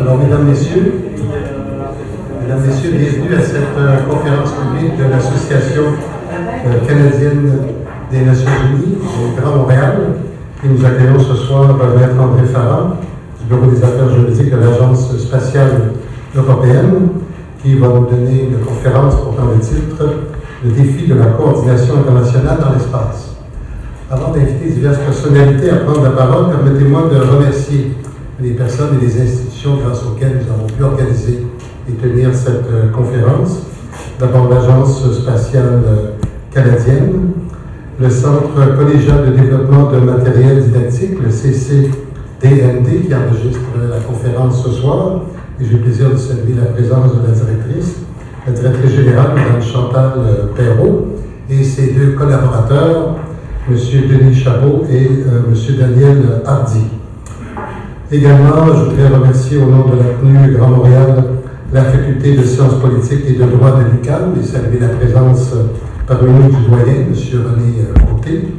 Alors, mesdames, messieurs, mesdames, messieurs, bienvenue à cette euh, conférence publique de l'Association euh, canadienne des Nations Unies au Grand Montréal. Et nous accueillons ce soir euh, Maître André Farah du Bureau des affaires juridiques de l'Agence spatiale européenne qui va nous donner une conférence portant le titre Le défi de la coordination internationale dans l'espace. Avant d'inviter diverses personnalités à prendre la parole, permettez-moi de remercier les personnes et les institutions grâce auxquelles nous avons pu organiser et tenir cette euh, conférence. D'abord l'Agence spatiale euh, canadienne, le Centre collégial de développement de matériel didactique, le CCDND, qui enregistre la conférence ce soir. Et j'ai le plaisir de saluer la présence de la directrice, la directrice générale, Mme Chantal euh, Perrault, et ses deux collaborateurs, M. Denis Chabot et M. Daniel Hardy. Également, je voudrais remercier au nom de la CNU Grand Montréal la faculté de sciences politiques et de droit de l'UQAM et saluer la présence parmi nous du doyen, M. René Côté.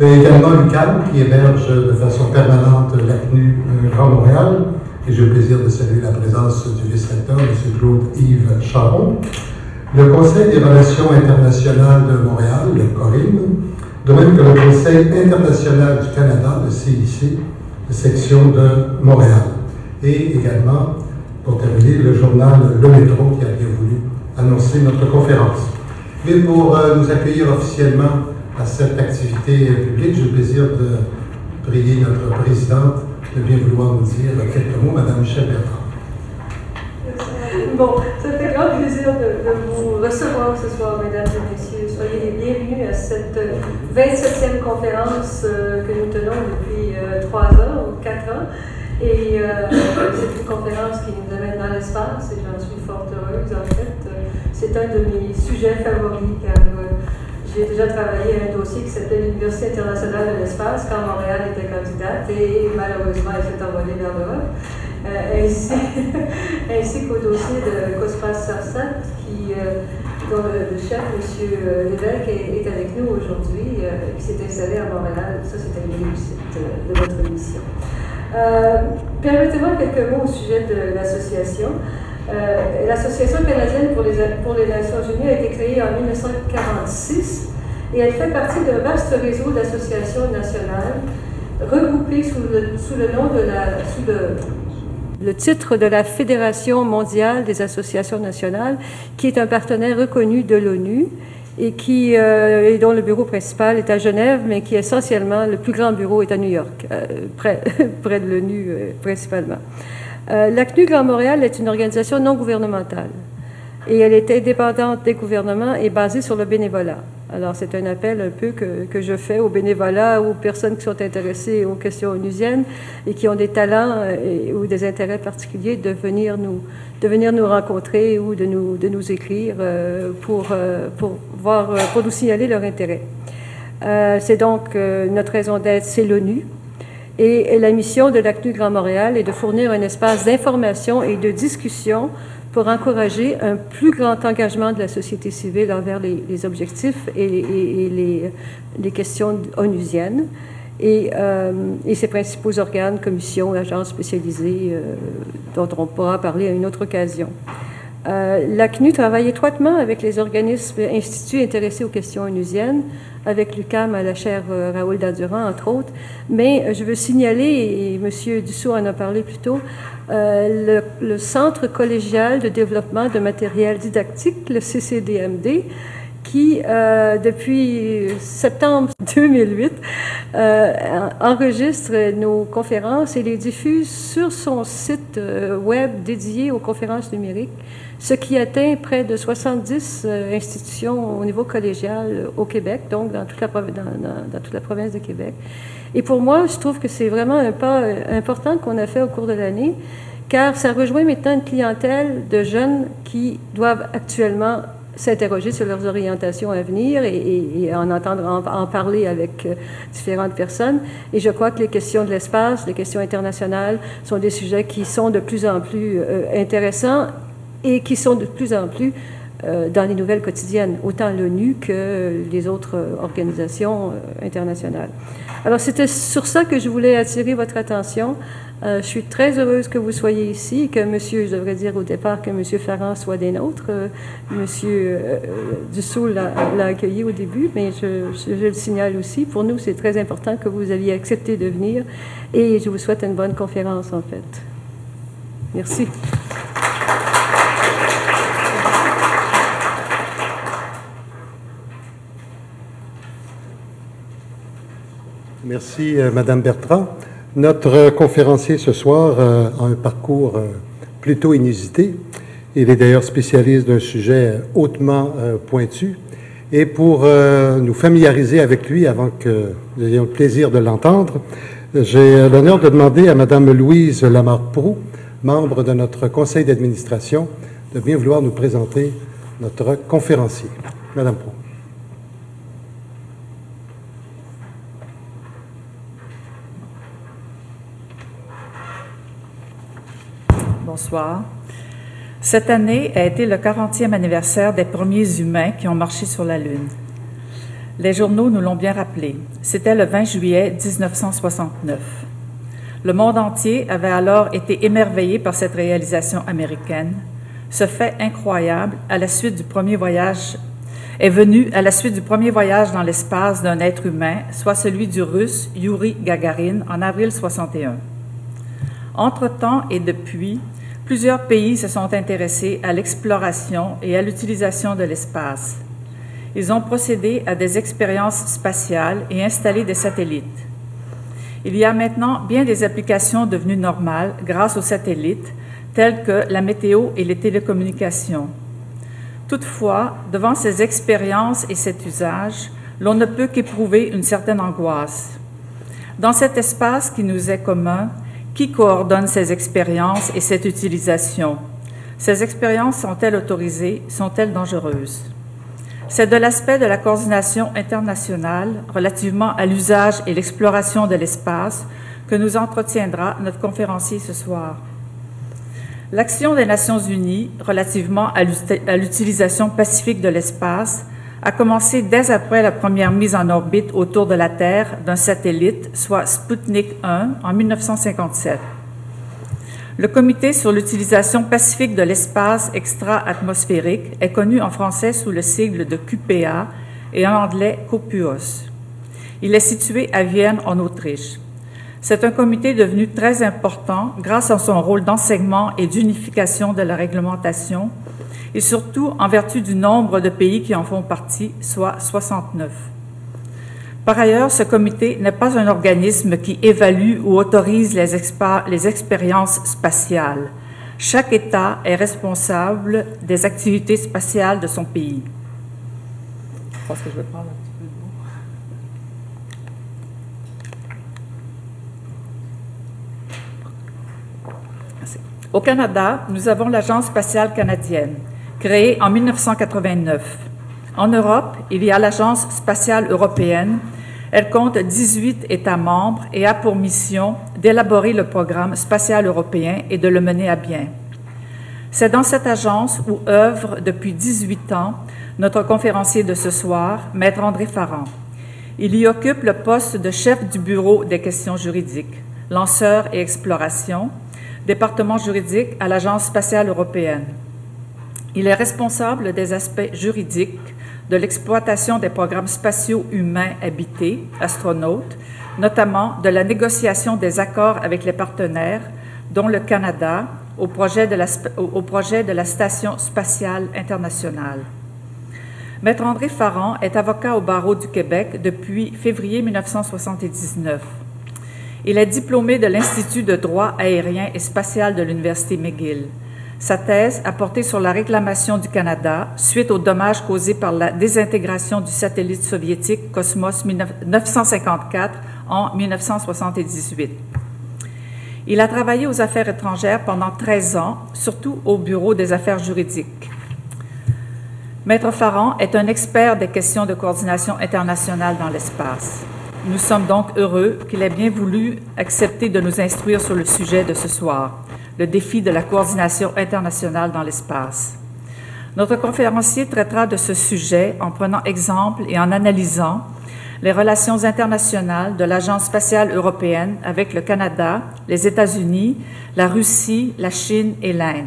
Et également l'UQAM qui héberge de façon permanente la CNU Grand Montréal. Et j'ai le plaisir de saluer la présence du vice-recteur, M. Claude-Yves Charon. Le Conseil des relations internationales de Montréal, le CORIM, de même que le Conseil international du Canada, le CIC, section de Montréal. Et également, pour terminer, le journal Le Métro qui a bien voulu annoncer notre conférence. Mais pour euh, nous accueillir officiellement à cette activité publique, j'ai le plaisir de prier notre présidente de bien vouloir nous dire quelques mots, Madame Michel Bertrand. Bon, ça fait grand plaisir de, de, vous recevoir ce soir, mesdames et messieurs. Soyez les bienvenus à cette 27e conférence euh, que nous tenons depuis euh, trois ans ou quatre ans. Et euh, c'est une conférence qui nous amène dans l'espace et j'en suis fort heureuse. En fait, c'est un de mes sujets favoris car j'ai déjà travaillé à un dossier qui s'appelle l'Université internationale de l'espace quand Montréal était candidate et malheureusement elle s'est envolée vers l'Europe. Euh, ainsi, ainsi qu'au dossier de Cospas Sarsat, qui, euh, le, chef, M. Lévesque, est, avec nous aujourd'hui, euh, qui s'est installé à Montréal. Ça, c'était une réussite de votre mission. Permettez-moi quelques mots au sujet de l'association. L'Association canadienne pour les, pour les Nations Unies a été créée en 1946 et elle fait partie d'un vaste réseau d'associations nationales regroupées sous le, sous le nom de la, sous le, le titre de la Fédération mondiale des associations nationales, qui est un partenaire reconnu de l'ONU et qui euh, dont le bureau principal est à Genève, mais qui essentiellement le plus grand bureau est à New York, euh, près, de l'ONU euh, principalement. la Grand Montréal est une organisation non gouvernementale et elle est indépendante des gouvernements et basée sur le bénévolat. Alors, c'est un appel un peu que, que, je fais aux bénévolats, aux personnes qui sont intéressées aux questions onusiennes et qui ont des talents et, ou des intérêts particuliers de venir nous, de venir nous rencontrer ou de nous, de nous écrire euh, pour, euh, pour, voir, euh, nous signaler leur intérêt. Euh, c'est donc euh, notre raison d'être, c'est l'ONU. Et, et, la mission de l'ACNU Grand Montréal est de fournir un espace d'information et de discussion pour encourager un plus grand engagement de la société civile envers les, objectifs et, les, questions onusiennes et, euh, ses principaux organes, commissions, agences spécialisées euh, dont on pourra parler à une autre occasion. Euh, la CNU travaille étroitement avec les organismes instituts intéressés aux questions onusiennes, avec l'UCAM à la chaire euh, Raoul Dadurand, entre autres. Mais euh, je veux signaler, et M. Dussault en a parlé plus tôt, euh, le, Centre collégial de développement de matériel didactique, le CCDMD, qui, depuis septembre 2008, euh, enregistre nos conférences et les diffuse sur son site web dédié aux conférences numériques ce qui atteint près de 70 euh, institutions au niveau collégial euh, au Québec, donc dans toute, la, province de Québec. Et pour moi, je trouve que c'est vraiment un pas euh, important qu'on a fait au cours de l'année, car ça rejoint maintenant une clientèle de jeunes qui doivent actuellement s'interroger sur leurs orientations à venir et, en entendre en, parler avec différentes personnes. Et je crois que les questions de l'espace, les questions internationales sont des sujets qui sont de plus en plus intéressants et qui sont de plus en plus euh, dans les nouvelles quotidiennes, autant l'ONU que les autres organisations euh, internationales. Alors c'était sur ça que je voulais attirer votre attention. Euh, je suis très heureuse que vous soyez ici, que monsieur, je devrais dire au départ que monsieur Ferrand soit des nôtres. monsieur Dussault l'a accueilli au début, mais je, je, le signale aussi. Pour nous, c'est très important que vous aviez accepté de venir et je vous souhaite une bonne conférence en fait. Merci. Merci, euh, Madame Bertrand. Notre conférencier ce soir euh, a un parcours euh, plutôt inusité. Il est d'ailleurs spécialiste d'un sujet hautement pointu. Et pour nous familiariser avec lui, avant que nous ayons le plaisir de l'entendre, j'ai l'honneur de demander à Madame Louise Lamarck-Proux, membre de notre conseil d'administration, de bien vouloir nous présenter notre conférencier. Madame Proux. Cette année a été le 40e anniversaire des premiers humains qui ont marché sur la Lune. Les journaux nous l'ont bien rappelé. C'était le 20 juillet 1969. Le monde entier avait alors été émerveillé par cette réalisation américaine. Ce fait incroyable, à la suite du premier voyage, est venu à la suite du premier voyage dans l'espace d'un être humain, soit celui du Russe Yuri Gagarin en avril 61. Entre-temps et depuis, Plusieurs pays se sont intéressés à l'exploration et à l'utilisation de l'espace. Ils ont procédé à des expériences spatiales et installé des satellites. Il y a maintenant bien des applications devenues normales grâce aux satellites, telles que la météo et les télécommunications. Toutefois, devant ces expériences et cet usage, l'on ne peut qu'éprouver une certaine angoisse. Dans cet espace qui nous est commun, qui coordonne ces expériences et cette utilisation? Ces expériences sont-elles autorisées? Sont-elles dangereuses? C'est de l'aspect de la coordination internationale relativement à l'usage et l'exploration de l'espace que nous entretiendra notre conférencier ce soir. L'action des Nations unies relativement à l'utilisation pacifique de l'espace a commencé dès après la première mise en orbite autour de la Terre d'un satellite, soit Sputnik 1, en 1957. Le Comité sur l'utilisation pacifique de l'espace extra-atmosphérique est connu en français sous le sigle de QPA et en anglais COPUOS. Il est situé à Vienne, en Autriche. C'est un comité devenu très important grâce à son rôle d'enseignement et d'unification de la réglementation et surtout en vertu du nombre de pays qui en font partie, soit 69. Par ailleurs, ce comité n'est pas un organisme qui évalue ou autorise les, expériences spatiales. Chaque État est responsable des activités spatiales de son pays. Au Canada, nous avons l'Agence spatiale canadienne créée en 1989. En Europe, il y a l'Agence spatiale européenne. Elle compte 18 États membres et a pour mission d'élaborer le programme spatial européen et de le mener à bien. C'est dans cette agence où œuvre depuis 18 ans notre conférencier de ce soir, Maître André Farran. Il y occupe le poste de chef du bureau des questions juridiques, lanceur et exploration, département juridique à l'Agence spatiale européenne. Il est responsable des aspects juridiques de l'exploitation des programmes spatiaux humains habités, astronautes, notamment de la négociation des accords avec les partenaires, dont le Canada, au projet de la, Station spatiale internationale. Maître André Farran est avocat au barreau du Québec depuis février 1979. Il est diplômé de l'Institut de droit aérien et spatial de l'Université McGill. Sa thèse a porté sur la réclamation du Canada suite aux dommages causés par la désintégration du satellite soviétique Cosmos 954 en 1978. Il a travaillé aux affaires étrangères pendant 13 ans, surtout au Bureau des affaires juridiques. Maître Farran est un expert des questions de coordination internationale dans l'espace. Nous sommes donc heureux qu'il ait bien voulu accepter de nous instruire sur le sujet de ce soir le défi de la coordination internationale dans l'espace. Notre conférencier traitera de ce sujet en prenant exemple et en analysant les relations internationales de l'Agence spatiale européenne avec le Canada, les États-Unis, la Russie, la Chine et l'Inde.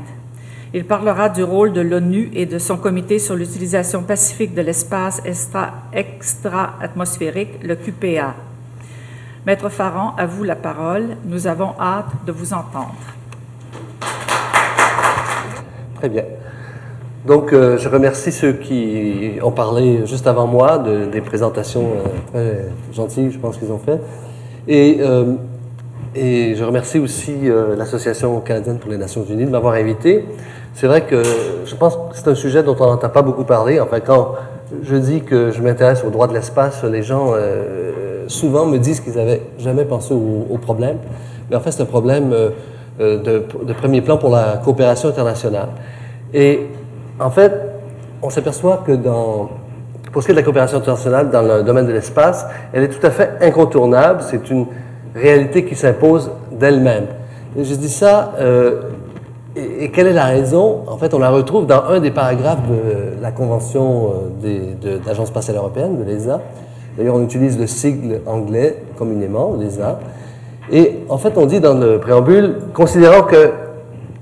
Il parlera du rôle de l'ONU et de son comité sur l'utilisation pacifique de l'espace extra-atmosphérique, le QPA. Maître Farron, à vous la parole. Nous avons hâte de vous entendre. Très bien. Donc, euh, je remercie ceux qui ont parlé juste avant moi de, des présentations euh, très gentilles, je pense qu'ils ont fait. Et, euh, et je remercie aussi l'Association canadienne pour les Nations Unies de m'avoir invité. C'est vrai que je pense que c'est un sujet dont on n'entend pas beaucoup parler. Enfin, quand je dis que je m'intéresse aux droits de l'espace, les gens souvent me disent qu'ils n'avaient jamais pensé au, au, problème. Mais en fait, c'est un problème de, de premier plan pour la coopération internationale. Et en fait, on s'aperçoit que dans, pour ce qui est de la coopération internationale dans le domaine de l'espace, elle est tout à fait incontournable. C'est une réalité qui s'impose d'elle-même. Je dis ça, euh, et, quelle est la raison? En fait, on la retrouve dans un des paragraphes de la Convention euh, de, de spatiale européenne, de l'ESA. D'ailleurs, on utilise le sigle anglais communément, l'ESA. Et en fait, on dit dans le préambule, considérant que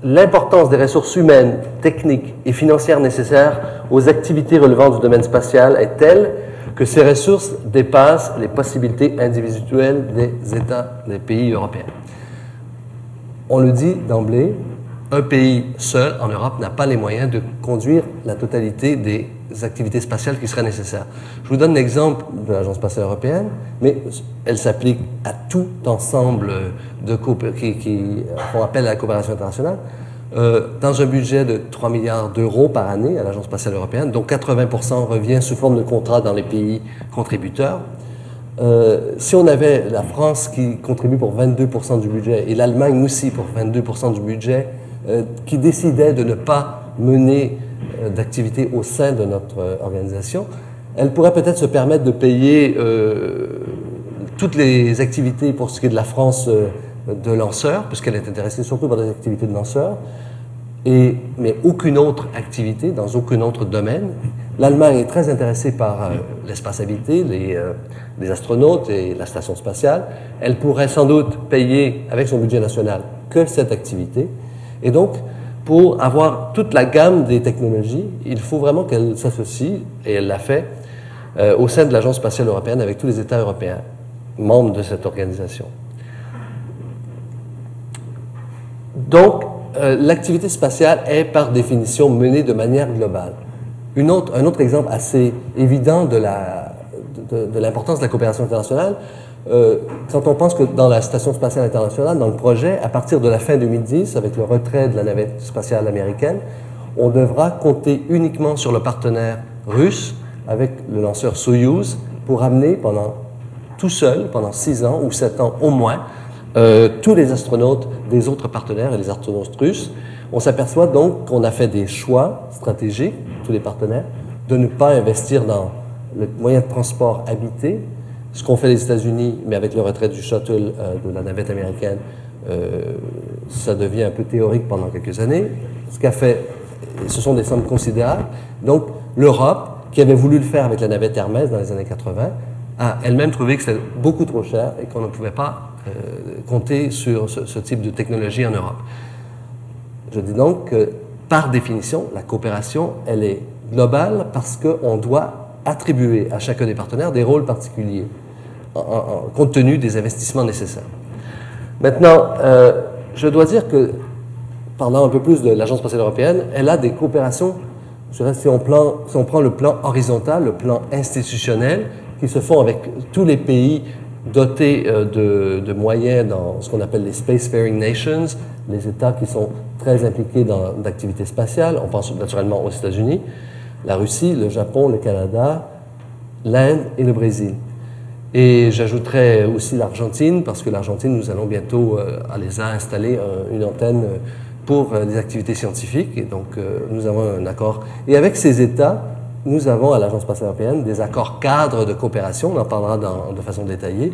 l'importance des ressources humaines, techniques et financières nécessaires aux activités relevant du domaine spatial est telle que ces ressources dépassent les possibilités individuelles des États, des pays européens. On le dit d'emblée, un pays seul en Europe n'a pas les moyens de conduire la totalité des activités spatiales qui seraient nécessaires. Je vous donne l'exemple de l'Agence spatiale européenne, mais elle s'applique à tout ensemble de qui, qui font appel à la coopération internationale. Euh, dans un budget de 3 milliards d'euros par année à l'Agence spatiale européenne, dont 80% revient sous forme de contrats dans les pays contributeurs. Euh, si on avait la France qui contribue pour 22% du budget et l'Allemagne aussi pour 22% du budget, qui décidait de ne pas mener euh, d'activités au sein de notre euh, organisation, elle pourrait peut-être se permettre de payer toutes les activités pour ce qui est de la France de lanceurs, puisqu'elle est intéressée surtout par des activités de lanceurs, mais aucune autre activité dans aucun autre domaine. L'Allemagne est très intéressée par l'espace habité, les, astronautes et la station spatiale. Elle pourrait sans doute payer avec son budget national que cette activité. Et donc, pour avoir toute la gamme des technologies, il faut vraiment qu'elle s'associe, et elle l'a fait, euh, au sein de l'Agence spatiale européenne avec tous les États européens, membres de cette organisation. Donc, euh, l'activité spatiale est par définition menée de manière globale. Une un autre exemple assez évident de l'importance de la coopération internationale, euh, quand on pense que dans la Station spatiale internationale, dans le projet, à partir de la fin 2010, avec le retrait de la navette spatiale américaine, on devra compter uniquement sur le partenaire russe avec le lanceur Soyuz pour amener pendant tout seul, pendant six ans ou sept ans au moins, euh, tous les astronautes des autres partenaires et les astronautes russes. On s'aperçoit donc qu'on a fait des choix stratégiques, tous les partenaires, de ne pas investir dans le moyen de transport habité, ce qu'ont fait les États-Unis, mais avec le retrait du shuttle euh, de la navette américaine, euh, ça devient un peu théorique pendant quelques années. Ce qu'a fait, ce sont des sommes considérables. Donc, l'Europe, qui avait voulu le faire avec la navette Hermès dans les années 80, a elle-même trouvé que c'était beaucoup trop cher et qu'on ne pouvait pas euh, compter sur ce, ce, type de technologie en Europe. Je dis donc que, par définition, la coopération, elle est globale parce qu'on doit attribuer à chacun des partenaires des rôles particuliers compte tenu des investissements nécessaires. Maintenant, euh, je dois dire que, parlant un peu plus de l'Agence spatiale européenne, elle a des coopérations, je dirais, si on, plan, si on prend le plan horizontal, le plan institutionnel, qui se font avec tous les pays dotés euh, de, de, moyens dans ce qu'on appelle les Spacefaring Nations, les États qui sont très impliqués dans l'activité spatiale, on pense naturellement aux États-Unis, la Russie, le Japon, le Canada, l'Inde et le Brésil. Et j'ajouterais aussi l'Argentine, parce que l'Argentine, nous allons bientôt euh, à installer euh, une antenne pour euh, des activités scientifiques. Et donc, nous avons un accord. Et avec ces États, nous avons à l'Agence spatiale européenne des accords cadres de coopération, on en parlera de façon détaillée,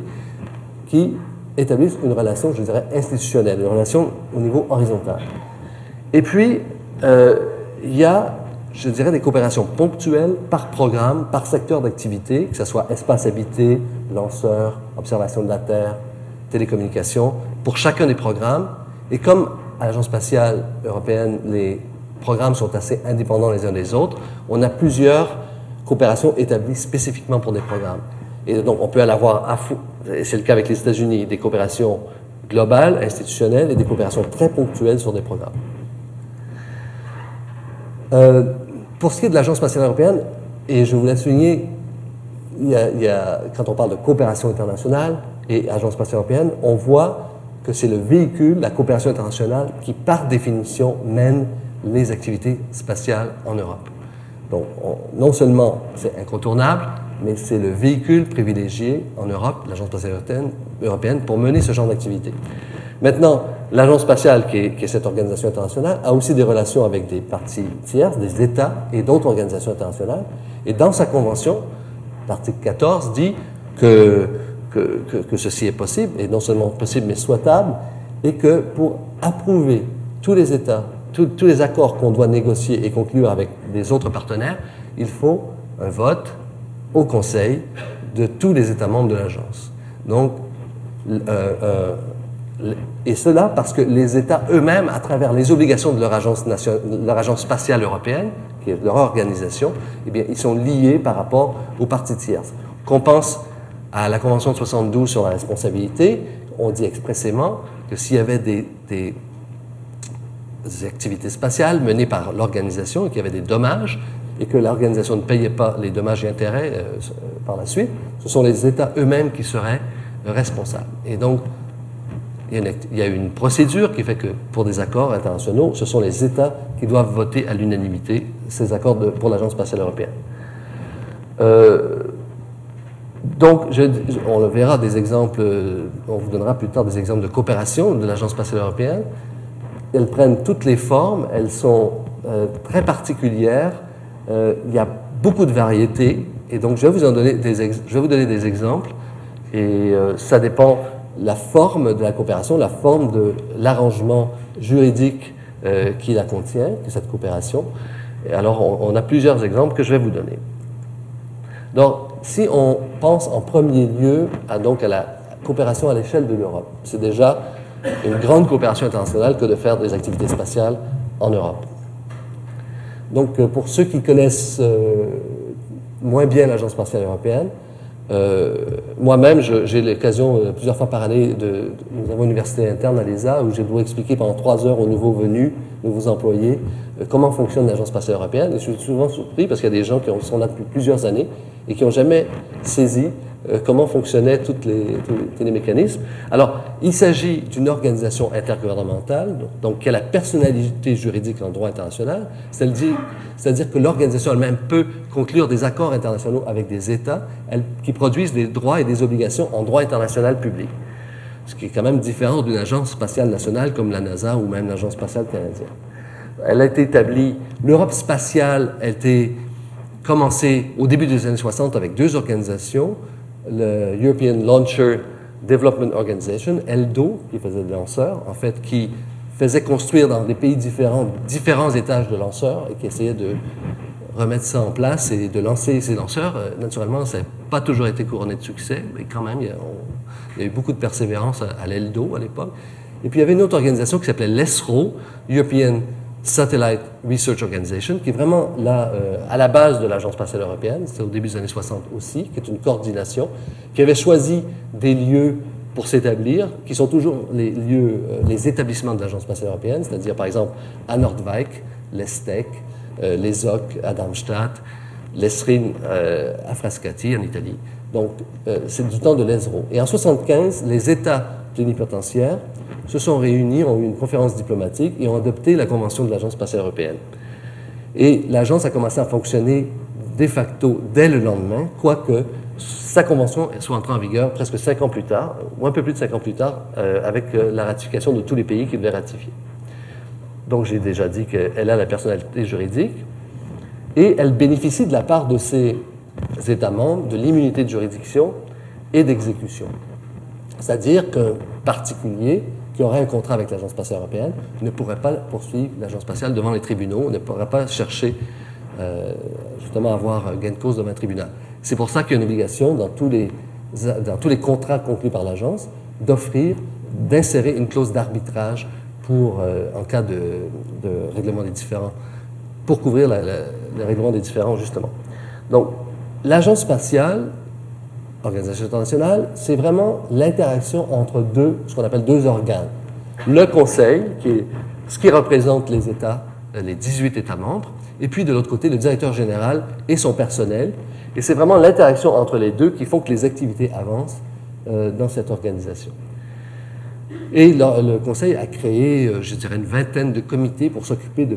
qui établissent une relation, je dirais, institutionnelle, une relation au niveau horizontal. Et puis, il y a je dirais, des coopérations ponctuelles par programme, par secteur d'activité, que ce soit espace habité, lanceur, observation de la Terre, télécommunications, pour chacun des programmes. Et comme à l'Agence spatiale européenne, les programmes sont assez indépendants les uns des autres, on a plusieurs coopérations établies spécifiquement pour des programmes. Et donc, on peut aller avoir, c'est le cas avec les États-Unis, des coopérations globales, institutionnelles et des coopérations très ponctuelles sur des programmes. Euh, pour ce qui est de l'Agence spatiale européenne, et je voulais souligner, il y, a, quand on parle de coopération internationale et Agence spatiale européenne, on voit que c'est le véhicule, la coopération internationale, qui par définition mène les activités spatiales en Europe. Donc, non seulement c'est incontournable, mais c'est le véhicule privilégié en Europe, l'Agence spatiale européenne, pour mener ce genre d'activité. Maintenant, l'Agence spatiale, qui est, cette organisation internationale, a aussi des relations avec des parties tierces, des États et d'autres organisations internationales. Et dans sa convention, l'article 14 dit que, ceci est possible, et non seulement possible, mais souhaitable, et que pour approuver tous les États, tous les accords qu'on doit négocier et conclure avec des autres partenaires, il faut un vote au Conseil de tous les États membres de l'agence. Donc, euh, euh, et cela parce que les États eux-mêmes, à travers les obligations de leur agence, spatiale européenne, qui est leur organisation, eh bien, ils sont liés par rapport aux parties tierces. Qu'on pense à la Convention de 72 sur la responsabilité, on dit expressément que s'il y avait des, des, activités spatiales menées par l'organisation et qu'il y avait des dommages, et que l'organisation ne payait pas les dommages et intérêts euh, par la suite, ce sont les États eux-mêmes qui seraient responsables. Et donc, il y, a une, procédure qui fait que pour des accords internationaux, ce sont les États qui doivent voter à l'unanimité ces accords pour l'Agence spatiale européenne. Euh, donc, on le verra des exemples, on vous donnera plus tard des exemples de coopération de l'Agence spatiale européenne. Elles prennent toutes les formes, elles sont euh, très particulières, euh, il y a beaucoup de variétés, et donc je vais vous, en donner, des je vais vous donner des exemples, et ça dépend la forme de la coopération, la forme de l'arrangement juridique euh, qui la contient, cette coopération. Et alors, on, a plusieurs exemples que je vais vous donner. Donc, si on pense en premier lieu à, donc, à la coopération à l'échelle de l'Europe, c'est déjà une grande coopération internationale que de faire des activités spatiales en Europe. Donc, euh, pour ceux qui connaissent euh, moins bien l'Agence spatiale européenne, moi-même, j'ai l'occasion euh, plusieurs fois par année de, nous avons une université interne à l'ESA où je dois expliquer pendant trois heures aux nouveaux venus, nouveaux employés, euh, comment fonctionne l'Agence spatiale européenne. Et je suis souvent surpris parce qu'il y a des gens qui sont là depuis plusieurs années et qui n'ont jamais saisi euh, comment fonctionnaient tous, les, mécanismes. Alors, il s'agit d'une organisation intergouvernementale, donc, qui a la personnalité juridique en droit international, c'est-à-dire que l'organisation elle-même peut conclure des accords internationaux avec des États qui produisent des droits et des obligations en droit international public. Ce qui est quand même différent d'une agence spatiale nationale comme la NASA ou même l'agence spatiale canadienne. Elle a été établie, l'Europe spatiale a été commencée au début des années 60 avec deux organisations, le European Launcher Development Organization, ELDO, qui faisait des lanceurs, en fait, qui faisait construire dans des pays différents différents étages de lanceurs et qui essayait de remettre ça en place et de lancer ces lanceurs. Euh, naturellement, ça n'a pas toujours été couronné de succès, mais quand même, il y a, eu beaucoup de persévérance à, à l'ELDO à l'époque. Et puis, il y avait une autre organisation qui s'appelait l'ESRO, European Satellite Research Organization, qui est vraiment là, euh, à la base de l'Agence spatiale européenne, c'est au début des années 60 aussi, qui est une coordination, qui avait choisi des lieux pour s'établir, qui sont toujours les lieux, euh, les établissements de l'Agence spatiale européenne, c'est-à-dire par exemple à Nordwijk, l'Estec, euh, à Darmstadt, l'Esrin à Frascati en Italie. Donc, c'est du temps de l'ESRO. Et en 75, les États plénipotentiaires se sont réunis, ont eu une conférence diplomatique et ont adopté la Convention de l'Agence spatiale européenne. Et l'agence a commencé à fonctionner de facto dès le lendemain, quoique sa convention soit entrée en vigueur presque cinq ans plus tard, ou un peu plus de cinq ans plus tard, euh, avec euh, la ratification de tous les pays qui devaient ratifier. Donc j'ai déjà dit qu'elle a la personnalité juridique et elle bénéficie de la part de ses États membres de l'immunité de juridiction et d'exécution. C'est-à-dire qu'un particulier qui aurait un contrat avec l'Agence spatiale européenne ne pourrait pas poursuivre l'Agence spatiale devant les tribunaux, ne pourrait pas chercher euh, justement avoir gain de cause devant un tribunal. C'est pour ça qu'il y a une obligation dans tous les, dans tous les contrats conclus par l'agence d'offrir, d'insérer une clause d'arbitrage pour, euh, en cas de, règlement des différends, pour couvrir le règlement des différends, justement. Donc, l'agence spatiale, organisation internationale, c'est vraiment l'interaction entre deux, ce qu'on appelle deux organes. Le Conseil, qui est ce qui représente les États, euh, les 18 États membres, et puis de l'autre côté, le directeur général et son personnel. Et c'est vraiment l'interaction entre les deux qui font que les activités avancent euh, dans cette organisation. Et le, Conseil a créé, euh, je dirais, une vingtaine de comités pour s'occuper de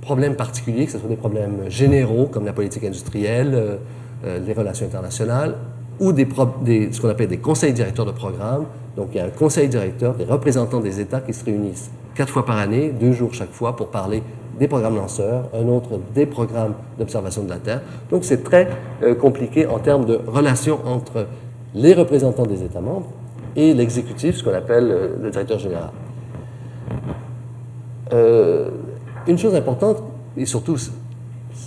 problèmes particuliers, que ce soit des problèmes généraux comme la politique industrielle, les relations internationales, ou ce qu'on appelle des conseils directeurs de programme. Donc il y a un conseil directeur, des représentants des États qui se réunissent quatre fois par année, deux jours chaque fois, pour parler des programmes lanceurs, un autre des programmes d'observation de la Terre. Donc c'est très euh, compliqué en termes de relations entre les représentants des États membres et l'exécutif, ce qu'on appelle euh, le directeur général. Euh, une chose importante, et surtout,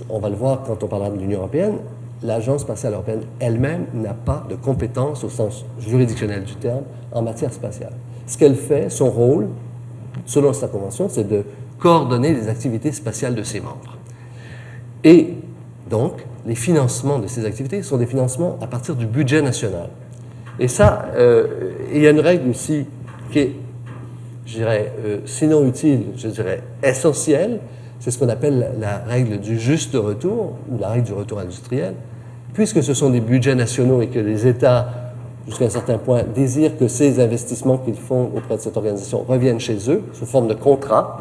on va le voir quand on parlera de l'Union européenne, l'Agence spatiale européenne elle-même n'a pas de compétences au sens juridictionnel du terme en matière spatiale. Ce qu'elle fait, son rôle, selon sa convention, c'est de coordonner les activités spatiales de ses membres. Et donc, les financements de ces activités sont des financements à partir du budget national. Et ça, euh, il y a une règle aussi qui est, je dirais, euh, sinon utile, je dirais essentielle, c'est ce qu'on appelle la règle du juste retour, ou la règle du retour industriel. Puisque ce sont des budgets nationaux et que les États jusqu'à un certain point, désirent que ces investissements qu'ils font auprès de cette organisation reviennent chez eux sous forme de contrat,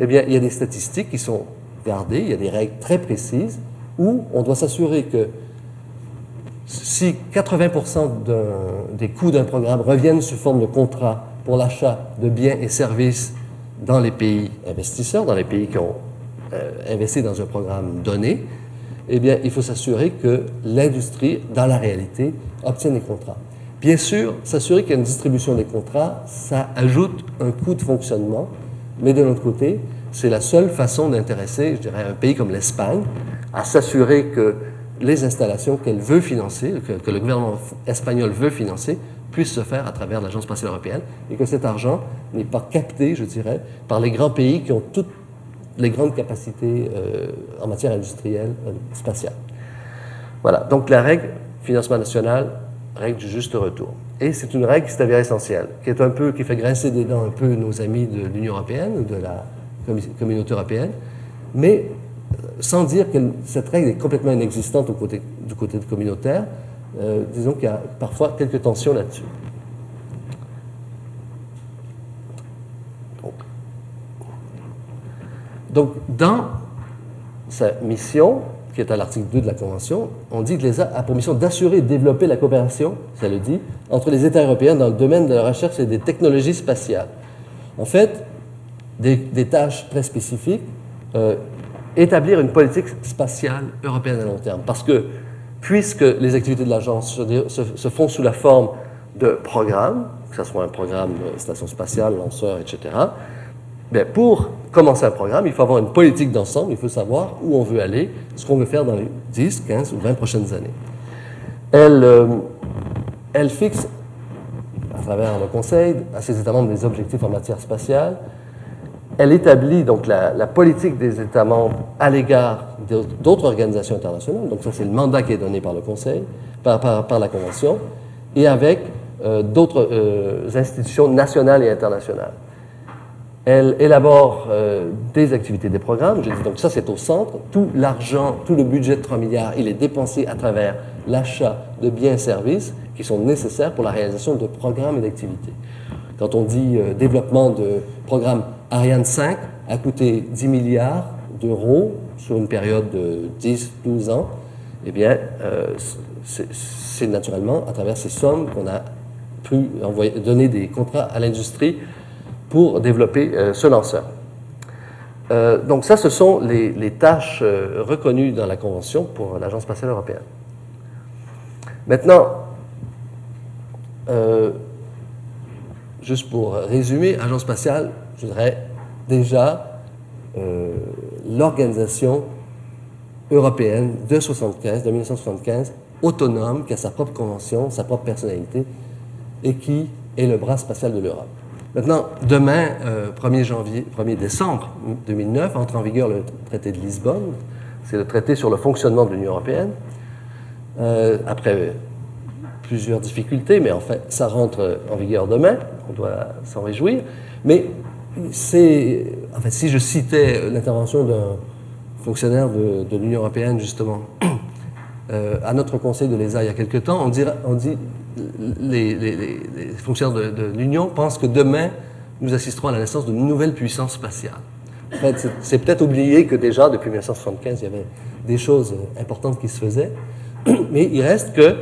eh bien, il y a des statistiques qui sont gardées, il y a des règles très précises où on doit s'assurer que si 80% des coûts d'un programme reviennent sous forme de contrat pour l'achat de biens et services dans les pays investisseurs, dans les pays qui ont euh, investi dans un programme donné, eh bien, il faut s'assurer que l'industrie, dans la réalité, obtienne les contrats. Bien sûr, s'assurer qu'il y a une distribution des contrats, ça ajoute un coût de fonctionnement, mais de l'autre côté, c'est la seule façon d'intéresser, je dirais, un pays comme l'Espagne à s'assurer que les installations qu'elle veut financer, que, le gouvernement espagnol veut financer, puissent se faire à travers l'Agence spatiale européenne et que cet argent n'est pas capté, je dirais, par les grands pays qui ont toutes les grandes capacités euh, en matière industrielle euh, spatiale. Voilà, donc la règle financement national, règle du juste retour. Et c'est une règle qui s'est avérée essentielle, qui est un peu, qui fait grincer des dents un peu nos amis de l'Union européenne ou de la communauté européenne, mais euh, sans dire que cette règle est complètement inexistante du côté, du côté communautaire, disons qu'il y a parfois quelques tensions là-dessus. Donc, dans sa mission, qui est à l'article 2 de la Convention, on dit que l'ESA a pour mission d'assurer et de développer la coopération, ça le dit, entre les États européens dans le domaine de la recherche et des technologies spatiales. En fait, des, tâches très spécifiques, euh, établir une politique spatiale européenne à long terme. Parce que, puisque les activités de l'agence se, se, font sous la forme de programmes, que ce soit un programme station spatiale, lanceur, etc., Bien, pour commencer un programme, il faut avoir une politique d'ensemble, il faut savoir où on veut aller, ce qu'on veut faire dans les 10, 15 ou 20 prochaines années. Elle, euh, elle fixe, à travers le Conseil, à ses États membres des objectifs en matière spatiale. Elle établit donc la, politique des États membres à l'égard d'autres organisations internationales. Donc ça, c'est le mandat qui est donné par le Conseil, par, par, la Convention, et avec euh, d'autres euh, institutions nationales et internationales. Elle élabore euh, des activités, des programmes. Je dis donc ça, c'est au centre. Tout l'argent, tout le budget de 3 milliards, il est dépensé à travers l'achat de biens et services qui sont nécessaires pour la réalisation de programmes et d'activités. Quand on dit euh, développement de programme Ariane 5 a coûté 10 milliards d'euros sur une période de 10-12 ans, eh bien, euh, c'est naturellement à travers ces sommes qu'on a pu donner des contrats à l'industrie pour développer euh, ce lanceur. Euh, donc ça, ce sont les, tâches euh, reconnues dans la Convention pour l'Agence spatiale européenne. Maintenant, juste pour résumer, Agence spatiale, je dirais déjà l'organisation européenne de 75, de 1975, autonome, qui a sa propre convention, sa propre personnalité, et qui est le bras spatial de l'Europe. Maintenant, demain, 1er, janvier, 1er décembre 2009, entre en vigueur le traité de Lisbonne. C'est le traité sur le fonctionnement de l'Union européenne. après plusieurs difficultés, mais en fait, ça rentre en vigueur demain, on doit s'en réjouir. Mais c'est, en fait, si je citais l'intervention d'un fonctionnaire de, l'Union européenne, justement, euh, à notre conseil de l'ESA il y a quelque temps, on dit, on dit les, fonctionnaires de, l'Union pensent que demain, nous assisterons à la naissance d'une nouvelle puissance spatiale. En fait, c'est peut-être oublié que déjà, depuis 1975, il y avait des choses importantes qui se faisaient, mais il reste que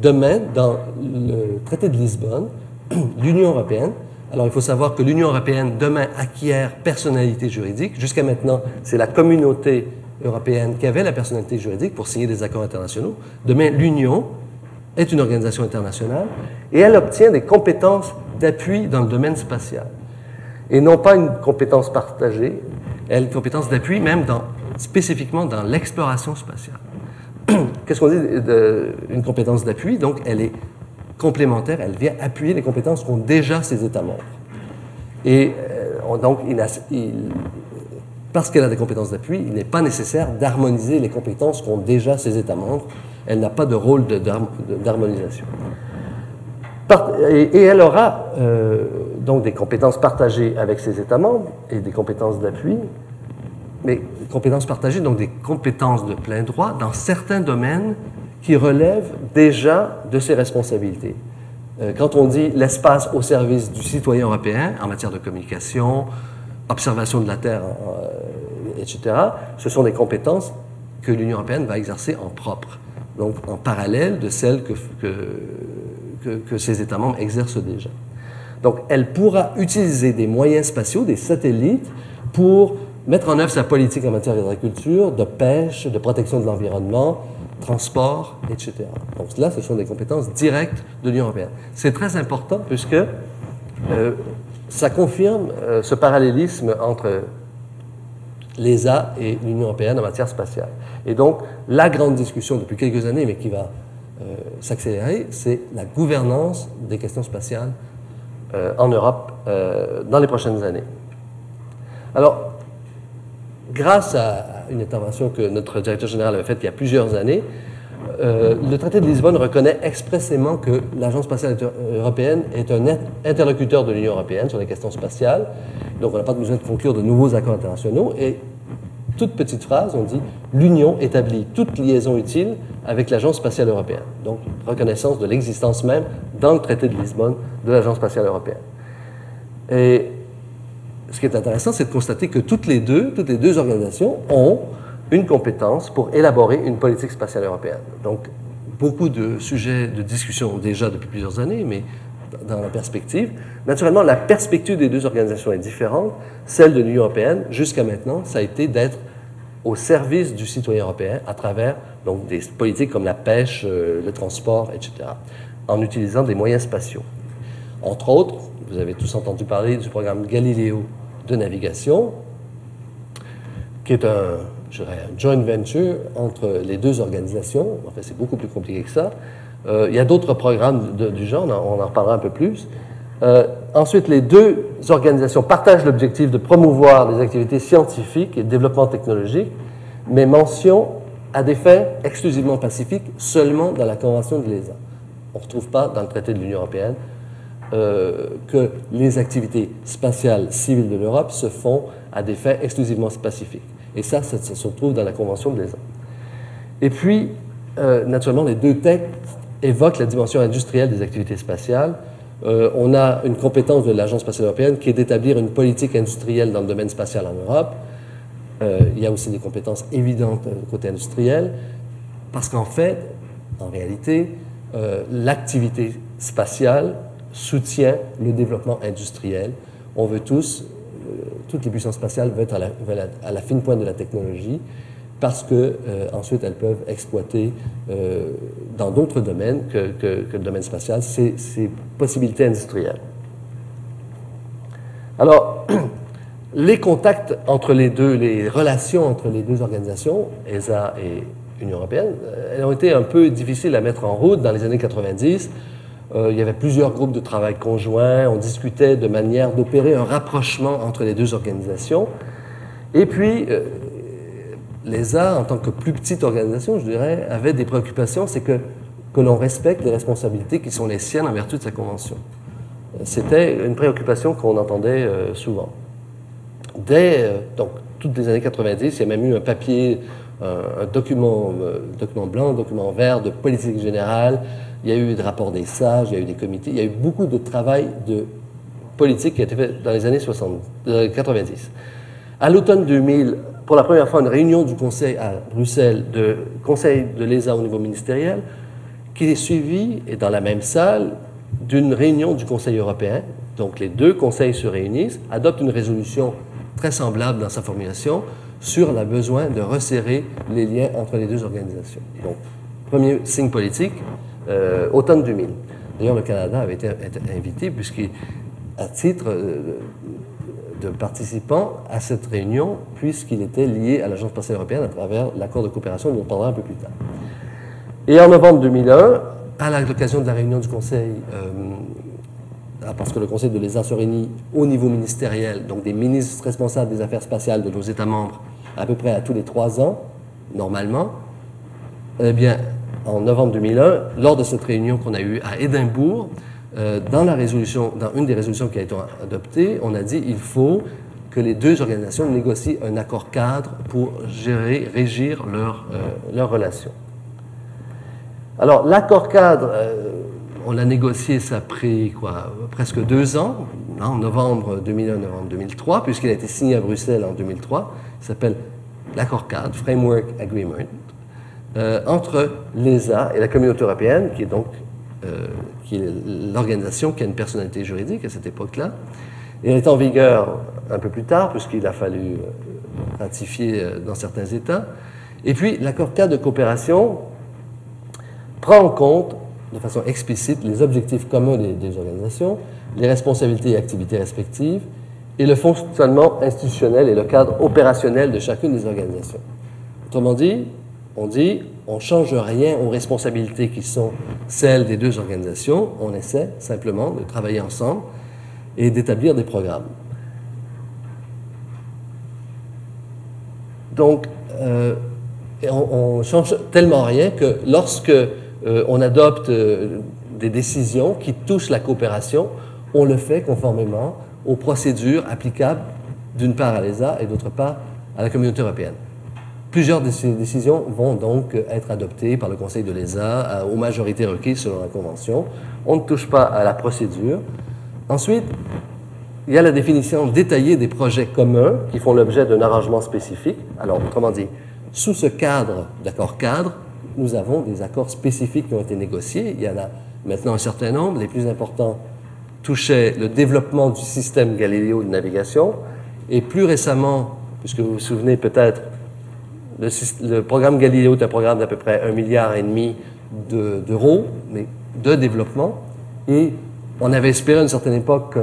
Demain, dans le traité de Lisbonne, l'Union européenne, alors il faut savoir que l'Union européenne demain acquiert personnalité juridique. Jusqu'à maintenant, c'est la communauté européenne qui avait la personnalité juridique pour signer des accords internationaux. Demain, l'Union est une organisation internationale et elle obtient des compétences d'appui dans le domaine spatial. Et non pas une compétence partagée, elle une compétence d'appui même dans, spécifiquement dans l'exploration spatiale. qu'est-ce qu'on dit d'une compétence d'appui? Donc, elle est complémentaire, elle vient appuyer les compétences qu'ont déjà ses États membres. Et euh, donc, parce qu'elle a des compétences d'appui, il n'est pas nécessaire d'harmoniser les compétences qu'ont déjà ses États membres. Elle n'a pas de rôle d'harmonisation. Et, elle aura euh, donc des compétences partagées avec ses États membres et des compétences d'appui, mais compétences partagées, donc des compétences de plein droit dans certains domaines qui relèvent déjà de ses responsabilités. Euh, quand on dit l'espace au service du citoyen européen en matière de communication, observation de la Terre, euh, etc., ce sont des compétences que l'Union européenne va exercer en propre, donc en parallèle de celles que, que, que ses États membres exercent déjà. Donc, elle pourra utiliser des moyens spatiaux, des satellites, pour mettre en œuvre sa politique en matière d'agriculture, de pêche, de protection de l'environnement, transport, etc. Donc là, ce sont des compétences directes de l'Union européenne. C'est très important puisque euh, ça confirme euh, ce parallélisme entre l'ESA et l'Union européenne en matière spatiale. Et donc, la grande discussion depuis quelques années, mais qui va euh, s'accélérer, c'est la gouvernance des questions spatiales en Europe dans les prochaines années. Alors, grâce à une intervention que notre directeur général avait faite il y a plusieurs années, euh, le traité de Lisbonne reconnaît expressément que l'Agence spatiale européenne est un interlocuteur de l'Union européenne sur les questions spatiales. Donc, on n'a pas besoin de conclure de nouveaux accords internationaux. Et toute petite phrase, on dit l'Union établit toute liaison utile avec l'Agence spatiale européenne. Donc, reconnaissance de l'existence même dans le traité de Lisbonne de l'Agence spatiale européenne. Et ce qui est intéressant, c'est de constater que toutes les deux, toutes les deux organisations ont une compétence pour élaborer une politique spatiale européenne. Donc, beaucoup de sujets de discussion déjà depuis plusieurs années, mais dans la perspective. Naturellement, la perspective des deux organisations est différente. Celle de l'Union européenne, jusqu'à maintenant, ça a été d'être au service du citoyen européen à travers donc, des politiques comme la pêche, euh, le transport, etc., en utilisant des moyens spatiaux. Entre autres, vous avez tous entendu parler du programme Galileo de navigation, qui est un, je dirais, un joint venture entre les deux organisations. Enfin, c'est beaucoup plus compliqué que ça. Euh, il y a d'autres programmes du genre, on en reparlera un peu plus. Euh, ensuite, les deux organisations partagent l'objectif de promouvoir les activités scientifiques et le développement technologique, mais mention à des fins exclusivement pacifiques seulement dans la Convention de l'ESA. On ne retrouve pas dans le traité de l'Union européenne euh, que les activités spatiales civiles de l'Europe se font à des fins exclusivement pacifiques. Et ça, ça, se retrouve dans la Convention de l'ESA. Et puis, euh, naturellement, les deux textes évoquent la dimension industrielle des activités spatiales. Euh, on a une compétence de l'Agence spatiale européenne qui est d'établir une politique industrielle dans le domaine spatial en Europe. il y a aussi des compétences évidentes côté industriel, parce qu'en fait, en réalité, l'activité spatiale soutient le développement industriel. On veut tous, euh, toutes les puissances spatiales veulent être à la, fine pointe de la technologie parce que euh, ensuite elles peuvent exploiter euh, dans d'autres domaines que, le domaine spatial ces, ces possibilités industrielles. Alors, les contacts entre les deux, les relations entre les deux organisations, ESA et Union européenne, euh, elles ont été un peu difficiles à mettre en route dans les années 90. Euh, il y avait plusieurs groupes de travail conjoints, on discutait de manière d'opérer un rapprochement entre les deux organisations. Et puis, euh, l'ESA, en tant que plus petite organisation, je dirais, avait des préoccupations, c'est que, que l'on respecte les responsabilités qui sont les siennes en vertu de sa convention. C'était une préoccupation qu'on entendait euh, souvent. Dès euh, donc, toutes les années 90, il y a même eu un papier, un, document, euh, document blanc, un document vert de politique générale. Il y a eu des rapports des sages, il y a eu des comités. Il y a eu beaucoup de travail de politique qui a été fait dans les années 60, euh, 90. À l'automne 2000, pour la première fois, une réunion du Conseil à Bruxelles, de Conseil de l'ESA au niveau ministériel, qui est suivie, et dans la même salle, d'une réunion du Conseil européen. Donc les deux conseils se réunissent, adoptent une résolution très semblable dans sa formulation sur le besoin de resserrer les liens entre les deux organisations. Donc, premier signe politique, euh, automne 2000. D'ailleurs, le Canada avait été, invité, puisqu'à titre euh, de participant à cette réunion, puisqu'il était lié à l'Agence spatiale européenne à travers l'accord de coopération dont on parlera un peu plus tard. Et en novembre 2001, à l'occasion de la réunion du Conseil, euh, parce que le Conseil de l'ESA se réunit au niveau ministériel, donc des ministres responsables des affaires spatiales de nos États membres, à peu près à tous les trois ans, normalement, eh bien, en novembre 2001, lors de cette réunion qu'on a eue à Édimbourg, euh, dans la résolution, dans une des résolutions qui a été adoptée, on a dit il faut que les deux organisations négocient un accord cadre pour gérer, régir leurs euh, relations. Alors, l'accord cadre, euh, on l'a négocié, ça a pris quoi, presque deux ans, hein, en novembre 2001, novembre 2003, puisqu'il a été signé à Bruxelles en 2003. Il s'appelle l'accord cadre, Framework Agreement, euh, entre l'ESA et la communauté européenne, qui est donc euh, l'organisation qui a une personnalité juridique à cette époque-là. Elle est en vigueur un peu plus tard, puisqu'il a fallu euh, ratifier euh, dans certains États. Et puis, l'accord cadre de coopération prend en compte de façon explicite les objectifs communs des organisations, les responsabilités et activités respectives, et le fonctionnement institutionnel et le cadre opérationnel de chacune des organisations. Autrement dit, on dit on ne change rien aux responsabilités qui sont celles des deux organisations, on essaie simplement de travailler ensemble et d'établir des programmes. Donc, euh, on, ne change tellement rien que lorsque euh, on adopte euh, des décisions qui touchent la coopération, on le fait conformément aux procédures applicables d'une part à l'ESA et d'autre part à la communauté européenne. Plusieurs décisions vont donc être adoptées par le Conseil de l'ESA aux majorités requises selon la Convention. On ne touche pas à la procédure. Ensuite, il y a la définition détaillée des projets communs qui font l'objet d'un arrangement spécifique. Alors, autrement dit, sous ce cadre d'accord cadre, nous avons des accords spécifiques qui ont été négociés. Il y en a maintenant un certain nombre. Les plus importants touchaient le développement du système Galileo de navigation. Et plus récemment, puisque vous vous souvenez peut-être, le, programme Galileo est un programme d'à peu près un milliard et demi d'euros de, de développement. Et on avait espéré à une certaine époque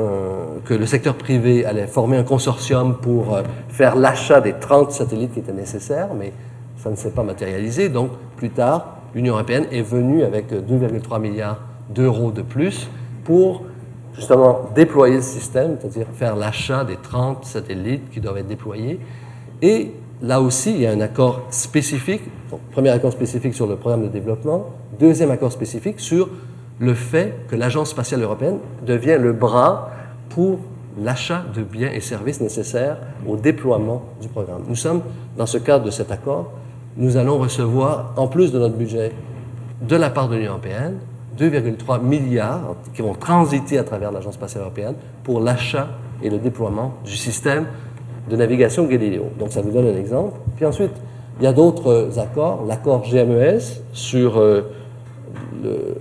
que le secteur privé allait former un consortium pour euh, faire l'achat des 30 satellites qui étaient nécessaires, mais ça ne s'est pas matérialisé. Donc, plus tard, l'Union européenne est venue avec 2,3 milliards d'euros de plus pour justement déployer le système, c'est-à-dire faire l'achat des 30 satellites qui doivent être déployés. Et là aussi, il y a un accord spécifique, premier accord spécifique sur le programme de développement, deuxième accord spécifique sur le fait que l'Agence spatiale européenne devient le bras pour l'achat de biens et services nécessaires au déploiement du programme. Nous sommes, dans ce cadre de cet accord, nous allons recevoir, en plus de notre budget, de la part de l'Union européenne, 2,3 milliards qui vont transiter à travers l'Agence spatiale européenne pour l'achat et le déploiement du système de navigation Galileo. Donc ça vous donne un exemple. Puis ensuite, il y a d'autres accords. L'accord GMES sur euh, le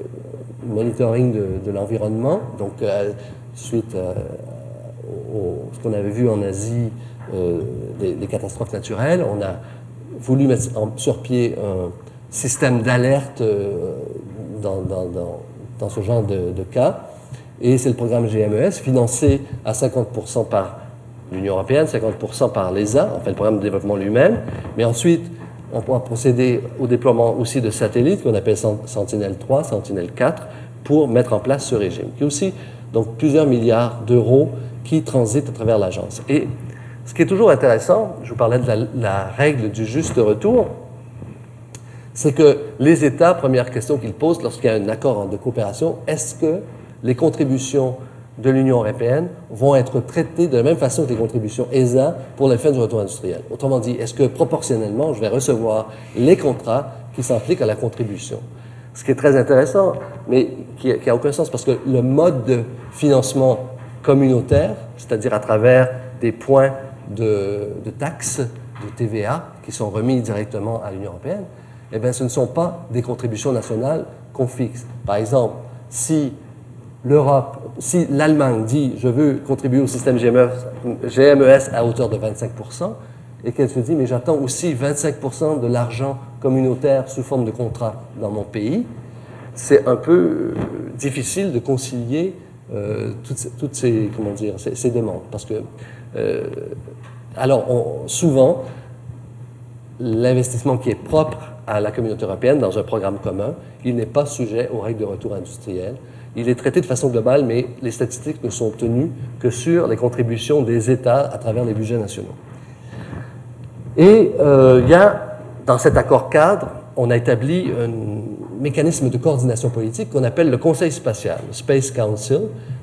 monitoring de, l'environnement, donc euh, suite à ce qu'on avait vu en Asie, euh, des, catastrophes naturelles, on a voulu mettre en, sur pied un système d'alerte euh, dans, ce genre de cas. Et c'est le programme GMES, financé à 50% par l'Union européenne, 50% par l'ESA, enfin le programme de développement lui-même, mais ensuite on pourra procéder au déploiement aussi de satellites qu'on appelle Sentinelle-3, Sentinelle-4, pour mettre en place ce régime, qui est aussi donc plusieurs milliards d'euros qui transitent à travers l'agence. Et ce qui est toujours intéressant, je vous parlais de la règle du juste retour, c'est que les États, première question qu'ils posent lorsqu'il y a un accord de coopération, est-ce que les contributions de l'Union européenne vont être traitées de la même façon que les contributions ESA pour les fins du retour industriel. Autrement dit, est-ce que proportionnellement, je vais recevoir les contrats qui s'impliquent à la contribution? Ce qui est très intéressant, mais qui n'a aucun sens parce que le mode de financement communautaire, c'est-à-dire à travers des points de, taxes, de TVA, qui sont remis directement à l'Union européenne, eh bien, ce ne sont pas des contributions nationales qu'on fixe. Par exemple, si l'Europe, si l'Allemagne dit je veux contribuer au système GMES, GMES à hauteur de 25 et qu'elle se dit mais j'attends aussi 25 de l'argent communautaire sous forme de contrat dans mon pays, c'est un peu euh, difficile de concilier euh, toutes, ces, demandes. Parce que, euh, alors, souvent, l'investissement qui est propre à la communauté européenne dans un programme commun, il n'est pas sujet aux règles de retour industriel. Il est traité de façon globale, mais les statistiques ne sont tenues que sur les contributions des États à travers les budgets nationaux. Et euh, il y a, dans cet accord cadre, on a établi un mécanisme de coordination politique qu'on appelle le Conseil spatial, le Space Council,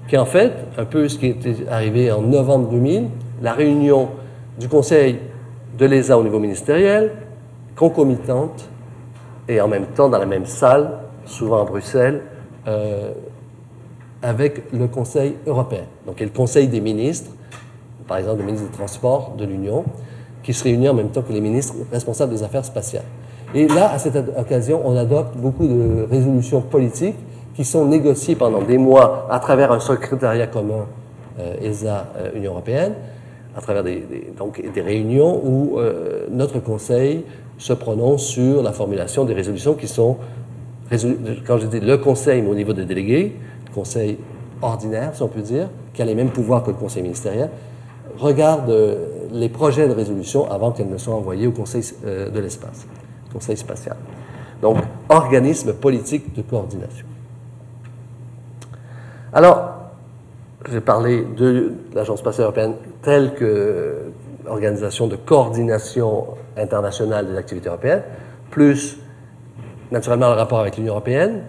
qui est en fait un peu ce qui est arrivé en novembre 2000, la réunion du Conseil de l'ESA au niveau ministériel, concomitante et en même temps dans la même salle, souvent à Bruxelles, euh, avec le Conseil européen. Donc, il y a le Conseil des ministres, par exemple le ministre des Transports de l'Union, qui se réunit en même temps que les ministres responsables des affaires spatiales. Et là, à cette occasion, on adopte beaucoup de résolutions politiques qui sont négociées pendant des mois à travers un secrétariat commun euh, ESA-Union européenne, à travers des, donc, des réunions où euh, notre Conseil se prononce sur la formulation des résolutions qui sont, quand je dis le Conseil, mais au niveau des délégués, Conseil ordinaire, si on peut dire, qui a les mêmes pouvoirs que le Conseil ministériel, regarde euh, les projets de résolution avant qu'elles ne soient envoyées au Conseil euh, de l'espace, Conseil spatial. Donc, organisme politique de coordination. Alors, j'ai parlé de l'Agence spatiale européenne telle que organisation de coordination internationale des activités européennes, plus naturellement le rapport avec l'Union européenne.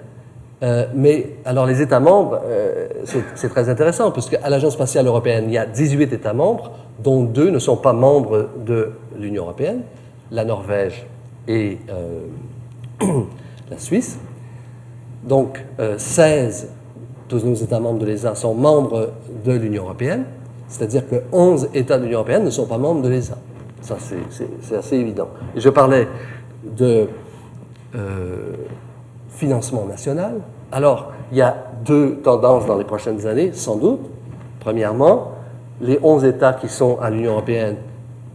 Euh, mais alors les États membres, euh, c'est très intéressant, puisque à l'Agence spatiale européenne, il y a 18 États membres, dont deux ne sont pas membres de l'Union européenne, la Norvège et euh, la Suisse. Donc 16 de nos États membres de l'ESA sont membres de l'Union européenne, c'est-à-dire que 11 États de l'Union européenne ne sont pas membres de l'ESA. Ça, c'est assez évident. Je parlais de financement national. Alors, il y a deux tendances dans les prochaines années, sans doute. Premièrement, les 11 États qui sont à l'Union européenne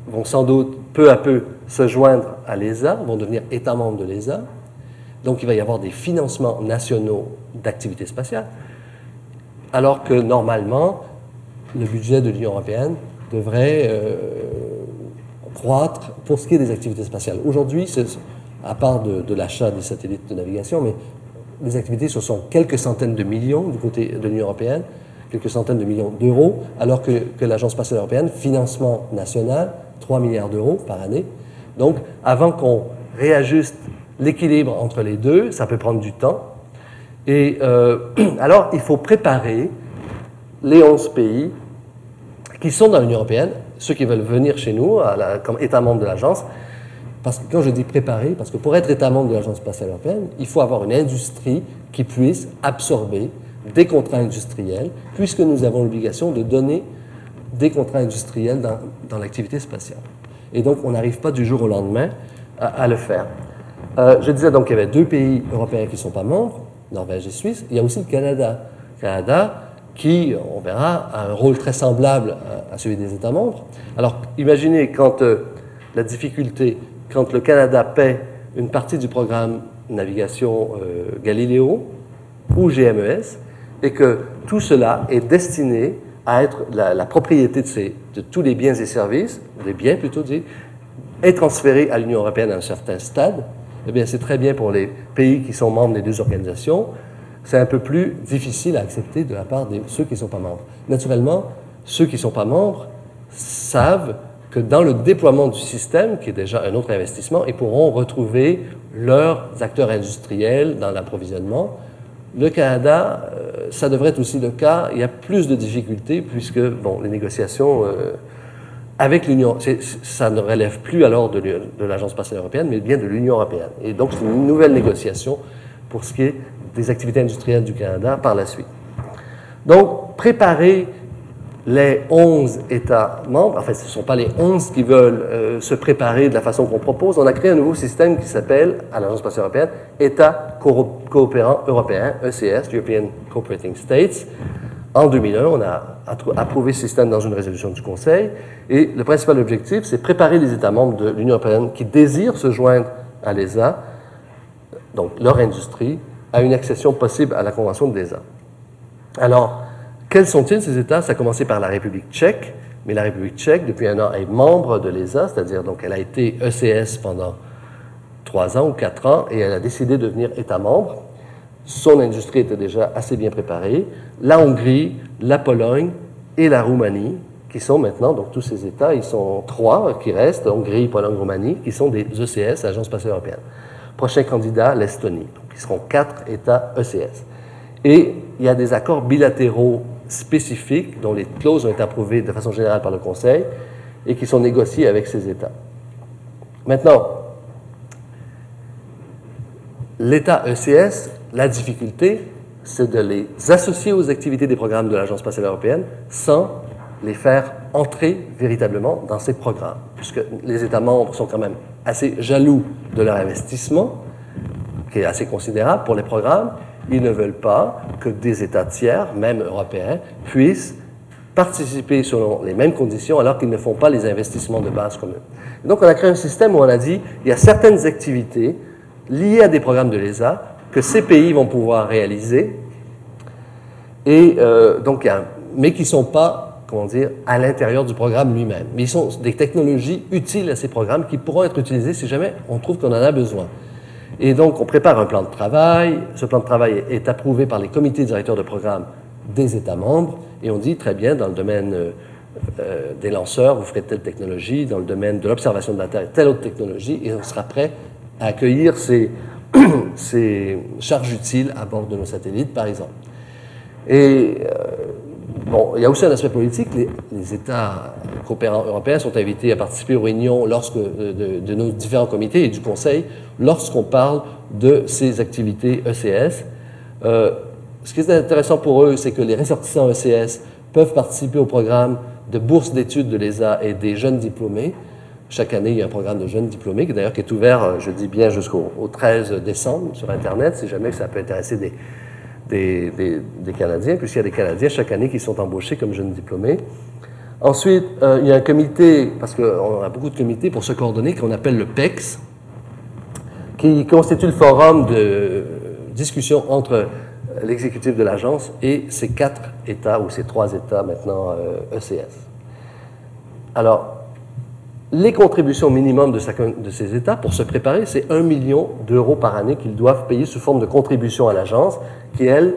vont sans doute peu à peu se joindre à l'ESA, vont devenir États membres de l'ESA. Donc, il va y avoir des financements nationaux d'activités spatiales, alors que normalement, le budget de l'Union européenne devrait euh, croître pour ce qui est des activités spatiales. Aujourd'hui, à part de, l'achat des satellites de navigation, mais les activités, ce sont quelques centaines de millions du côté de l'Union européenne, quelques centaines de millions d'euros, alors que, l'Agence spatiale européenne, financement national, 3 milliards d'euros par année. Donc, avant qu'on réajuste l'équilibre entre les deux, ça peut prendre du temps. Et euh, alors, il faut préparer les 11 pays qui sont dans l'Union européenne, ceux qui veulent venir chez nous comme État membre de l'agence, parce que quand je dis préparer, parce que pour être État membre de l'Agence spatiale européenne, il faut avoir une industrie qui puisse absorber des contrats industriels, puisque nous avons l'obligation de donner des contrats industriels dans, dans l'activité spatiale. Et donc, on n'arrive pas du jour au lendemain à, le faire. Euh, je disais donc qu'il y avait deux pays européens qui ne sont pas membres, Norvège et Suisse. Il y a aussi le Canada. Le Canada, qui, on verra, a un rôle très semblable à, celui des États membres. Alors, imaginez quand euh, la difficulté, quand le Canada paie une partie du programme navigation euh, Galileo ou GMES, et que tout cela est destiné à être la, propriété de, tous les biens et services, des biens plutôt dit, est transférée à l'Union européenne à un certain stade, eh bien, c'est très bien pour les pays qui sont membres des deux organisations. C'est un peu plus difficile à accepter de la part de ceux qui ne sont pas membres. Naturellement, ceux qui ne sont pas membres savent dans le déploiement du système, qui est déjà un autre investissement, ils pourront retrouver leurs acteurs industriels dans l'approvisionnement. Le Canada, euh, ça devrait être aussi le cas. Il y a plus de difficultés puisque bon, les négociations euh, avec l'Union, ça ne relève plus alors de l'Agence spatiale européenne, mais bien de l'Union européenne. Et donc, c'est une nouvelle négociation pour ce qui est des activités industrielles du Canada par la suite. Donc, préparer les 11 États membres, enfin, ce ne sont pas les 11 qui veulent euh, se préparer de la façon qu'on propose. On a créé un nouveau système qui s'appelle, à l'Agence spatiale européenne, États coopérants européens, ECS, European Cooperating States. En 2001, on a approuvé ce système dans une résolution du Conseil. Et le principal objectif, c'est préparer les États membres de l'Union européenne qui désirent se joindre à l'ESA, donc leur industrie, à une accession possible à la Convention de l'ESA. Alors, quels sont-ils ces États? Ça a commencé par la République tchèque, mais la République tchèque, depuis un an, est membre de l'ESA, c'est-à-dire donc elle a été ECS pendant trois ans ou quatre ans, et elle a décidé de devenir État membre. Son industrie était déjà assez bien préparée. La Hongrie, la Pologne et la Roumanie, qui sont maintenant, donc tous ces États, ils sont trois qui restent, Hongrie, Pologne, Roumanie, qui sont des ECS, Agence spatiale européenne. Prochain candidat, l'Estonie. Donc, ils seront quatre États ECS. Et il y a des accords bilatéraux spécifiques dont les clauses ont été approuvées de façon générale par le Conseil et qui sont négociés avec ces États. Maintenant, l'État ECS, la difficulté, c'est de les associer aux activités des programmes de l'Agence spatiale européenne sans les faire entrer véritablement dans ces programmes, puisque les États membres sont quand même assez jaloux de leur investissement, qui est assez considérable pour les programmes. Ils ne veulent pas que des États tiers, même européens, puissent participer selon les mêmes conditions alors qu'ils ne font pas les investissements de base. Et donc on a créé un système où on a dit il y a certaines activités liées à des programmes de l'ESA que ces pays vont pouvoir réaliser, et euh, donc, mais qui ne sont pas, comment dire, à l'intérieur du programme lui-même. Mais ils sont des technologies utiles à ces programmes qui pourront être utilisées si jamais on trouve qu'on en a besoin. Et donc, on prépare un plan de travail. Ce plan de travail est approuvé par les comités directeurs de programme des États membres. Et on dit, très bien, dans le domaine euh, euh, des lanceurs, vous ferez telle technologie. Dans le domaine de l'observation de la Terre, telle autre technologie. Et on sera prêt à accueillir ces, charges utiles à bord de nos satellites, par exemple. Et euh, bon, il y a aussi un aspect politique. Les, États coopérants européens sont invités à participer aux réunions lorsque, de, de- nos différents comités et du Conseil lorsqu'on parle de ces activités ECS. Euh, ce qui est intéressant pour eux, c'est que les ressortissants ECS peuvent participer au programme de bourse d'études de l'ESA et des jeunes diplômés. Chaque année, il y a un programme de jeunes diplômés, qui est ouvert, euh, je dis bien, jusqu'au au 13 décembre sur Internet, si jamais ça peut intéresser des, des, Canadiens, puisqu'il y a des Canadiens chaque année qui sont embauchés comme jeunes diplômés. Ensuite, euh, il y a un comité, parce qu'on a beaucoup de comités pour se coordonner, qu'on appelle le PEX, qui constitue le forum de discussion entre l'exécutif de l'agence et ces quatre États, ou ces trois États maintenant euh, ECS. Alors, les contributions minimum de ces États pour se préparer, c'est 1 million d'euros par année qu'ils doivent payer sous forme de contribution à l'agence, qui, elle,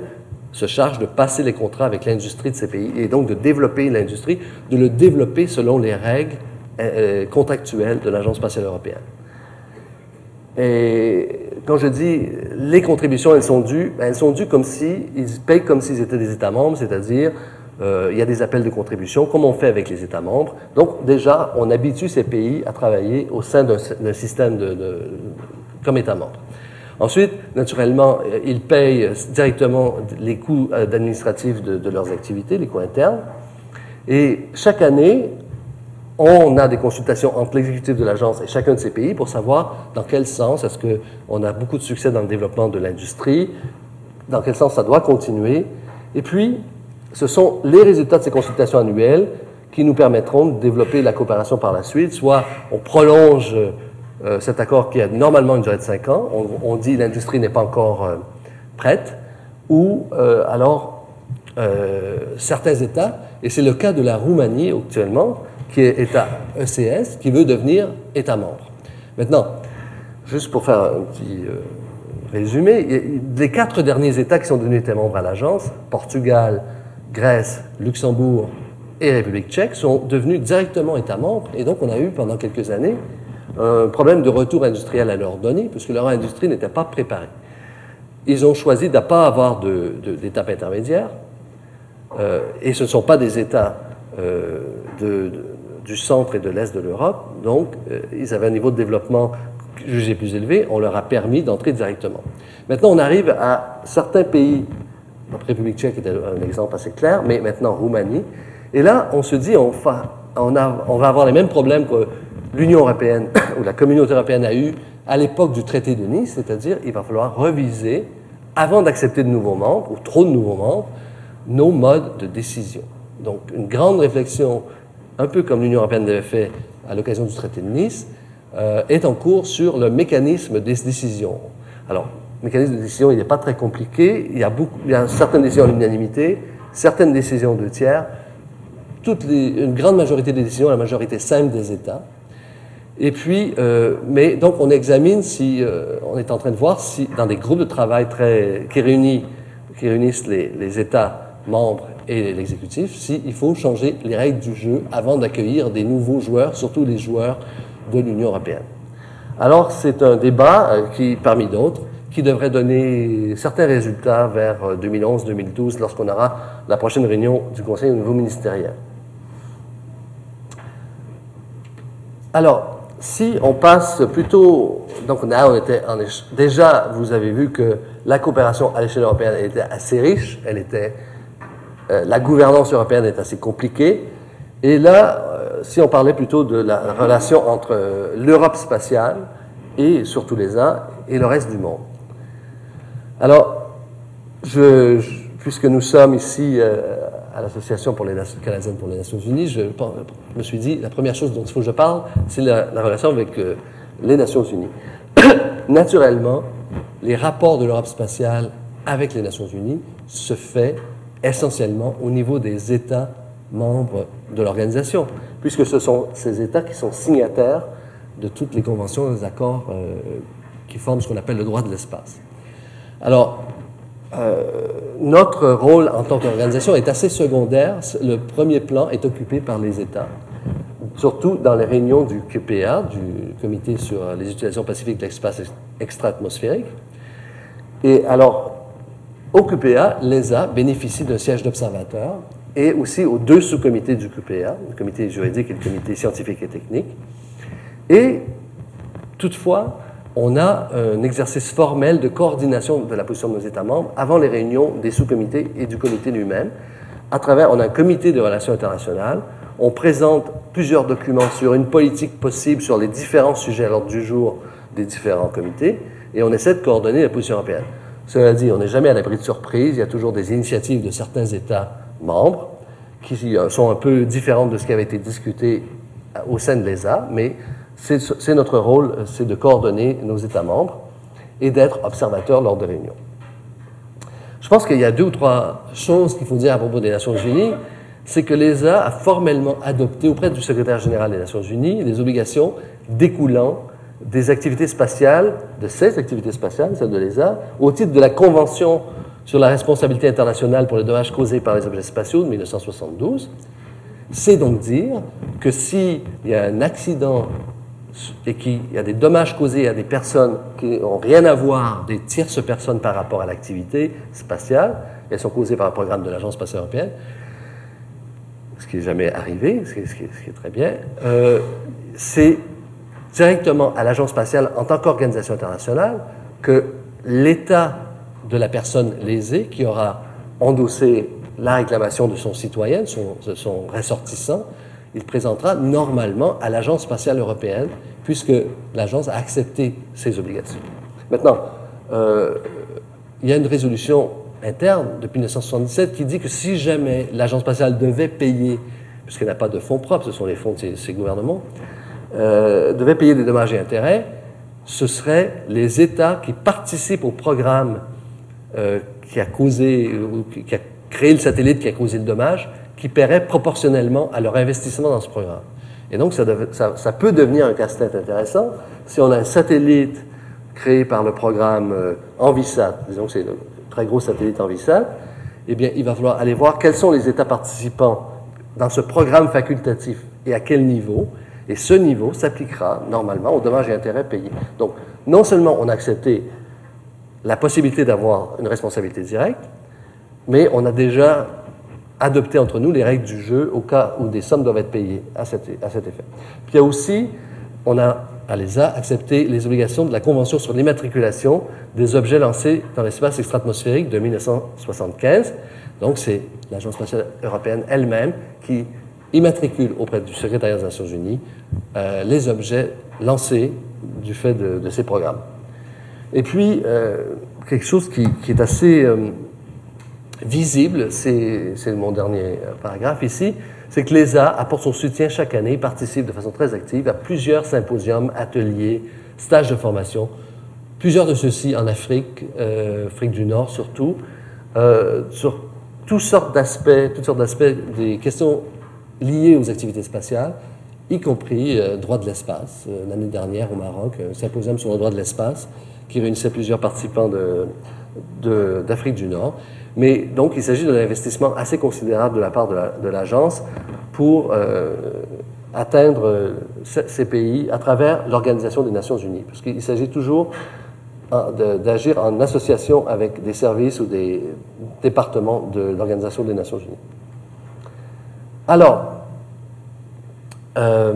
se charge de passer les contrats avec l'industrie de ces pays et donc de développer l'industrie, de le développer selon les règles euh, contractuelles de l'Agence spatiale européenne. Et quand je dis les contributions, elles sont dues, ben, elles sont dues comme si, ils payent comme s'ils étaient des États membres, c'est-à-dire euh, il y a des appels de contribution, comme on fait avec les États membres. Donc déjà, on habitue ces pays à travailler au sein d'un système de, comme États membres. Ensuite, naturellement, euh, ils payent directement les coûts euh, administratifs de, de leurs activités, les coûts internes. Et chaque année, on a des consultations entre l'exécutif de l'agence et chacun de ces pays pour savoir dans quel sens est-ce qu'on a beaucoup de succès dans le développement de l'industrie, dans quel sens ça doit continuer. Et puis, ce sont les résultats de ces consultations annuelles qui nous permettront de développer la coopération par la suite. Soit on prolonge euh, cet accord qui a normalement une durée de 5 ans, on, dit l'industrie n'est pas encore euh, prête, ou euh, alors certains États, et c'est le cas de la Roumanie actuellement, qui est État ECS, qui veut devenir État membre. Maintenant, juste pour faire un petit résumé, les quatre derniers États qui sont devenus États membres à l'agence, Portugal, Grèce, Luxembourg et République tchèque, sont devenus directement États membres, et donc on a eu pendant quelques années un problème de retour industriel à leur donner, puisque leur industrie n'était pas préparée. Ils ont choisi de ne pas avoir d'étape intermédiaire, euh, et ce ne sont pas des États euh, du centre et de l'est de l'Europe, donc euh, ils avaient un niveau de développement jugé plus élevé, on leur a permis d'entrer directement. Maintenant, on arrive à certains pays, la République tchèque était un exemple assez clair, mais maintenant Roumanie, et là, on se dit, on va, avoir les mêmes problèmes que l'Union européenne ou la communauté européenne a eu à l'époque du traité de Nice, c'est-à-dire il va falloir reviser, avant d'accepter de nouveaux membres, ou trop de nouveaux membres, nos modes de décision. Donc une grande réflexion, un peu comme l'Union européenne l'avait fait à l'occasion du traité de Nice, euh, est en cours sur le mécanisme des décisions. Alors, mécanisme de décision, il n'est pas très compliqué, il y a, certaines décisions à l'unanimité, certaines décisions de tiers, une grande majorité des décisions, la majorité simple des États, et puis, euh, mais donc on examine si, euh, on est en train de voir si dans des groupes de travail très, qui, réunissent, qui réunissent les, les, États membres et l'exécutif, s'il faut changer les règles du jeu avant d'accueillir des nouveaux joueurs, surtout les joueurs de l'Union européenne. Alors c'est un débat euh, qui, parmi d'autres, qui devrait donner certains résultats vers 2011-2012 lorsqu'on aura la prochaine réunion du Conseil au niveau ministériel. Alors, si on passe plutôt, donc là on était en, déjà, vous avez vu que la coopération à l'échelle européenne était assez riche, elle était, euh, la gouvernance européenne est assez compliquée, et là, euh, si on parlait plutôt de la relation entre euh, l'Europe spatiale et surtout les uns et le reste du monde. Alors, je, puisque nous sommes ici à l'Association canadienne pour les Nations Unies, je, me suis dit, la première chose dont il faut que je parle, c'est la, relation avec euh, les Nations Unies. Naturellement, les rapports de l'Europe spatiale avec les Nations Unies se fait essentiellement au niveau des États membres de l'organisation, puisque ce sont ces États qui sont signataires de toutes les conventions et les accords euh, qui forment ce qu'on appelle le droit de l'espace. Alors, euh, notre rôle en tant qu'organisation est assez secondaire. Le premier plan est occupé par les États, surtout dans les réunions du QPA, du Comité sur les utilisations pacifiques de l'espace extra-atmosphérique. Et alors, au QPA, l'ESA bénéficie d'un siège d'observateur et aussi aux deux sous-comités du QPA, le comité juridique et le comité scientifique et technique. Et toutefois, on a un exercice formel de coordination de la position de nos États membres avant les réunions des sous-comités et du comité lui-même. À travers, on a un comité de relations internationales. On présente plusieurs documents sur une politique possible sur les différents sujets à l'ordre du jour des différents comités et on essaie de coordonner la position européenne. Cela dit, on n'est jamais à l'abri de surprises. Il y a toujours des initiatives de certains États membres qui sont un peu différentes de ce qui avait été discuté au sein de l'ESA, mais c'est notre rôle, c'est de coordonner nos États membres et d'être observateur lors de réunions. Je pense qu'il y a deux ou trois choses qu'il faut dire à propos des Nations Unies. C'est que l'ESA a formellement adopté auprès du secrétaire général des Nations Unies les obligations découlant des activités spatiales, de ces activités spatiales, celles de l'ESA, au titre de la Convention sur la responsabilité internationale pour les dommages causés par les objets spatiaux de 1972. C'est donc dire que s'il y a un accident et qu'il y a des dommages causés à des personnes qui n'ont rien à voir, des tierces personnes par rapport à l'activité spatiale, elles sont causées par un programme de l'Agence spatiale européenne, ce qui n'est jamais arrivé, ce qui, est, très bien, euh, c'est directement à l'Agence spatiale en tant qu'organisation internationale que l'État de la personne lésée qui aura endossé la réclamation de son citoyen, son ressortissant, il présentera normalement à l'Agence spatiale européenne, puisque l'agence a accepté ses obligations. Maintenant, euh, il y a une résolution interne depuis 1977 qui dit que si jamais l'Agence spatiale devait payer, puisqu'elle n'a pas de fonds propres, ce sont les fonds de ses, gouvernements, euh, devait payer des dommages et intérêts, ce seraient les États qui participent au programme euh, qui a causé, qui a créer le satellite qui a causé le dommage, qui paierait proportionnellement à leur investissement dans ce programme. Et donc, ça peut devenir un casse-tête intéressant si on a un satellite créé par le programme euh, Envisat, disons que c'est le très gros satellite Envisat, eh bien, il va falloir aller voir quels sont les États participants dans ce programme facultatif et à quel niveau. Et ce niveau s'appliquera normalement aux dommages et intérêts payés. Donc, non seulement on a accepté la possibilité d'avoir une responsabilité directe, mais on a déjà adopté entre nous les règles du jeu au cas où des sommes doivent être payées à cet, à cet effet. Puis il y a aussi, on a à l'ESA accepté les obligations de la Convention sur l'immatriculation des objets lancés dans l'espace extra-atmosphérique de 1975. Donc c'est l'Agence spatiale européenne elle-même qui immatricule auprès du secrétariat des Nations Unies euh, les objets lancés du fait de, de ces programmes. Et puis, euh, quelque chose qui, qui est assez euh, visible, c'est mon dernier paragraphe ici, c'est que l'ESA apporte son soutien chaque année, participe de façon très active à plusieurs symposiums, ateliers, stages de formation, plusieurs de ceux-ci en Afrique, euh, Afrique du Nord surtout, euh, sur toutes sortes d'aspects, toutes sortes d'aspects des questions liées aux activités spatiales, y compris euh, droit de l'espace. Euh, L'année dernière au Maroc, un symposium sur le droit de l'espace qui réunissait plusieurs participants d'Afrique de, du Nord. Mais donc, il s'agit d'un investissement assez considérable de la part de l'agence la, pour euh, atteindre euh, ces pays à travers l'Organisation des Nations Unies. Parce qu'il s'agit toujours d'agir en association avec des services ou des départements de l'Organisation des Nations Unies. Alors, euh,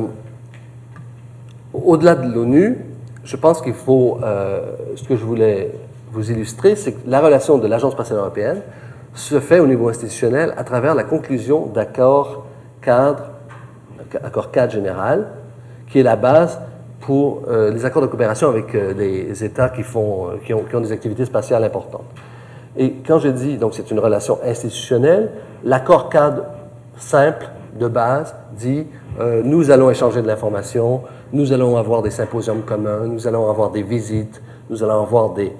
au-delà de l'ONU, je pense qu'il faut, euh, ce que je voulais vous illustrer, c'est que la relation de l'Agence spatiale européenne se fait au niveau institutionnel à travers la conclusion d'accords cadres, accord cadre général, qui est la base pour euh, les accords de coopération avec euh, les États qui, font, euh, qui, ont, qui, ont, des activités spatiales importantes. Et quand je dis, donc c'est une relation institutionnelle, l'accord cadre simple, de base, dit euh, nous allons échanger de l'information, nous allons avoir des symposiums communs, nous allons avoir des visites, nous allons avoir des,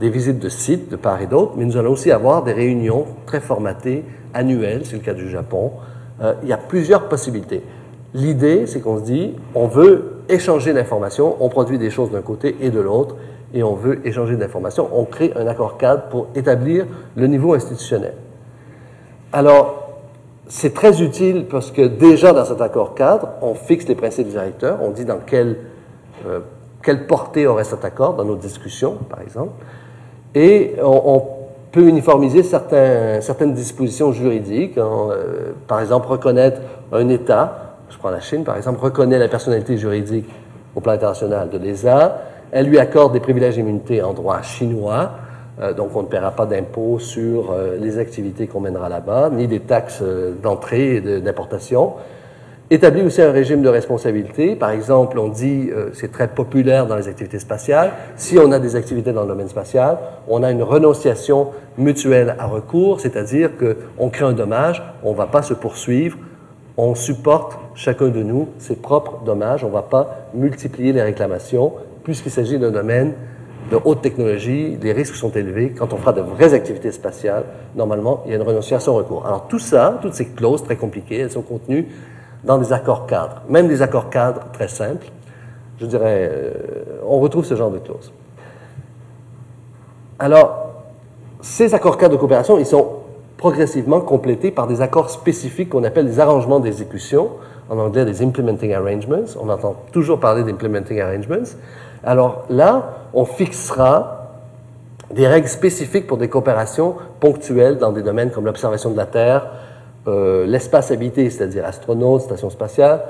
des visites de sites de part et d'autre, mais nous allons aussi avoir des réunions très formatées, annuelles, c'est le cas du Japon. Euh, il y a plusieurs possibilités. L'idée, c'est qu'on se dit, on veut échanger d'informations, on produit des choses d'un côté et de l'autre, et on veut échanger d'informations, on crée un accord cadre pour établir le niveau institutionnel. Alors, c'est très utile parce que déjà dans cet accord cadre, on fixe les principes directeurs, on dit dans euh, quelle portée aurait cet accord dans nos discussions, par exemple, et on, peut uniformiser certaines dispositions juridiques, hein, euh, par exemple reconnaître un État, je prends la Chine par exemple, reconnaît la personnalité juridique au plan international de l'ESA, elle lui accorde des privilèges d'immunité en droit chinois, euh, donc on ne paiera pas d'impôts sur euh, les activités qu'on mènera là-bas, ni des taxes d'entrée et d'importation. Établit aussi un régime de responsabilité. Par exemple, on dit, euh, c'est très populaire dans les activités spatiales, si on a des activités dans le domaine spatial, on a une renonciation mutuelle à recours, c'est-à-dire qu'on crée un dommage, on ne va pas se poursuivre, on supporte chacun de nous ses propres dommages, on ne va pas multiplier les réclamations, puisqu'il s'agit d'un domaine de haute technologie, les risques sont élevés. Quand on fera de vraies activités spatiales, normalement, il y a une renonciation au recours. Alors tout ça, toutes ces clauses très compliquées, elles sont contenues dans des accords cadres, même des accords cadres très simples. Je dirais, euh, on retrouve ce genre de clauses. Alors, ces accords cadres de coopération, ils sont progressivement complétés par des accords spécifiques qu'on appelle des arrangements d'exécution, en anglais des implementing arrangements. On entend toujours parler d'implementing arrangements. Alors là, on fixera des règles spécifiques pour des coopérations ponctuelles dans des domaines comme l'observation de la Terre, euh, l'espace habité, c'est-à-dire astronautes, stations spatiales,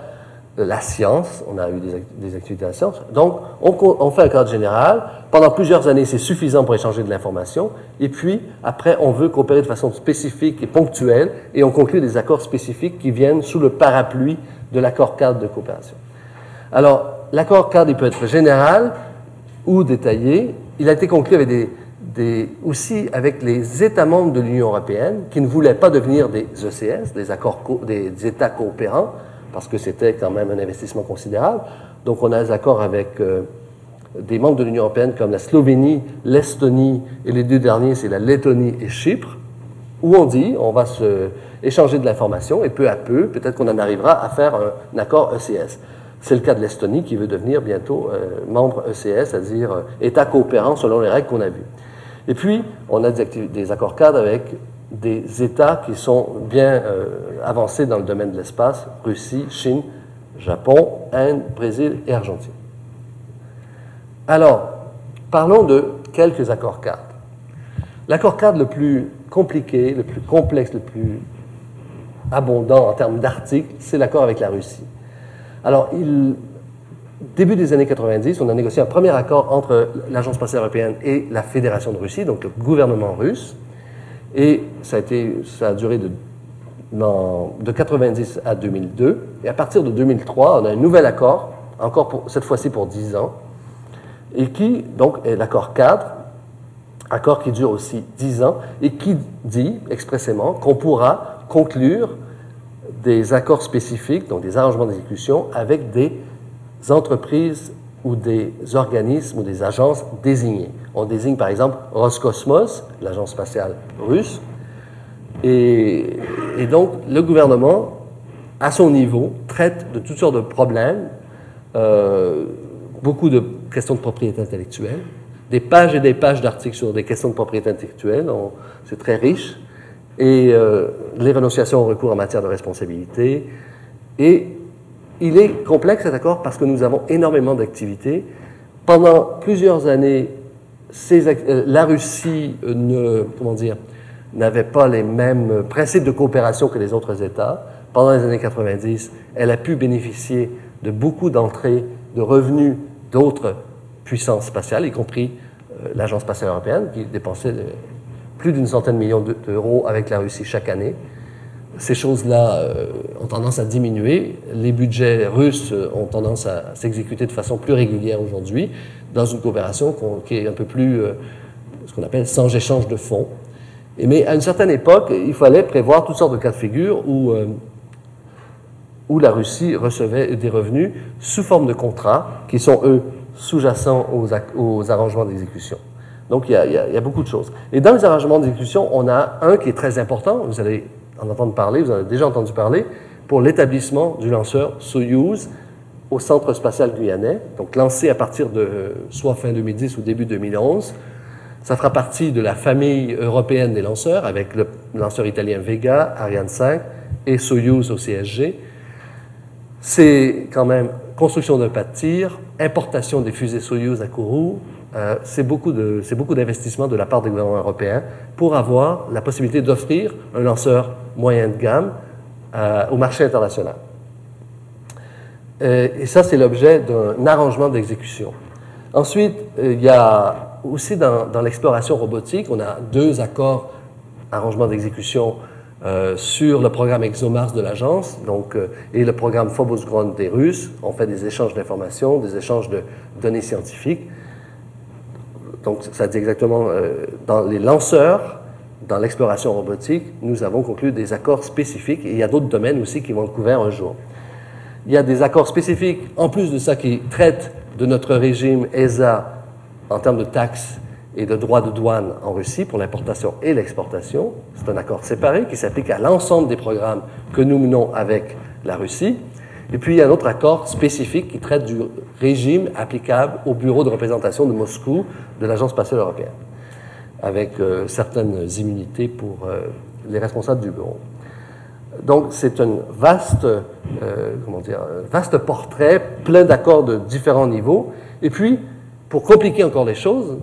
la science, on a eu des, des activités à la science. Donc, on, on, fait un cadre général. Pendant plusieurs années, c'est suffisant pour échanger de l'information. Et puis, après, on veut coopérer de façon spécifique et ponctuelle, et on conclut des accords spécifiques qui viennent sous le parapluie de l'accord cadre de coopération. Alors, l'accord cadre, il peut être général ou détaillé. Il a été conclu avec des, aussi avec les États membres de l'Union européenne qui ne voulaient pas devenir des ECS, des, accords des États coopérants, parce que c'était quand même un investissement considérable. Donc on a des accords avec euh, des membres de l'Union européenne comme la Slovénie, l'Estonie, et les deux derniers, c'est la Lettonie et Chypre. où on dit on va se échanger de l'information et peu à peu, peut-être qu'on en arrivera à faire un, accord ECS. C'est le cas de l'Estonie qui veut devenir bientôt euh, membre ECS, c'est-à-dire euh, État coopérant selon les règles qu'on a vues. Et puis, on a des, accords cadres avec des États qui sont bien euh, avancés dans le domaine de l'espace, Russie, Chine, Japon, Inde, Brésil et Argentine. Alors, parlons de quelques accords cadres. L'accord cadre le plus compliqué, le plus complexe, le plus abondant en termes d'articles, c'est l'accord avec la Russie. Alors, il, début des années 90, on a négocié un premier accord entre l'Agence spatiale européenne et la Fédération de Russie, donc le gouvernement russe. Et ça a, duré de, de 90 à 2002. Et à partir de 2003, on a un nouvel accord, encore cette fois-ci pour 10 ans, et qui, donc, est l'accord cadre, accord qui dure aussi 10 ans, et qui dit expressément qu'on pourra conclure des accords spécifiques, donc des arrangements d'exécution, avec des entreprises ou des organismes ou des agences désignées. On désigne par exemple Roscosmos, l'agence spatiale russe, et, donc le gouvernement, à son niveau, traite de toutes sortes de problèmes, euh, beaucoup de questions de propriété intellectuelle, des pages et des pages d'articles sur des questions de propriété intellectuelle, c'est très riche, et euh, les renonciations au recours en matière de responsabilité, et il est complexe cet accord parce que nous avons énormément d'activités. Pendant plusieurs années, euh, la Russie ne, comment dire, n'avait pas les mêmes principes de coopération que les autres États. Pendant les années 90, elle a pu bénéficier de beaucoup d'entrées de revenus d'autres puissances spatiales, y compris euh, l'Agence spatiale européenne, qui dépensait plus d'une centaine de millions d'euros avec la Russie chaque année ces choses-là euh, ont tendance à diminuer. Les budgets russes ont tendance à s'exécuter de façon plus régulière aujourd'hui, dans une coopération qui est un peu plus, euh, ce qu'on appelle sans échange de fonds. Mais à une certaine époque, il fallait prévoir toutes sortes de cas de figure où, euh, où la Russie recevait des revenus sous forme de contrats qui sont, eux, sous-jacents aux, aux, arrangements d'exécution. Donc, il y, a, il y, a, beaucoup de choses. Et dans les arrangements d'exécution, on a un qui est très important. Vous allez en entendre parler, vous en avez déjà entendu parler, pour l'établissement du lanceur Soyuz au Centre spatial guyanais, donc lancé à partir de soit fin 2010 ou début 2011. Ça fera partie de la famille européenne des lanceurs avec le lanceur italien Vega, Ariane 5 et Soyuz au CSG. C'est quand même construction d'un pas de tir, importation des fusées Soyuz à Kourou, euh, c'est beaucoup d'investissement de, la part des gouvernements européens pour avoir la possibilité d'offrir un lanceur moyen de gamme euh, au marché international. Euh, et ça, c'est l'objet d'un arrangement d'exécution. Ensuite, il y a aussi dans, l'exploration robotique, on a deux accords arrangement d'exécution sur le programme ExoMars de l'agence donc, et le programme Phobos Ground des Russes. On fait des échanges d'informations, des échanges de données scientifiques. Donc, ça dit exactement dans les lanceurs, dans l'exploration robotique, nous avons conclu des accords spécifiques et il y a d'autres domaines aussi qui vont être couverts un jour. Il y a des accords spécifiques, en plus de ça, qui traitent de notre régime ESA en termes de taxes et de droits de douane en Russie pour l'importation et l'exportation. C'est un accord séparé qui s'applique à l'ensemble des programmes que nous menons avec la Russie. Et puis, il y a un autre accord spécifique qui traite du régime applicable au bureau de représentation de Moscou de l'Agence spatiale européenne avec euh, certaines immunités pour euh, les responsables du bureau. Donc, c'est un vaste, euh, comment dire, vaste portrait, plein d'accords de différents niveaux. Et puis, pour compliquer encore les choses,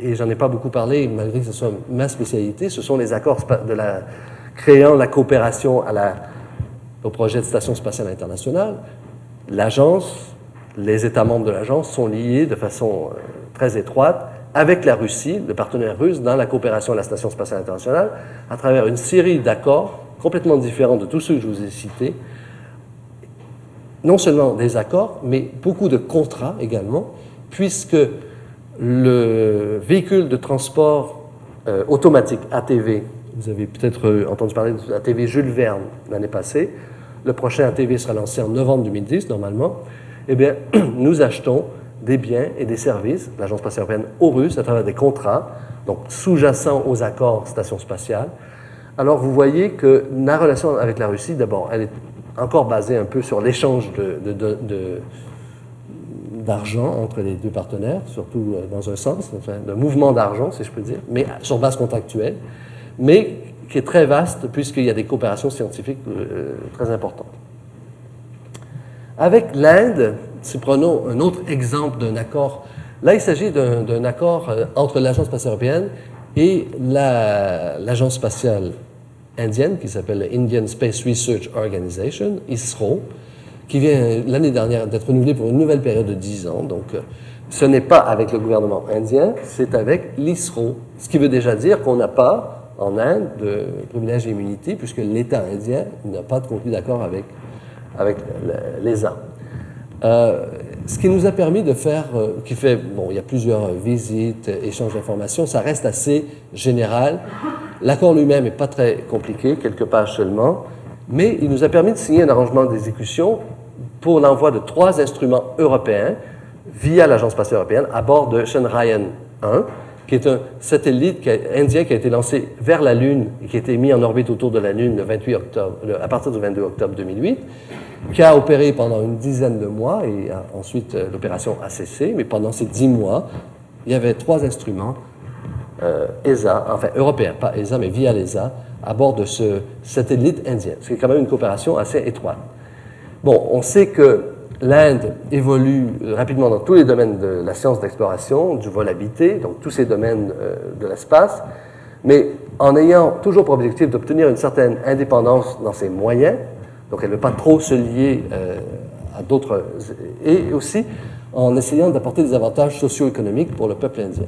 et j'en ai pas beaucoup parlé, malgré que ce soit ma spécialité, ce sont les accords de la, créant la coopération à la, au projet de station spatiale internationale. L'agence, les États membres de l'agence sont liés de façon très étroite avec la Russie, le partenaire russe, dans la coopération à la Station spatiale internationale, à travers une série d'accords complètement différents de tous ceux que je vous ai cités. Non seulement des accords, mais beaucoup de contrats également, puisque le véhicule de transport euh, automatique ATV, vous avez peut-être euh, entendu parler de l'ATV Jules Verne l'année passée, le prochain ATV sera lancé en novembre 2010 normalement, eh bien, nous achetons des biens et des services, l'Agence spatiale européenne, aux Russes à travers des contrats, donc sous-jacents aux accords station spatiale, Alors vous voyez que la relation avec la Russie, d'abord, elle est encore basée un peu sur l'échange de, d'argent entre les deux partenaires, surtout euh, dans un sens, enfin, mouvement d'argent, si je peux dire, mais sur base contractuelle, mais qui est très vaste puisqu'il y a des coopérations scientifiques euh, très importantes. Avec l'Inde, si prenons un autre exemple d'un accord, là il s'agit d'un accord euh, entre l'Agence spatiale européenne et la- l'Agence spatiale indienne qui s'appelle Indian Space Research Organization, ISRO, qui vient l'année dernière d'être renouvelée pour une nouvelle période de 10 ans. Donc euh, ce n'est pas avec le gouvernement indien, c'est avec l'ISRO, ce qui veut déjà dire qu'on n'a pas en Inde de privilèges et immunités puisque l'État indien n'a pas conclu d'accord avec avec le- l'ESA. Euh, ce qui nous a permis de faire, euh, qui fait, bon, il y a plusieurs visites, échanges d'informations, ça reste assez général. L'accord lui-même n'est pas très compliqué, quelques pages seulement, mais il nous a permis de signer un arrangement d'exécution pour l'envoi de trois instruments européens via l'Agence spatiale européenne à bord de Chandrayaan 1, qui est un satellite indien qui a été lancé vers la Lune et qui a été mis en orbite autour de la Lune le 28 octobre, à partir du 22 octobre 2008, qui a opéré pendant une dizaine de mois et ensuite euh, l'opération a cessé, mais pendant ces dix mois, il y avait trois instruments euh, ESA, enfin européens, pas ESA, mais via l'ESA, à bord de ce satellite indien. C'est quand même une coopération assez étroite. Bon, on sait que l'Inde évolue euh, rapidement dans tous les domaines de la science d'exploration, du vol habité, donc tous ces domaines euh, de l'espace, mais en ayant toujours pour objectif d'obtenir une certaine indépendance dans ses moyens, donc elle ne veut pas trop se lier euh, à d'autres, et aussi en essayant d'apporter des avantages socio-économiques pour le peuple indien.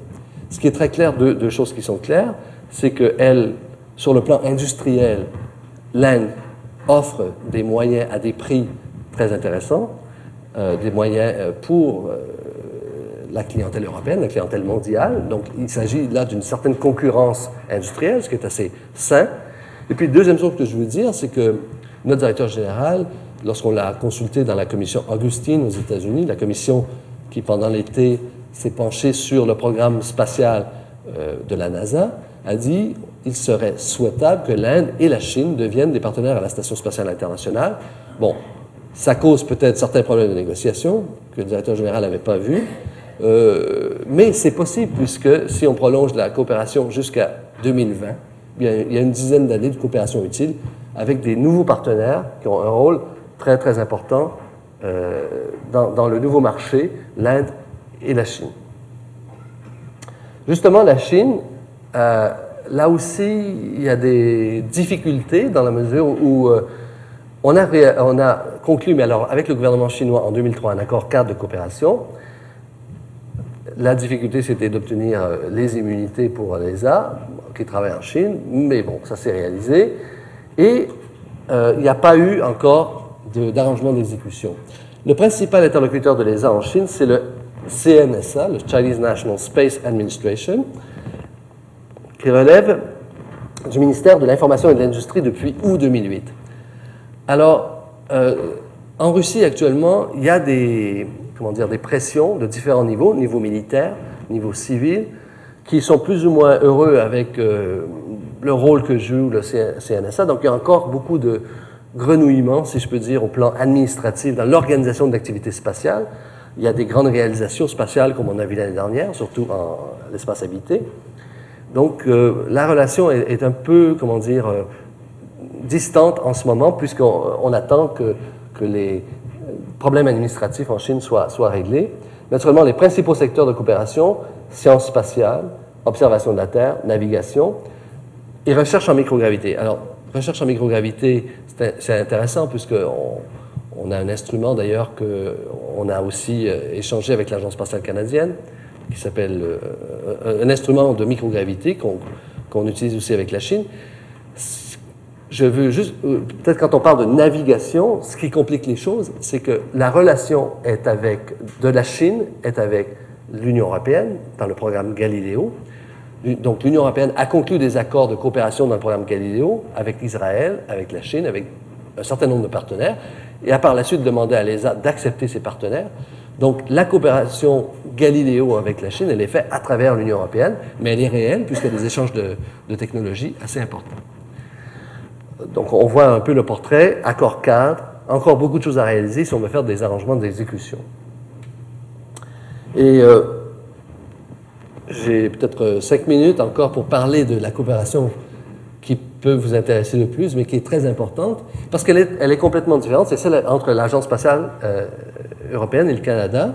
Ce qui est très clair, deux, deux choses qui sont claires, c'est que elle, sur le plan industriel, l'Inde offre des moyens à des prix très intéressants, des moyens euh, pour euh, la clientèle européenne, la clientèle mondiale. Donc, il s'agit là d'une certaine concurrence industrielle, ce qui est assez sain. Et puis, deuxième chose que je veux dire, c'est que notre directeur général, lorsqu'on l'a consulté dans la commission Augustine aux États-Unis, la commission qui, pendant l'été, s'est penchée sur le programme spatial euh, de la NASA, a dit il serait souhaitable que l'Inde et la Chine deviennent des partenaires à la Station spatiale internationale. Bon, ça cause peut-être certains problèmes de négociation que le directeur général n'avait pas vus, euh, mais c'est possible puisque si on prolonge la coopération jusqu'à 2020, bien, il y a une dizaine d'années de coopération utile avec des nouveaux partenaires qui ont un rôle très très important euh, dans, le nouveau marché, l'Inde et la Chine. Justement, la Chine, euh, là aussi, il y a des difficultés dans la mesure où on, a conclu, mais alors avec le gouvernement chinois en 2003, un accord cadre de coopération. La difficulté, c'était d'obtenir euh, les immunités pour l'ESA, qui travaille en Chine, mais bon, ça s'est réalisé. Et euh, il n'y a pas eu encore d'arrangement d'exécution. Le principal interlocuteur de l'ESA en Chine, c'est le CNSA, le Chinese National Space Administration, qui relève du ministère de l'Information et de l'Industrie depuis août 2008. Alors, euh, en Russie actuellement, il y a des, comment dire, des pressions de différents niveaux, niveau militaire, niveau civil, qui sont plus ou moins heureux avec euh, le rôle que joue le CNSA. Donc, il y a encore beaucoup de grenouillements, si je peux dire, au plan administratif, dans l'organisation de l'activité spatiale. Il y a des grandes réalisations spatiales, comme on a vu l'année dernière, surtout en l'espace habité. Donc, euh, la relation est, est un peu, comment dire, distante en ce moment, puisqu'on on attend que, les problèmes administratifs en Chine soient, réglés. Naturellement, les principaux secteurs de coopération, sciences spatiales, observation de la Terre, navigation et recherche en microgravité. Alors, recherche en microgravité, c'est intéressant puisqu'on on a un instrument d'ailleurs qu'on a aussi euh, échangé avec l'Agence spatiale canadienne, qui s'appelle euh, un instrument de microgravité qu'on utilise aussi avec la Chine. Je veux juste, euh, peut-être quand on parle de navigation, ce qui complique les choses, c'est que la relation est avec, de la Chine est avec l'Union européenne dans le programme Galileo. Donc l'Union européenne a conclu des accords de coopération dans le programme Galileo avec Israël, avec la Chine, avec un certain nombre de partenaires, et a par la suite demandé à l'ESA d'accepter ces partenaires. Donc la coopération Galileo avec la Chine, elle est faite à travers l'Union européenne, mais elle est réelle puisqu'il y a des échanges de technologies assez importants. Donc, on voit un peu le portrait, accord cadre, encore beaucoup de choses à réaliser si on veut faire des arrangements d'exécution. Et euh, j'ai peut-être cinq minutes encore pour parler de la coopération qui peut vous intéresser le plus, mais qui est très importante, parce qu'elle est, elle est complètement différente. C'est celle entre l'Agence spatiale euh, européenne et le Canada.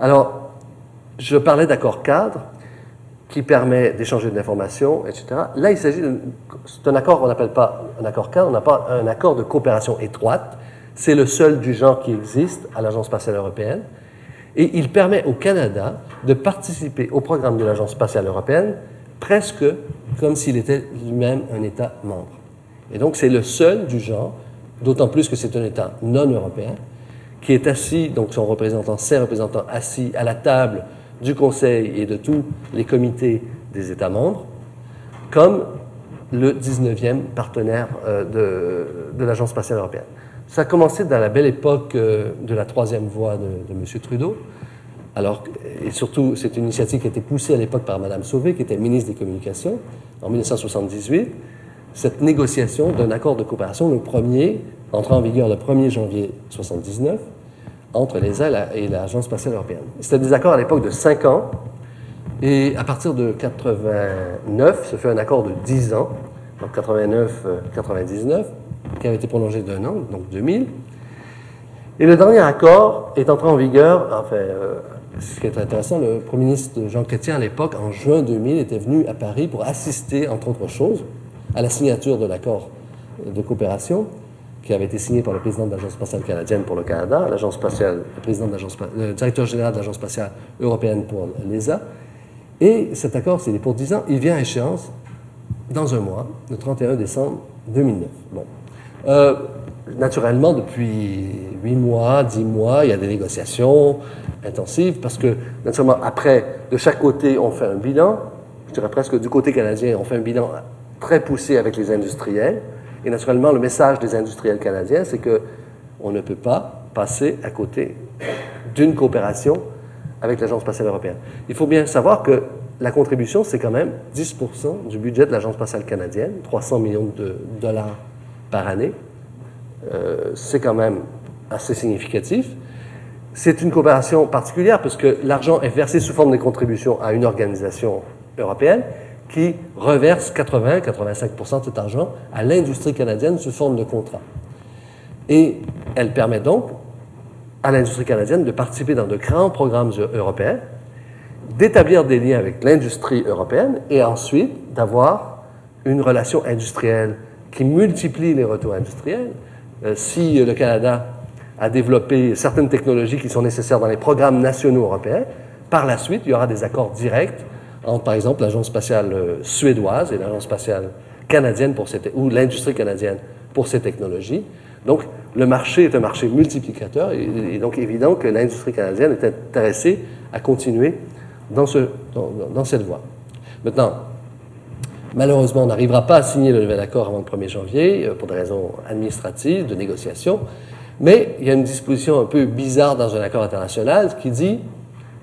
Alors, je parlais d'accord cadre qui permet d'échanger de l'information, etc. Là, il s'agit d'un accord, on n'appelle pas un accord cadre, on n'a pas un accord de coopération étroite. C'est le seul du genre qui existe à l'Agence spatiale européenne. Et il permet au Canada de participer au programme de l'Agence spatiale européenne presque comme s'il était lui-même un État membre. Et donc, c'est le seul du genre, d'autant plus que c'est un État non européen, qui est assis, donc son représentant, ses représentants assis à la table du Conseil et de tous les comités des États membres, comme le 19e partenaire euh, de, l'Agence spatiale européenne. Ça a commencé dans la belle époque euh, de la troisième voie de, M. Trudeau. Alors, et surtout, c'est une initiative qui a été poussée à l'époque par Mme Sauvé, qui était ministre des Communications, en 1978. Cette négociation d'un accord de coopération, le premier, entra en vigueur le 1er janvier 1979, entre l'ESA et l'Agence spatiale européenne. C'était des accords à l'époque de 5 ans, et à partir de 89, ce fait un accord de 10 ans, donc 89-99, qui avait été prolongé d'un an, donc 2000. Et le dernier accord est entré en vigueur, enfin, euh, ce qui est intéressant, le Premier ministre Jean Chrétien, à l'époque, en juin 2000, était venu à Paris pour assister, entre autres choses, à la signature de l'accord de coopération qui avait été signé par le président de l'Agence spatiale canadienne pour le Canada, l'agence spatiale, le, président de le directeur général de l'Agence spatiale européenne pour l'ESA. Et cet accord, c'est pour 10 ans, il vient à échéance dans un mois, le 31 décembre 2009. Bon. Euh, naturellement, depuis 8 mois, 10 mois, il y a des négociations intensives parce que, naturellement, après, de chaque côté, on fait un bilan. Je dirais presque du côté canadien, on fait un bilan très poussé avec les industriels. Et naturellement, le message des industriels canadiens, c'est que on ne peut pas passer à côté d'une coopération avec l'Agence spatiale européenne. Il faut bien savoir que la contribution, c'est quand même 10% du budget de l'Agence spatiale canadienne, 300 millions de dollars par année. Euh, c'est quand même assez significatif. C'est une coopération particulière parce que l'argent est versé sous forme de contributions à une organisation européenne qui reverse 80-85% de cet argent à l'industrie canadienne sous forme de contrat. Et elle permet donc à l'industrie canadienne de participer dans de grands programmes européens, d'établir des liens avec l'industrie européenne et ensuite d'avoir une relation industrielle qui multiplie les retours industriels. Euh, si le Canada a développé certaines technologies qui sont nécessaires dans les programmes nationaux européens, par la suite, il y aura des accords directs par exemple, l'Agence spatiale euh, suédoise et l'Agence spatiale canadienne pour ou l'industrie canadienne pour ces technologies. Donc, le marché est un marché multiplicateur et, donc évident que l'industrie canadienne est intéressée à continuer dans, ce, dans cette voie. Maintenant, malheureusement, on n'arrivera pas à signer le nouvel accord avant le 1er janvier euh, pour des raisons administratives, de négociation, mais il y a une disposition un peu bizarre dans un accord international qui dit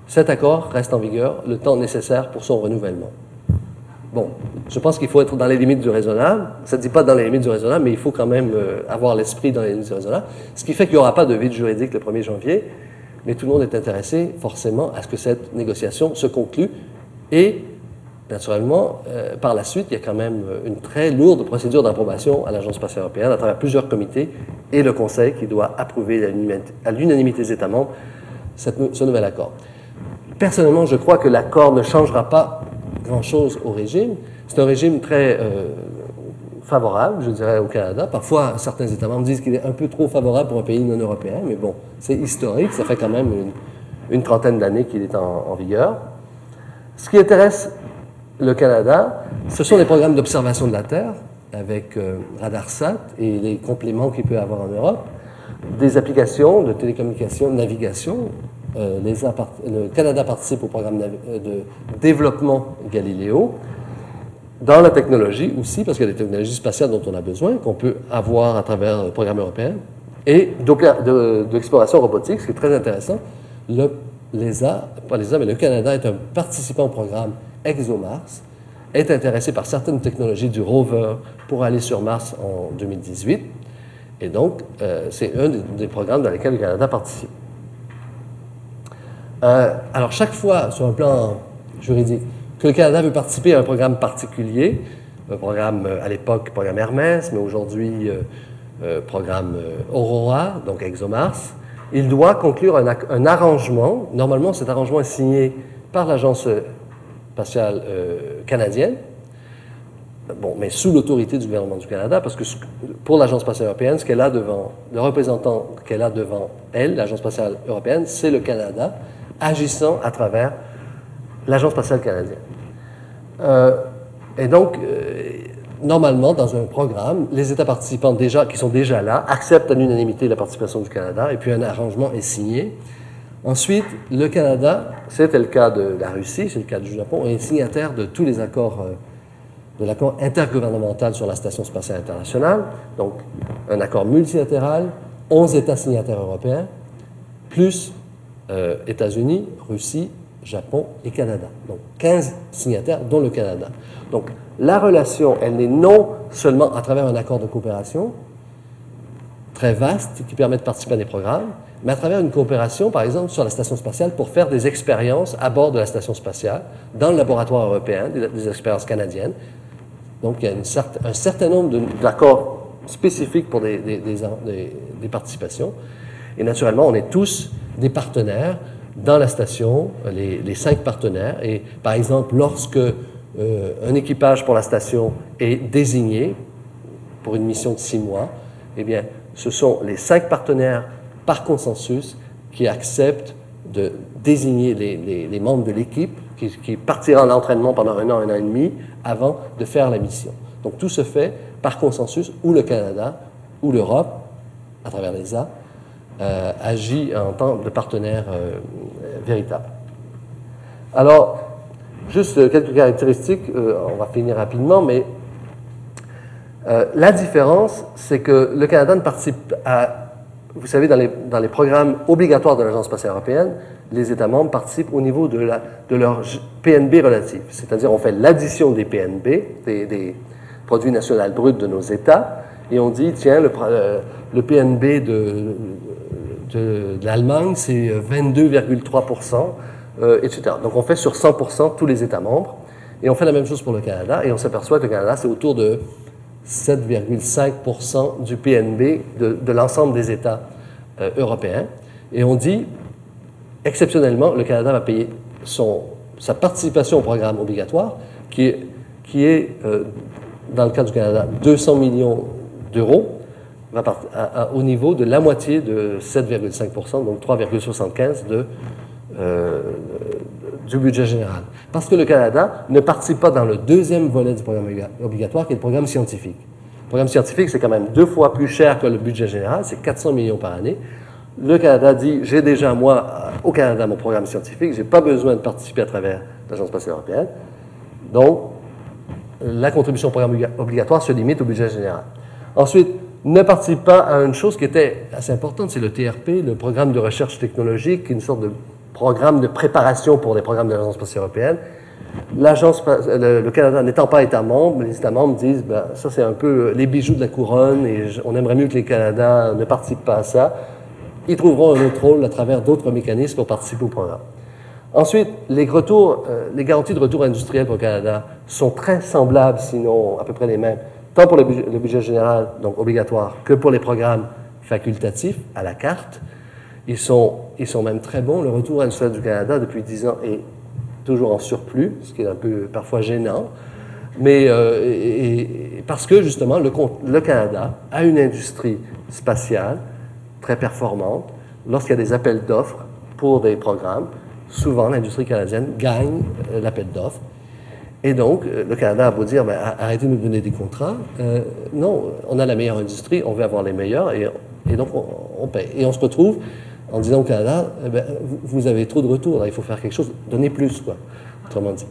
cet accord reste en vigueur le temps nécessaire pour son renouvellement. Bon, je pense qu'il faut être dans les limites du raisonnable. Ça ne dit pas dans les limites du raisonnable, mais il faut quand même euh, avoir l'esprit dans les limites du raisonnable. Ce qui fait qu'il n'y aura pas de vide juridique le 1er janvier, mais tout le monde est intéressé forcément à ce que cette négociation se conclue. Et, naturellement, euh, par la suite, il y a quand même euh, une très lourde procédure d'approbation à l'Agence spatiale européenne à travers plusieurs comités et le Conseil qui doit approuver à l'unanimité des États membres ce nouvel accord. Personnellement, je crois que l'accord ne changera pas grand-chose au régime. C'est un régime très euh, favorable, je dirais, au Canada. Parfois, certains États membres disent qu'il est un peu trop favorable pour un pays non européen, mais bon, c'est historique. Ça fait quand même une, trentaine d'années qu'il est en, vigueur. Ce qui intéresse le Canada, ce sont les programmes d'observation de la Terre, avec euh, RadarSat et les compléments qu'il peut avoir en Europe, des applications de télécommunication, de navigation, les le Canada participe au programme euh, de développement Galileo. Dans la technologie aussi, parce qu'il y a des technologies spatiales dont on a besoin, qu'on peut avoir à travers le programme européen, et d'exploration robotique, ce qui est très intéressant. Le, l'ESA, pas l'ESA, mais le Canada est un participant au programme ExoMars. est intéressé par certaines technologies du rover pour aller sur Mars en 2018. Et donc, euh, c'est un des programmes dans lesquels le Canada participe. Euh, alors, chaque fois, sur un plan juridique, que le Canada veut participer à un programme particulier, un programme euh, à l'époque, programme Hermès, mais aujourd'hui, euh, programme Aurora, donc ExoMars, il doit conclure un, un arrangement. Normalement, cet arrangement est signé par l'Agence spatiale canadienne, bon, mais sous l'autorité du gouvernement du Canada, parce que pour l'Agence spatiale européenne, ce qu'elle a devant, le représentant qu'elle a devant elle, l'Agence spatiale européenne, c'est le Canada, agissant à travers l'Agence spatiale canadienne. Euh, et donc, euh, normalement, dans un programme, les États participants déjà, qui sont déjà là acceptent à l'unanimité la participation du Canada, et puis un arrangement est signé. Ensuite, le Canada, c'était le cas de la Russie, c'est le cas du Japon, est signataire de tous les accords, euh, de l'accord intergouvernemental sur la Station spatiale internationale, donc un accord multilatéral, 11 États signataires européens, plus euh, États-Unis, Russie, Japon et Canada. Donc 15 signataires, dont le Canada. Donc la relation, elle n'est non seulement à travers un accord de coopération très vaste qui permet de participer à des programmes, mais à travers une coopération, par exemple, sur la station spatiale pour faire des expériences à bord de la station spatiale, dans le laboratoire européen, des, expériences canadiennes. Donc il y a un certain nombre d'accords spécifiques pour des participations. Et naturellement, on est tous des partenaires dans la station, les, les cinq partenaires. Et par exemple, lorsque euh, un équipage pour la station est désigné pour une mission de six mois, eh bien, ce sont les cinq partenaires par consensus qui acceptent de désigner les, les- les membres de l'équipe qui, qui partiront en entraînement pendant un an, un an et demi avant de faire la mission. Donc tout se fait par consensus où le Canada ou l'Europe, à travers l'ESA, euh, agit en tant que partenaire euh, véritable. Alors, juste euh, quelques caractéristiques, euh, on va finir rapidement, mais euh, la différence, c'est que le Canada ne participe à, vous savez, dans les, dans les programmes obligatoires de l'Agence spatiale européenne, les États membres participent au niveau de, la, de leur PNB relatif. C'est-à-dire, on fait l'addition des PNB, des, produits nationaux bruts de nos États, et on dit, tiens, le, euh, le PNB de, de, l'Allemagne, c'est 22,3% euh, etc. Donc, on fait sur 100% tous les États membres, et on fait la même chose pour le Canada, et on s'aperçoit que le Canada, c'est autour de 7,5 du PNB de, l'ensemble des États euh, européens. Et on dit, exceptionnellement, le Canada va payer son, sa participation au programme obligatoire, qui est, qui est euh, dans le cas du Canada, 200 millions d'euros, au niveau de la moitié de 7,5 donc 3,75 de, euh, du budget général. Parce que le Canada ne participe pas dans le deuxième volet du programme obliga- obligatoire, qui est le programme scientifique. Le programme scientifique, c'est quand même deux fois plus cher que le budget général, c'est 400 millions par année. Le Canada dit, j'ai déjà, moi, au Canada, mon programme scientifique, je n'ai pas besoin de participer à travers l'Agence spatiale européenne. Donc, la contribution au programme obliga- obligatoire se limite au budget général. Ensuite, ne participe pas à une chose qui était assez importante, c'est le TRP, le programme de recherche technologique, une sorte de programme de préparation pour les programmes de l'Agence spatiale européenne. L'agence, spa- le, Canada n'étant pas État membre, les États membres disent, ben, ça c'est un peu les bijoux de la couronne et on aimerait mieux que les Canadiens ne participent pas à ça. Ils trouveront un autre rôle à travers d'autres mécanismes pour participer au programme. Ensuite, les, retours, euh, les garanties de retour industriel pour le Canada sont très semblables, sinon à peu près les mêmes, tant pour le budget, général, donc obligatoire, que pour les programmes facultatifs à la carte. Ils sont, ils sont même très bons. Le retour industriel du Canada depuis 10 ans est toujours en surplus, ce qui est un peu parfois gênant. Mais euh, parce que justement, le, le Canada a une industrie spatiale très performante. Lorsqu'il y a des appels d'offres pour des programmes, souvent l'industrie canadienne gagne euh, l'appel d'offres. Et donc, euh, le Canada a beau dire, ben, arrêtez de nous donner des contrats. Euh, non, on a la meilleure industrie, on veut avoir les meilleurs, et, donc on, on paye. Et on se retrouve en disant au Canada, eh ben, vous, avez trop de retours, il faut faire quelque chose, donnez plus, quoi, autrement dit.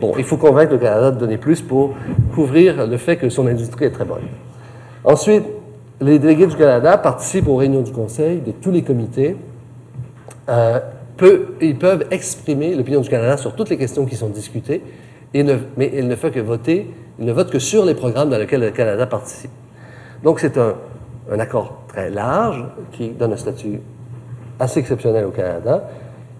Bon, il faut convaincre le Canada de donner plus pour couvrir le fait que son industrie est très bonne. Ensuite, les délégués du Canada participent aux réunions du Conseil de tous les comités. Euh, ils peuvent exprimer l'opinion du Canada sur toutes les questions qui sont discutées Mais il ne fait que voter, il ne vote que sur les programmes dans lesquels le Canada participe. Donc c'est un, accord très large qui donne un statut assez exceptionnel au Canada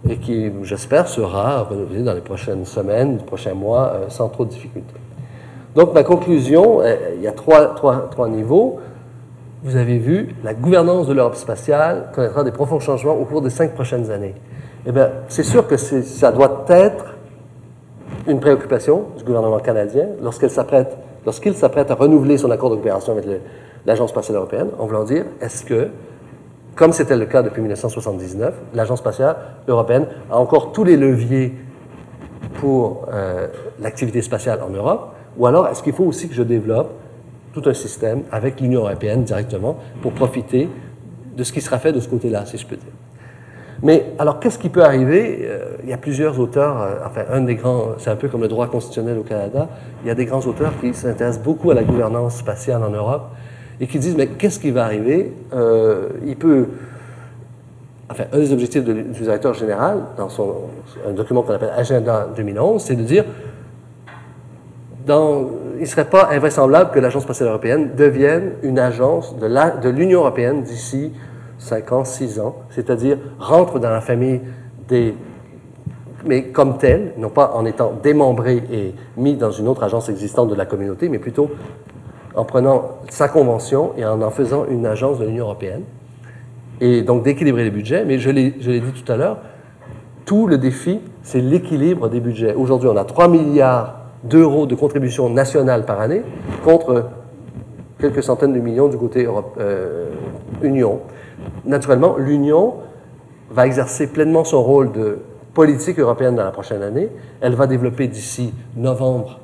et qui, j'espère, sera renouvelé dans les prochaines semaines, les prochains mois, euh, sans trop de difficultés. Donc ma conclusion, euh, il y a trois, trois, niveaux. Vous avez vu, la gouvernance de l'Europe spatiale connaîtra des profonds changements au cours des cinq prochaines années. Eh bien, c'est sûr que ça doit être une préoccupation du gouvernement canadien lorsqu'il s'apprête à renouveler son accord de coopération avec l'Agence spatiale européenne, en voulant dire, est-ce que, comme c'était le cas depuis 1979, l'Agence spatiale européenne a encore tous les leviers pour euh, l'activité spatiale en Europe, ou alors est-ce qu'il faut aussi que je développe tout un système avec l'Union européenne directement pour profiter de ce qui sera fait de ce côté-là, si je peux dire? Mais alors, qu'est-ce qui peut arriver Euh, Il y a plusieurs auteurs, euh, enfin, un des grands, c'est un peu comme le droit constitutionnel au Canada, il y a des grands auteurs qui s'intéressent beaucoup à la gouvernance spatiale en Europe et qui disent, mais qu'est-ce qui va arriver Euh, Il peut... Enfin, un des objectifs de- du directeur général, dans son, un document qu'on appelle Agenda 2011, c'est de dire, il ne serait pas invraisemblable que l'Agence spatiale européenne devienne une agence de l'Union européenne d'ici 5 ans, 6 ans, c'est-à-dire rentre dans la famille des... mais comme telle, non pas en étant démembré et mis dans une autre agence existante de la communauté, mais plutôt en prenant sa convention et en en faisant une agence de l'Union européenne. Et donc d'équilibrer les budgets, mais je l'ai je l'ai dit tout à l'heure, tout le défi, c'est l'équilibre des budgets. Aujourd'hui, on a 3 milliards d'euros de contributions nationales par année contre quelques centaines de millions du côté euh, Union. Naturellement, l'Union va exercer pleinement son rôle de politique européenne dans la prochaine année. Elle va développer d'ici novembre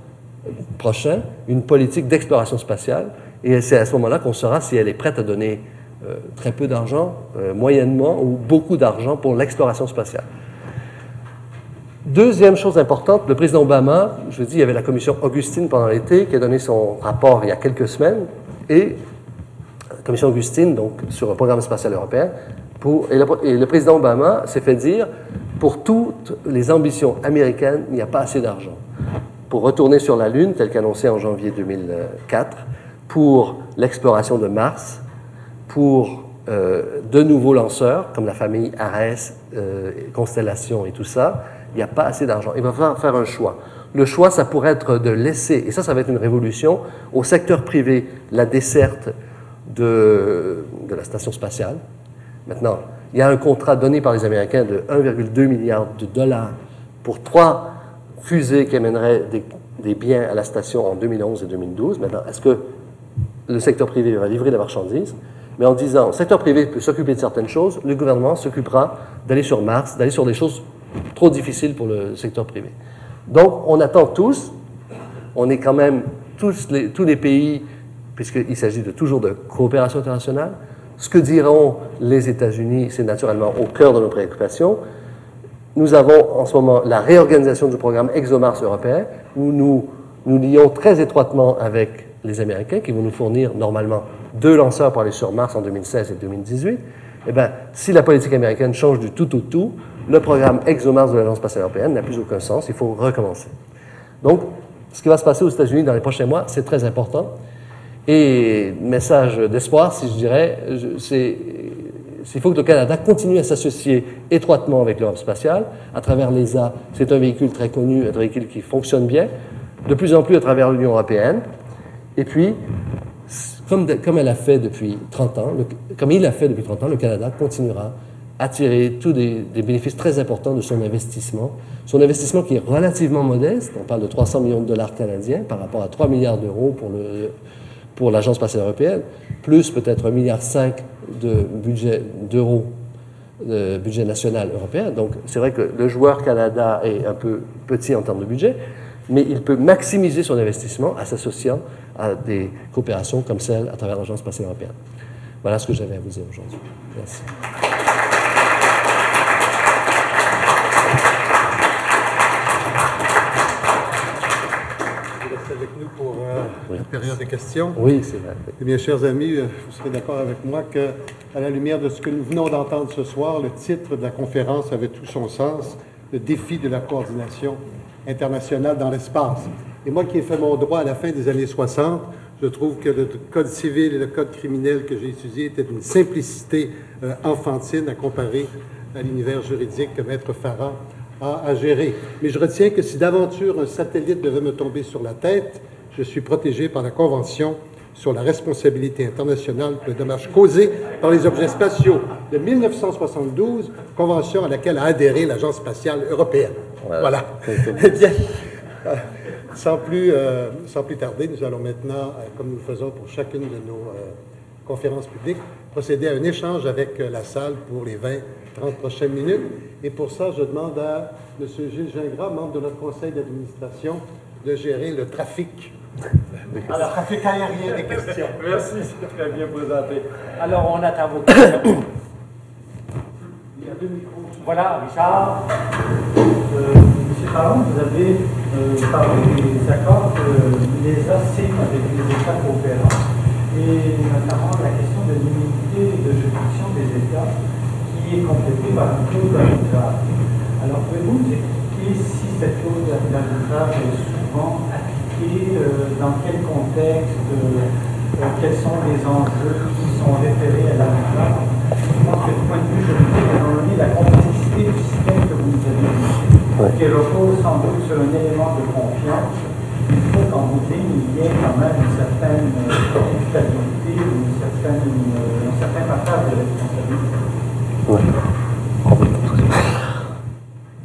prochain une politique d'exploration spatiale et c'est à ce moment-là qu'on saura si elle est prête à donner euh, très peu d'argent, euh, moyennement ou beaucoup d'argent pour l'exploration spatiale. Deuxième chose importante, le président Obama, je vous dis, il y avait la commission Augustine pendant l'été qui a donné son rapport il y a quelques semaines, et commission Augustine, donc sur un programme spatial européen, le, et le président Obama s'est fait dire, pour toutes les ambitions américaines, il n'y a pas assez d'argent. Pour retourner sur la Lune, tel qu'annoncé en janvier 2004, pour l'exploration de Mars, pour euh, de nouveaux lanceurs, comme la famille Ares, euh, Constellation et tout ça, il n'y a pas assez d'argent. Il va falloir faire un choix. Le choix, ça pourrait être de laisser, et ça, ça va être une révolution, au secteur privé, la desserte de, la station spatiale. Maintenant, il y a un contrat donné par les Américains de 1,2 milliard de dollars pour trois fusées qui amèneraient des, des biens à la station en 2011 et 2012. Maintenant, est-ce que le secteur privé va livrer la marchandise? Mais en disant, le secteur privé peut s'occuper de certaines choses, le gouvernement s'occupera d'aller sur Mars, d'aller sur des choses trop difficiles pour le secteur privé. Donc, on attend tous, on est quand même tous les, tous les pays, puisqu'il s'agit de, toujours de coopération internationale, ce que diront les États-Unis, c'est naturellement au cœur de nos préoccupations. Nous avons en ce moment la réorganisation du programme ExoMars européen, où nous nous lions très étroitement avec les Américains, qui vont nous fournir normalement deux lanceurs pour aller sur Mars en 2016 et 2018. Eh bien, si la politique américaine change du tout au tout, le programme ExoMars de l'Agence spatiale européenne n'a plus aucun sens, il faut recommencer. Donc, ce qui va se passer aux États-Unis dans les prochains mois, c'est très important. Et message d'espoir, si je dirais, c'est il faut que le Canada continue à s'associer étroitement avec l'Europe spatiale à travers l'ESA. C'est un véhicule très connu, un véhicule qui fonctionne bien, de plus en plus à travers l'Union européenne. Et puis, comme, elle a fait depuis 30 ans, comme il a fait depuis 30 ans, le Canada continuera à tirer tous des, des bénéfices très importants de son investissement. Son investissement qui est relativement modeste, on parle de 300 millions de dollars canadiens par rapport à 3 milliards d'euros pour le, pour l'Agence spatiale européenne, plus peut-être 1,5 milliard de budget d'euros de budget national européen. Donc, c'est vrai que le joueur Canada est un peu petit en termes de budget, mais il peut maximiser son investissement en s'associant à des coopérations comme celle à travers l'Agence spatiale européenne. Voilà ce que j'avais à vous dire aujourd'hui. Merci. Vous restez avec nous pour euh, Oui. la période de questions. Oui, c'est vrai. Eh bien, chers amis, euh, vous serez d'accord avec moi que, à la lumière de ce que nous venons d'entendre ce soir, le titre de la conférence avait tout son sens, le défi de la coordination internationale dans l'espace. Et moi qui ai fait mon droit à la fin des années 60, je trouve que le code civil et le code criminel que j'ai étudié étaient d'une simplicité euh, enfantine à comparer à l'univers juridique que Maître Farah a à gérer. Mais je retiens que si d'aventure un satellite devait me tomber sur la tête, je suis protégé par la Convention sur la responsabilité internationale pour les dommages causés par les objets spatiaux de 1972, convention à laquelle a adhéré l'Agence spatiale européenne. Voilà. Eh bien, euh, sans, plus, euh, sans plus tarder, nous allons maintenant, euh, comme nous le faisons pour chacune de nos conférences publiques, procéder à un échange avec la salle pour les 20 30 prochaines minutes. Et pour ça, je demande à M. Gilles Gingras, membre de notre conseil d'administration, de gérer le trafic. Alors, trafic aérien des questions. Merci, c'est très bien présenté. Alors, on attend vos questions. Il y a deux micros. Voilà, Richard. Euh, Monsieur Parent, vous avez euh, parlé des accords que l'ESA signe avec les États coopérants, et notamment la question de l'immunité de juridiction des États qui est complétée par une clause d'arbitrage. Alors, pouvez-vous nous expliquer si cette clause d'arbitrage est souvent appliquée, euh, dans quel contexte, euh, euh, quels sont les enjeux qui sont référés à l'arbitrage Je pense que du point de vue juridique, étant donné la complexité du système que vous nous avez dit, qui repose sans doute sur un élément de confiance, il faut qu'en bout de ligne, il y ait quand même une certaine stabilité, une certaine, un certain partage de responsabilité.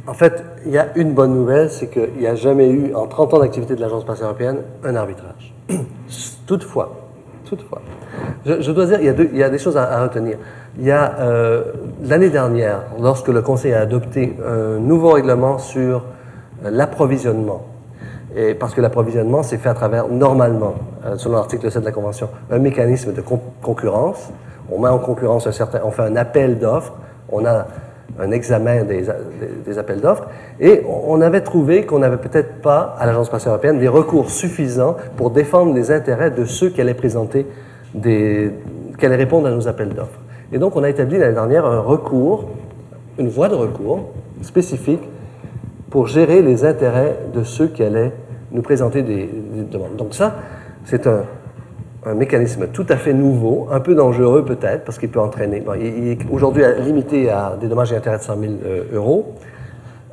En fait, il y a une bonne nouvelle, c'est qu'il n'y a jamais eu, en 30 ans d'activité de l'Agence spatiale européenne, un arbitrage. toutefois, toutefois, je, dois dire, il y, a des choses à, retenir. Il y a euh, l'année dernière, lorsque le Conseil a adopté un nouveau règlement sur euh, l'approvisionnement, et parce que l'approvisionnement, c'est fait à travers, normalement, euh, selon l'article 7 de la Convention, un mécanisme de concurrence on met en concurrence un certain, on fait un appel d'offres, on a un examen des, appels d'offres, et on avait trouvé qu'on n'avait peut-être pas, à l'Agence spatiale européenne, des recours suffisants pour défendre les intérêts de ceux qui allaient présenter des, qui allaient répondre à nos appels d'offres. Et donc, on a établi l'année dernière un recours, une voie de recours spécifique pour gérer les intérêts de ceux qui allaient nous présenter des demandes. Donc ça, c'est un, un mécanisme tout à fait nouveau, un peu dangereux peut-être, parce qu'il peut entraîner. il, est aujourd'hui limité à des dommages et intérêts de 100 000 euh, euros.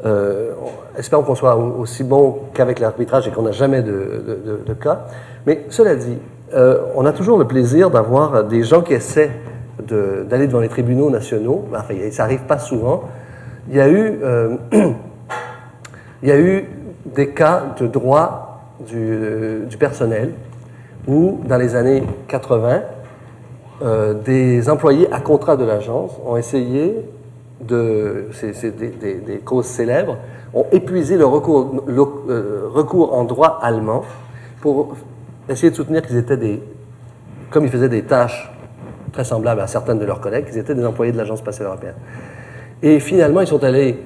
Euh, espérons qu'on soit aussi bon qu'avec l'arbitrage et qu'on n'a jamais de, cas. Mais cela dit, euh, on a toujours le plaisir d'avoir des gens qui essaient d'aller devant les tribunaux nationaux. Enfin, ça n'arrive pas souvent. Il y a eu, des cas de droit du personnel où, dans les années 80, euh, des employés à contrat de l'agence ont essayé de, c'est des, causes célèbres, ont épuisé le recours, euh, recours en droit allemand pour essayer de soutenir qu'ils étaient des, comme ils faisaient des tâches très semblables à certaines de leurs collègues, qu'ils étaient des employés de l'Agence spatiale européenne. Et finalement, ils sont allés,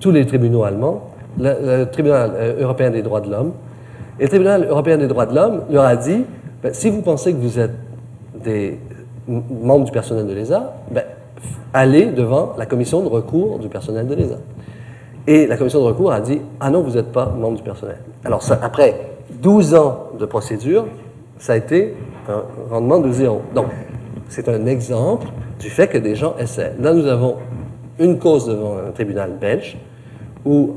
tous les tribunaux allemands, le tribunal euh, européen des droits de l'homme, et le tribunal européen des droits de l'homme leur a dit, ben, si vous pensez que vous êtes des membres du personnel de l'ESA, ben, allez devant la commission de recours du personnel de l'ESA. Et la commission de recours a dit Ah non, vous n'êtes pas membre du personnel. Alors, après 12 ans de procédure, ça a été un rendement de zéro. Donc, c'est un exemple du fait que des gens essaient. Là, nous avons une cause devant un tribunal belge où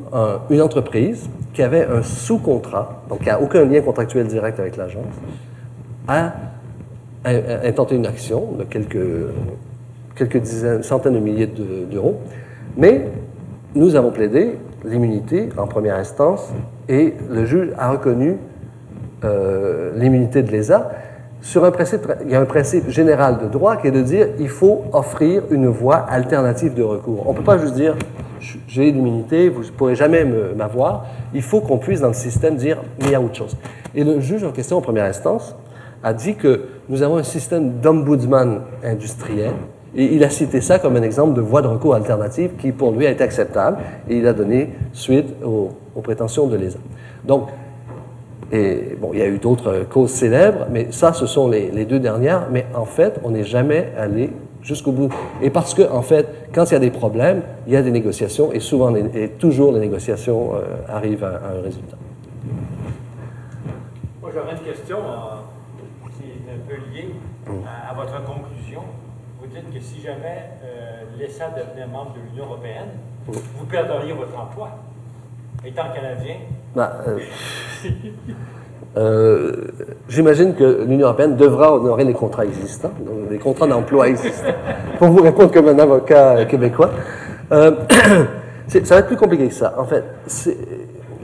une entreprise qui avait un sous-contrat, donc qui n'a aucun lien contractuel direct avec l'agence, a, intenté une action de quelques, quelques centaines de milliers d'euros, mais nous avons plaidé l'immunité en première instance et le juge a reconnu euh, l'immunité de l'ESA sur un principe, il y a un principe général de droit qui est de dire il faut offrir une voie alternative de recours. On ne peut pas juste dire j'ai l'immunité, vous ne pourrez jamais m'avoir. Il faut qu'on puisse dans le système dire il y a autre chose. Et le juge en question en première instance a dit que nous avons un système d'ombudsman industriel. Et il a cité ça comme un exemple de voie de recours alternative qui, pour lui, a été acceptable. Et il a donné suite aux, prétentions de l'ESA. Donc, bon, il y a eu d'autres causes célèbres, mais ça, ce sont les, deux dernières. Mais en fait, on n'est jamais allé jusqu'au bout. Et parce que, en fait, quand il y a des problèmes, il y a des négociations et souvent et toujours les négociations euh, arrivent à, un résultat. Moi, j'aurais une question euh, à, à, votre conclusion. Vous dites que si jamais euh, l'ESA devenait membre de l'Union européenne, vous perdriez votre emploi. Étant canadien. Bah, euh, euh, J'imagine que l'Union européenne devra honorer les contrats existants, donc les contrats d'emploi existants, pour vous répondre comme un avocat québécois. Euh, ça va être plus compliqué que ça. En fait,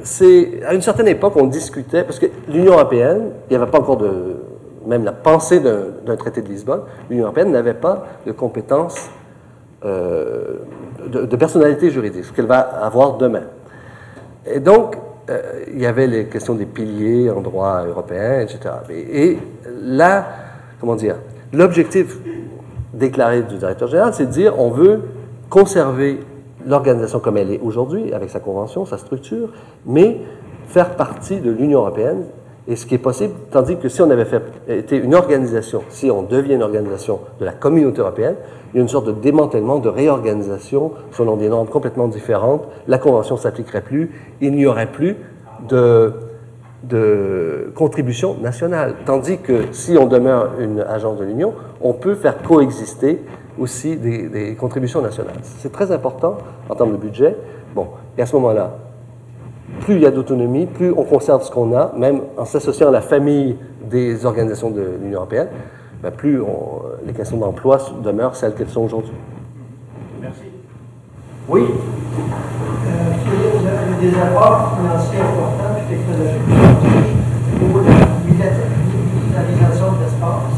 c'est à une certaine époque, on discutait, parce que l'Union européenne, il n'y avait pas encore de, même la pensée d'un traité de Lisbonne, l'Union européenne n'avait pas de compétences euh, de, personnalité juridique, ce qu'elle va avoir demain. Et donc, euh, il y avait les questions des piliers en droit européen, etc. Et, et là, comment dire, l'objectif déclaré du directeur général, c'est de dire on veut conserver l'organisation comme elle est aujourd'hui, avec sa convention, sa structure, mais faire partie de l'Union européenne, et ce qui est possible, tandis que si on avait été une organisation, si on devient une organisation de la communauté européenne, il y a une sorte de démantèlement, de réorganisation selon des normes complètement différentes. La Convention ne s'appliquerait plus. Il n'y aurait plus de, de contribution nationale. Tandis que si on demeure une agence de l'Union, on peut faire coexister aussi des, des contributions nationales. C'est très important en termes de budget. Bon, et à ce moment-là, plus il y a d'autonomie, plus on conserve ce qu'on a, même en s'associant à la famille des organisations de l'Union européenne, ben plus on, les questions d'emploi demeurent celles qu'elles sont aujourd'hui. Merci. Oui. Euh, il y a des apports financiers importants et technologiques pour la militarisation de l'espace.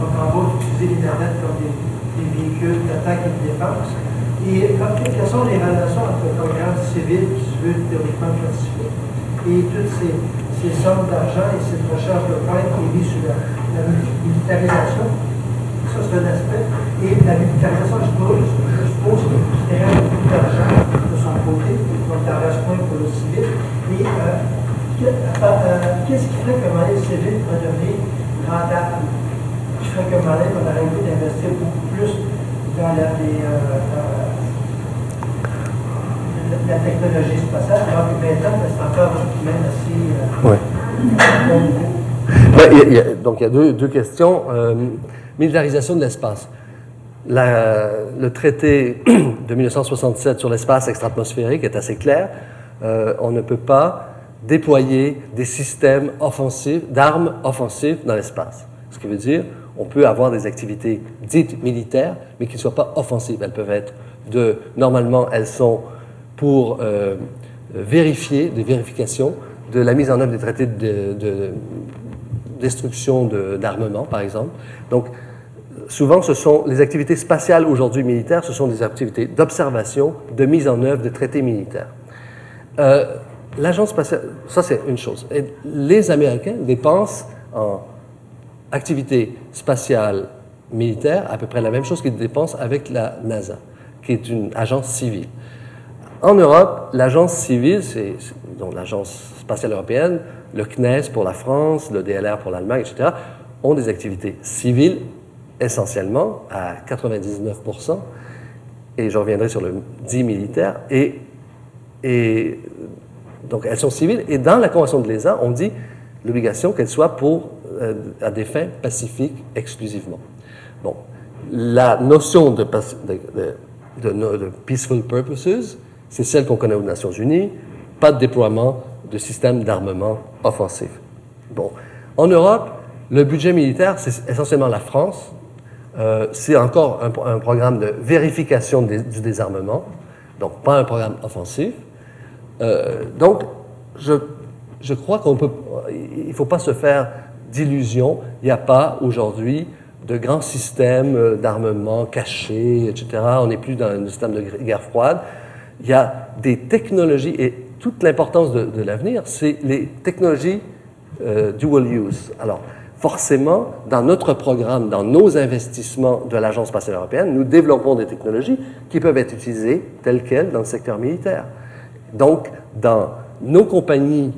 Donc, en gros, utiliser l'Internet comme des, des véhicules d'attaque et de défense. Et quelles sont les relations entre le programme civil qui se veut théoriquement classifié et toutes ces, sommes d'argent et cette recherche de pointe qui est mise sur la, militarisation Ça, c'est un aspect. Et la militarisation, je suppose, je suppose y a beaucoup d'argent de son côté, donc reste moins pour le civil. Et euh, qu'est-ce qui ferait que le civil va devenir rentable? Qui ferait que Malais va arrêter d'investir beaucoup plus dans la, les, euh, la technologie spatiale, alors que maintenant, c'est encore domaine assez euh, ouais. ben, il y a, donc, il y a deux, deux questions. Euh, militarisation de l'espace. Le traité de 1967 sur l'espace extra-atmosphérique est assez clair. Euh, on ne peut pas déployer des systèmes offensifs, d'armes offensives dans l'espace. Ce qui veut dire, on peut avoir des activités dites militaires, mais qui ne soient pas offensives. Elles peuvent être de, normalement, elles sont pour euh, vérifier, des vérifications de la mise en œuvre des traités de, de destruction d'armement, par exemple. Donc, souvent, ce sont les activités spatiales aujourd'hui militaires, ce sont des activités d'observation, de mise en œuvre de traités militaires. Euh, L'agence spatiale, ça c'est une chose. Les Américains dépensent en activités spatiales militaires à peu près la même chose qu'ils dépensent avec la NASA, qui est une agence civile. En Europe, l'agence civile, c'est l'agence spatiale européenne, le CNES pour la France, le DLR pour l'Allemagne, etc., ont des activités civiles essentiellement à 99%, et je reviendrai sur le dit militaire, et, donc elles sont civiles, et dans la Convention de l'ESA, on dit l'obligation qu'elles soient pour, euh, à des fins pacifiques exclusivement. Bon, la notion de peaceful purposes, c'est celle qu'on connaît aux Nations Unies, pas de déploiement de systèmes d'armement offensif. Bon, en Europe, le budget militaire, c'est essentiellement la France, euh, c'est encore un, programme de vérification du désarmement, donc pas un programme offensif. Euh, donc, je, je crois qu'on peut, il ne faut pas se faire d'illusions. Il n'y a pas aujourd'hui de grands systèmes d'armement cachés, etc. On n'est plus dans un système de guerre froide. Il y a des technologies, et toute l'importance de, l'avenir, c'est les technologies euh, dual use. Alors, forcément, dans notre programme, dans nos investissements de l'Agence spatiale européenne, nous développons des technologies qui peuvent être utilisées telles quelles dans le secteur militaire. Donc, dans nos compagnies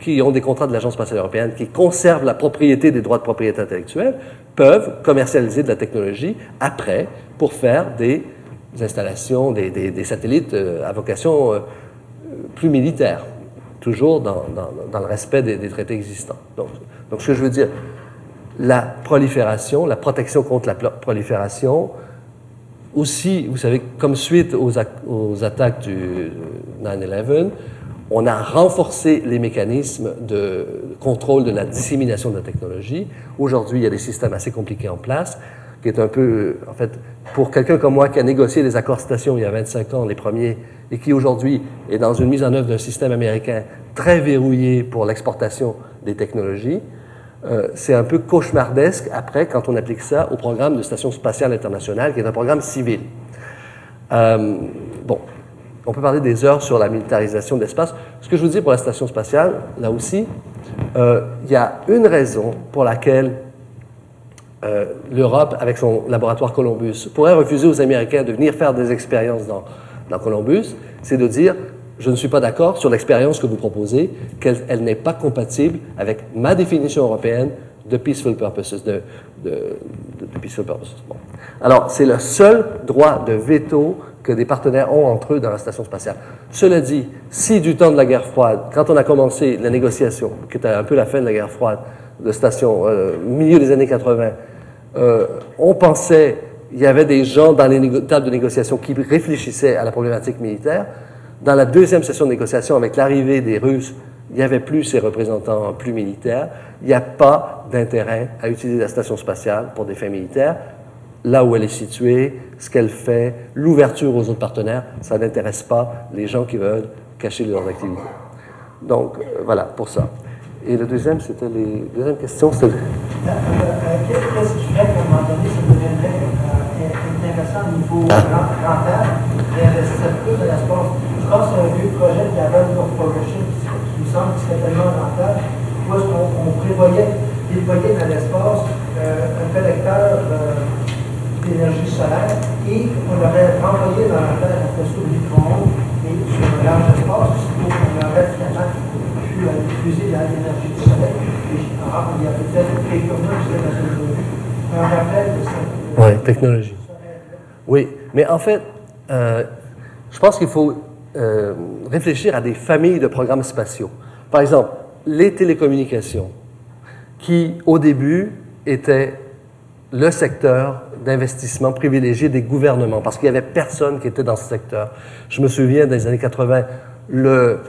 qui ont des contrats de l'Agence spatiale européenne, qui conservent la propriété des droits de propriété intellectuelle, peuvent commercialiser de la technologie après pour faire des des, des- des satellites euh, à vocation euh, plus militaire, toujours dans, dans- le respect des, traités existants. Donc, ce que je veux dire, la prolifération, la protection contre la prolifération, aussi, vous savez, comme suite aux, aux attaques du 9-11, on a renforcé les mécanismes de contrôle de la dissémination de la technologie. Aujourd'hui, il y a des systèmes assez compliqués en place, qui est un peu, en fait, pour quelqu'un comme moi qui a négocié les accords station il y a 25 ans, les premiers, et qui aujourd'hui est dans une mise en œuvre d'un système américain très verrouillé pour l'exportation des technologies, euh, c'est un peu cauchemardesque après quand on applique ça au programme de Station spatiale internationale, qui est un programme civil. Euh, bon, on peut parler des heures sur la militarisation de l'espace. Ce que je vous dis pour la station spatiale, là aussi, euh, il y a une raison pour laquelle euh, l'Europe, avec son laboratoire Columbus, pourrait refuser aux Américains de venir faire des expériences dans, dans Columbus, c'est de dire je ne suis pas d'accord sur l'expérience que vous proposez, qu'elle elle n'est pas compatible avec ma définition européenne de peaceful purposes, de, de- de peaceful purposes. Bon. Alors, c'est le seul droit de veto que des partenaires ont entre eux dans la station spatiale. Cela dit, si du temps de la guerre froide, quand on a commencé la négociation, qui était un peu la fin de la guerre froide, de station, euh, milieu des années 80, euh, on pensait, il y avait des gens dans les tables de négociation qui réfléchissaient à la problématique militaire. Dans la deuxième session de négociation, avec l'arrivée des Russes, il n'y avait plus ces représentants plus militaires. Il n'y a pas d'intérêt à utiliser la station spatiale pour des fins militaires. Là où elle est située, ce qu'elle fait, l'ouverture aux autres partenaires, ça n'intéresse pas les gens qui veulent cacher leurs activités. Donc, euh, voilà, pour ça. Et le deuxième, c'était les... Deuxième question, euh, Qu'est-ce ferait qu'à un moment donné, ça deviendrait intéressant au niveau ren- rentable d'investir plus dans l'espace? Je pense à un vieux projet de la of Progression qui, me semble qui serait tellement rentable. Où est-ce qu'on on prévoyait déployer dans l'espace un collecteur d'énergie solaire et on l'aurait renvoyé dans la Terre après ça au micro-ondes et sur un large espace, où on aurait finalement euh, diffuser l'énergie du soleil. Il y a peut-être. Un rappel de cette. Oui, technologie. Oui, mais en fait, euh, je pense qu'il faut euh, réfléchir à des familles de programmes spatiaux. Par exemple, les télécommunications, qui au début étaient le secteur d'investissement privilégié des gouvernements, parce qu'il n'y avait personne qui était dans ce secteur. Je me souviens des années 80, le,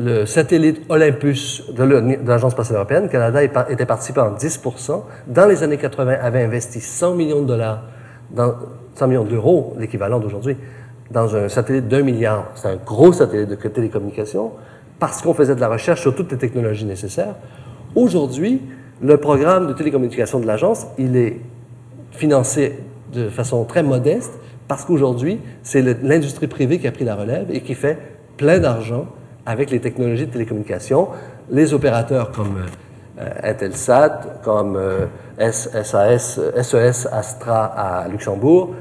le satellite Olympus de l'Agence spatiale européenne, Canada était participant en 10% Dans les années 80, avait investi 100 millions de dollars, dans, 100 millions d'euros, l'équivalent d'aujourd'hui, dans un satellite d'un milliard. C'est un gros satellite de télécommunications, parce qu'on faisait de la recherche sur toutes les technologies nécessaires. Aujourd'hui, le programme de télécommunications de l'agence, il est financé de façon très modeste parce qu'aujourd'hui, c'est l'industrie privée qui a pris la relève et qui fait plein d'argent avec les technologies de télécommunication. Les opérateurs comme euh, Intelsat, comme S- SAS, euh, SES Astra à Luxembourg,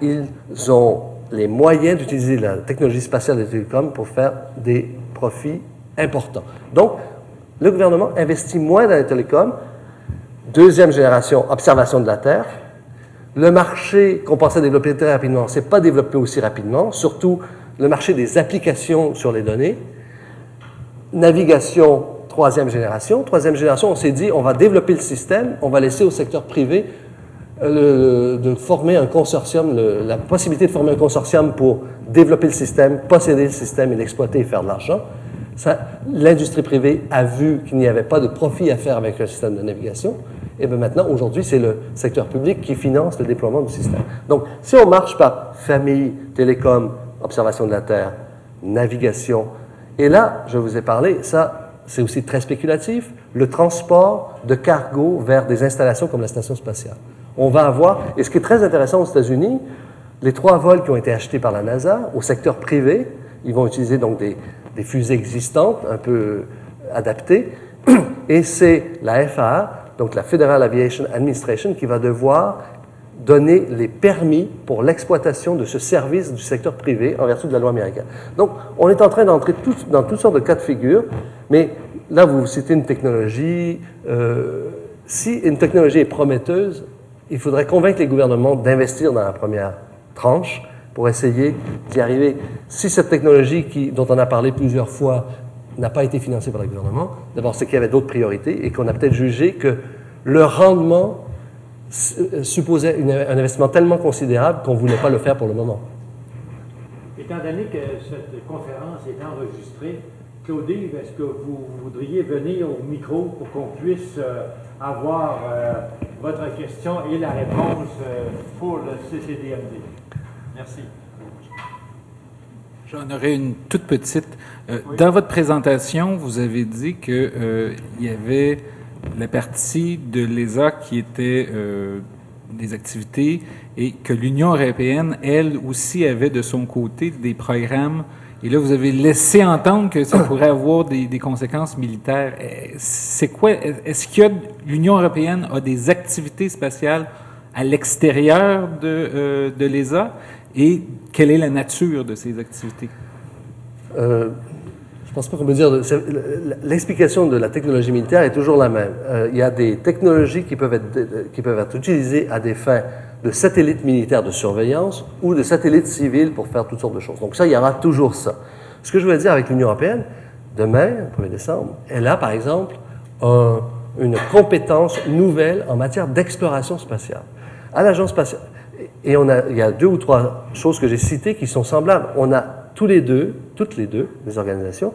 ils ont les moyens d'utiliser la technologie spatiale des télécoms pour faire des profits importants. Donc, le gouvernement investit moins dans les télécoms. Deuxième génération, observation de la Terre. Le marché qu'on pensait développer très rapidement ne s'est pas développé aussi rapidement, surtout le marché des applications sur les données. Navigation, troisième génération. Troisième génération, on s'est dit, on va développer le système, on va laisser au secteur privé euh, le- de former un consortium, le- la possibilité de former un consortium pour développer le système, posséder le système et l'exploiter et faire de l'argent. L'industrie privée a vu qu'il n'y avait pas de profit à faire avec un système de navigation. Et bien maintenant, aujourd'hui, c'est le secteur public qui finance le déploiement du système. Donc, si on marche par famille, télécom, observation de la Terre, navigation, et là, je vous ai parlé, ça, c'est aussi très spéculatif, le transport de cargo vers des installations comme la station spatiale. On va avoir, et ce qui est très intéressant aux États-Unis, les trois vols qui ont été achetés par la NASA au secteur privé, ils vont utiliser donc des, des fusées existantes, un peu adaptées, et c'est la FAA, donc la Federal Aviation Administration, qui va devoir donner les permis pour l'exploitation de ce service du secteur privé en vertu de la loi américaine. Donc, on est en train d'entrer tout- dans toutes sortes de cas de figure, mais là, vous citez une technologie. euh, si une technologie est prometteuse, il faudrait convaincre les gouvernements d'investir dans la première tranche pour essayer d'y arriver. Si cette technologie dont on a parlé plusieurs fois n'a pas été financée par le gouvernement, d'abord c'est qu'il y avait d'autres priorités et qu'on a peut-être jugé que le rendement supposait une- un investissement tellement considérable qu'on ne voulait pas le faire pour le moment. Étant donné que cette conférence est enregistrée, Claudine, est-ce que vous voudriez venir au micro pour qu'on puisse euh, avoir euh, votre question et la réponse euh, pour le CCDMD? Merci. J'en aurais une toute petite. Euh, Dans votre présentation, vous avez dit que euh, il y avait la partie de l'ESA qui était euh, des activités et que l'Union européenne, elle aussi, avait de son côté des programmes. Et là, vous avez laissé entendre que ça pourrait avoir des, conséquences militaires. Euh, C'est quoi? Est-ce a l'Union européenne a des activités spatiales à l'extérieur de, euh, de l'ESA? Et quelle est la nature de ces activités? Je pense pas qu'on peut dire. L'explication de la technologie militaire est toujours la même. Euh, il y a des technologies qui peuvent, être, qui peuvent être utilisées à des fins de satellites militaires de surveillance ou de satellites civils pour faire toutes sortes de choses. Donc ça, il y aura toujours ça. Ce que je voulais dire avec l'Union européenne, demain, le 1er décembre, elle a par exemple un- une compétence nouvelle en matière d'exploration spatiale. À l'agence spatiale. Et on a, il y a deux ou trois choses que j'ai citées qui sont semblables. On a tous les deux, toutes les deux, les organisations,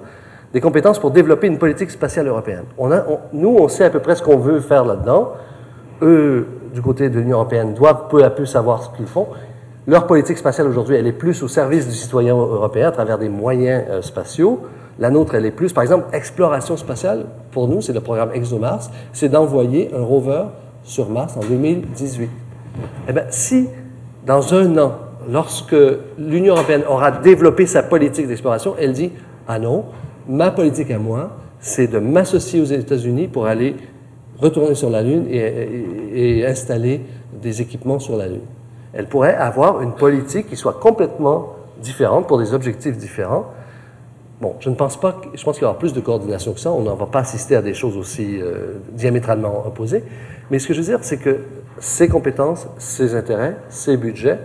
des compétences pour développer une politique spatiale européenne. On a, nous, on sait à peu près ce qu'on veut faire là-dedans. Eux, du côté de l'Union européenne, doivent peu à peu savoir ce qu'ils font. Leur politique spatiale aujourd'hui, elle est plus au service du citoyen européen à travers des moyens euh, spatiaux. La nôtre, elle est plus, par exemple, exploration spatiale. Pour nous, c'est le programme ExoMars, c'est d'envoyer un rover sur Mars en 2018. Eh bien, si dans un an, lorsque l'Union européenne aura développé sa politique d'exploration, elle dit Ah non, ma politique à moi, c'est de m'associer aux États-Unis pour aller retourner sur la Lune et, installer des équipements sur la Lune. Elle pourrait avoir une politique qui soit complètement différente pour des objectifs différents. Bon, je ne pense pas, je pense qu'il y aura plus de coordination que ça. On n'en va pas assister à des choses aussi euh, diamétralement opposées. Mais ce que je veux dire, c'est que ces compétences, ces intérêts, ces budgets,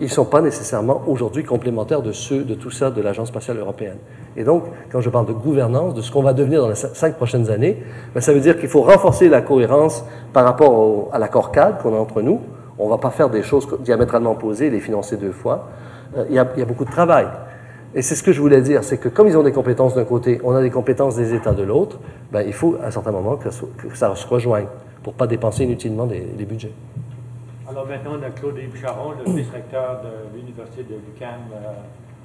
ils ne sont pas nécessairement aujourd'hui complémentaires de ceux de tout ça de l'Agence spatiale européenne. Et donc, quand je parle de gouvernance, de ce qu'on va devenir dans les cin- cinq prochaines années, ben, ça veut dire qu'il faut renforcer la cohérence par rapport à l'accord cadre qu'on a entre nous. On ne va pas faire des choses diamétralement opposées, les financer deux fois. Euh, Il y, a, beaucoup de travail. Et c'est ce que je voulais dire, c'est que comme ils ont des compétences d'un côté, on a des compétences des États de l'autre, ben, il faut à un certain moment que, ça- se rejoigne pour ne pas dépenser inutilement des, budgets. Alors maintenant, on a Claude Bicharon, le vice-recteur de l'Université de l'UQAM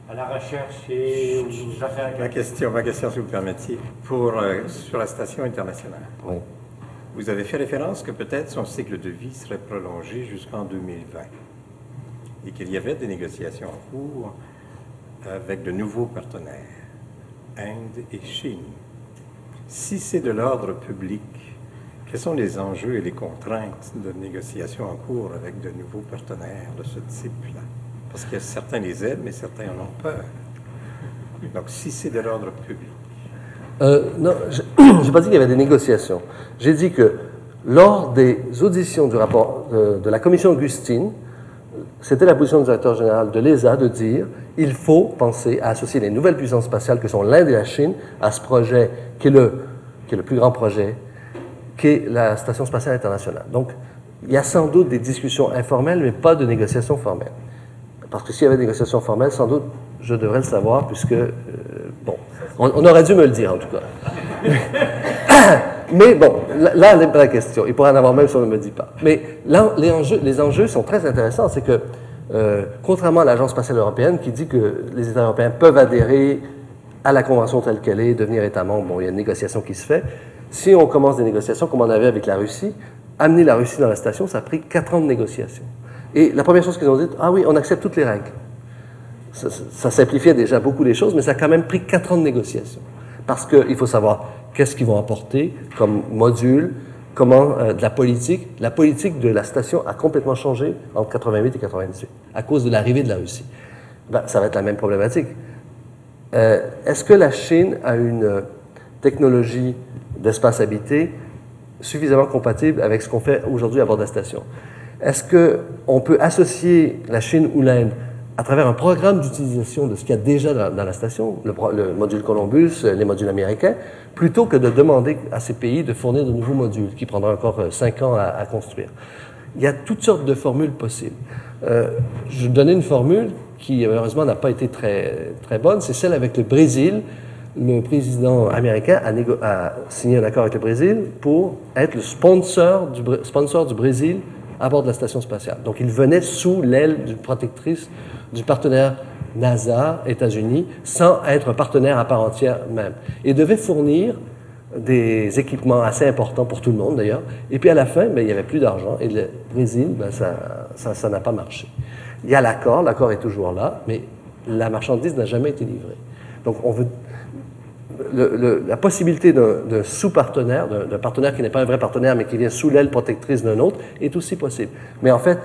à la recherche et aux affaires Ma question, ma question, si vous permettiez, pour, euh, sur la station internationale. Oui. Vous avez fait référence que peut-être son cycle de vie serait prolongé jusqu'en 2020 et qu'il y avait des négociations en cours avec de nouveaux partenaires, Inde et Chine. Si c'est de l'ordre public, quels sont les enjeux et les contraintes de négociations en cours avec de nouveaux partenaires de ce type-là? Parce que certains les aiment, mais certains en ont peur. Donc, si c'est de l'ordre public, Euh, non, je n'ai pas dit qu'il y avait des négociations. J'ai dit que lors des auditions du rapport de, de la commission Augustine, c'était la position du directeur général de l'ESA de dire il faut penser à associer les nouvelles puissances spatiales que sont l'Inde et la Chine à ce projet qui est le, qui est le plus grand projet, qui est la Station spatiale internationale. Donc, il y a sans doute des discussions informelles, mais pas de négociations formelles. Parce que s'il y avait des négociations formelles, sans doute, je devrais le savoir, puisque, euh, bon, on, aurait dû me le dire, en tout cas. Mais bon, là, là la question. Il pourrait en avoir même si on ne me dit pas. Mais là, les enjeux, les enjeux sont très intéressants. C'est que, euh, contrairement à l'Agence spatiale européenne qui dit que les États européens peuvent adhérer à la Convention telle qu'elle est, devenir État membre, bon, il y a une négociation qui se fait. Si on commence des négociations, comme on avait avec la Russie, amener la Russie dans la station, ça a pris quatre ans de négociations. Et la première chose qu'ils ont dit, ah oui, on accepte toutes les règles. Ça, simplifiait déjà beaucoup les choses, mais ça a quand même pris quatre ans de négociation. Parce qu'il faut savoir qu'est-ce qu'ils vont apporter comme module, comment euh, de la politique. La politique de la station a complètement changé entre 88 et 98 à cause de l'arrivée de la Russie. Ben, ça va être la même problématique. Euh, Est-ce que la Chine a une, technologie d'espace habité suffisamment compatible avec ce qu'on fait aujourd'hui à bord de la station. Est-ce qu'on peut associer la Chine ou l'Inde à travers un programme d'utilisation de ce qu'il y a déjà dans, la station, le, module Columbus, euh, les modules américains, plutôt que de demander à ces pays de fournir de nouveaux modules qui prendront encore euh, cinq ans à, construire? Il y a toutes sortes de formules possibles. Euh, je vais donner une formule qui, malheureusement, n'a pas été très, très bonne, c'est celle avec le Brésil. Le président américain a, signé un accord avec le Brésil pour être le sponsor du, sponsor du Brésil à bord de la station spatiale. Donc, il venait sous l'aile du protectrice du partenaire NASA, États-Unis, sans être un partenaire à part entière même. Et devait fournir des équipements assez importants pour tout le monde d'ailleurs. Et puis à la fin, ben, il n'y avait plus d'argent et le Brésil, ben, ça n'a pas marché. Il y a l'accord, l'accord est toujours là, mais la marchandise n'a jamais été livrée. Donc on veut la possibilité d'un sous-partenaire, d'un partenaire qui n'est pas un vrai partenaire, mais qui vient sous l'aile protectrice d'un autre, est aussi possible. Mais en fait,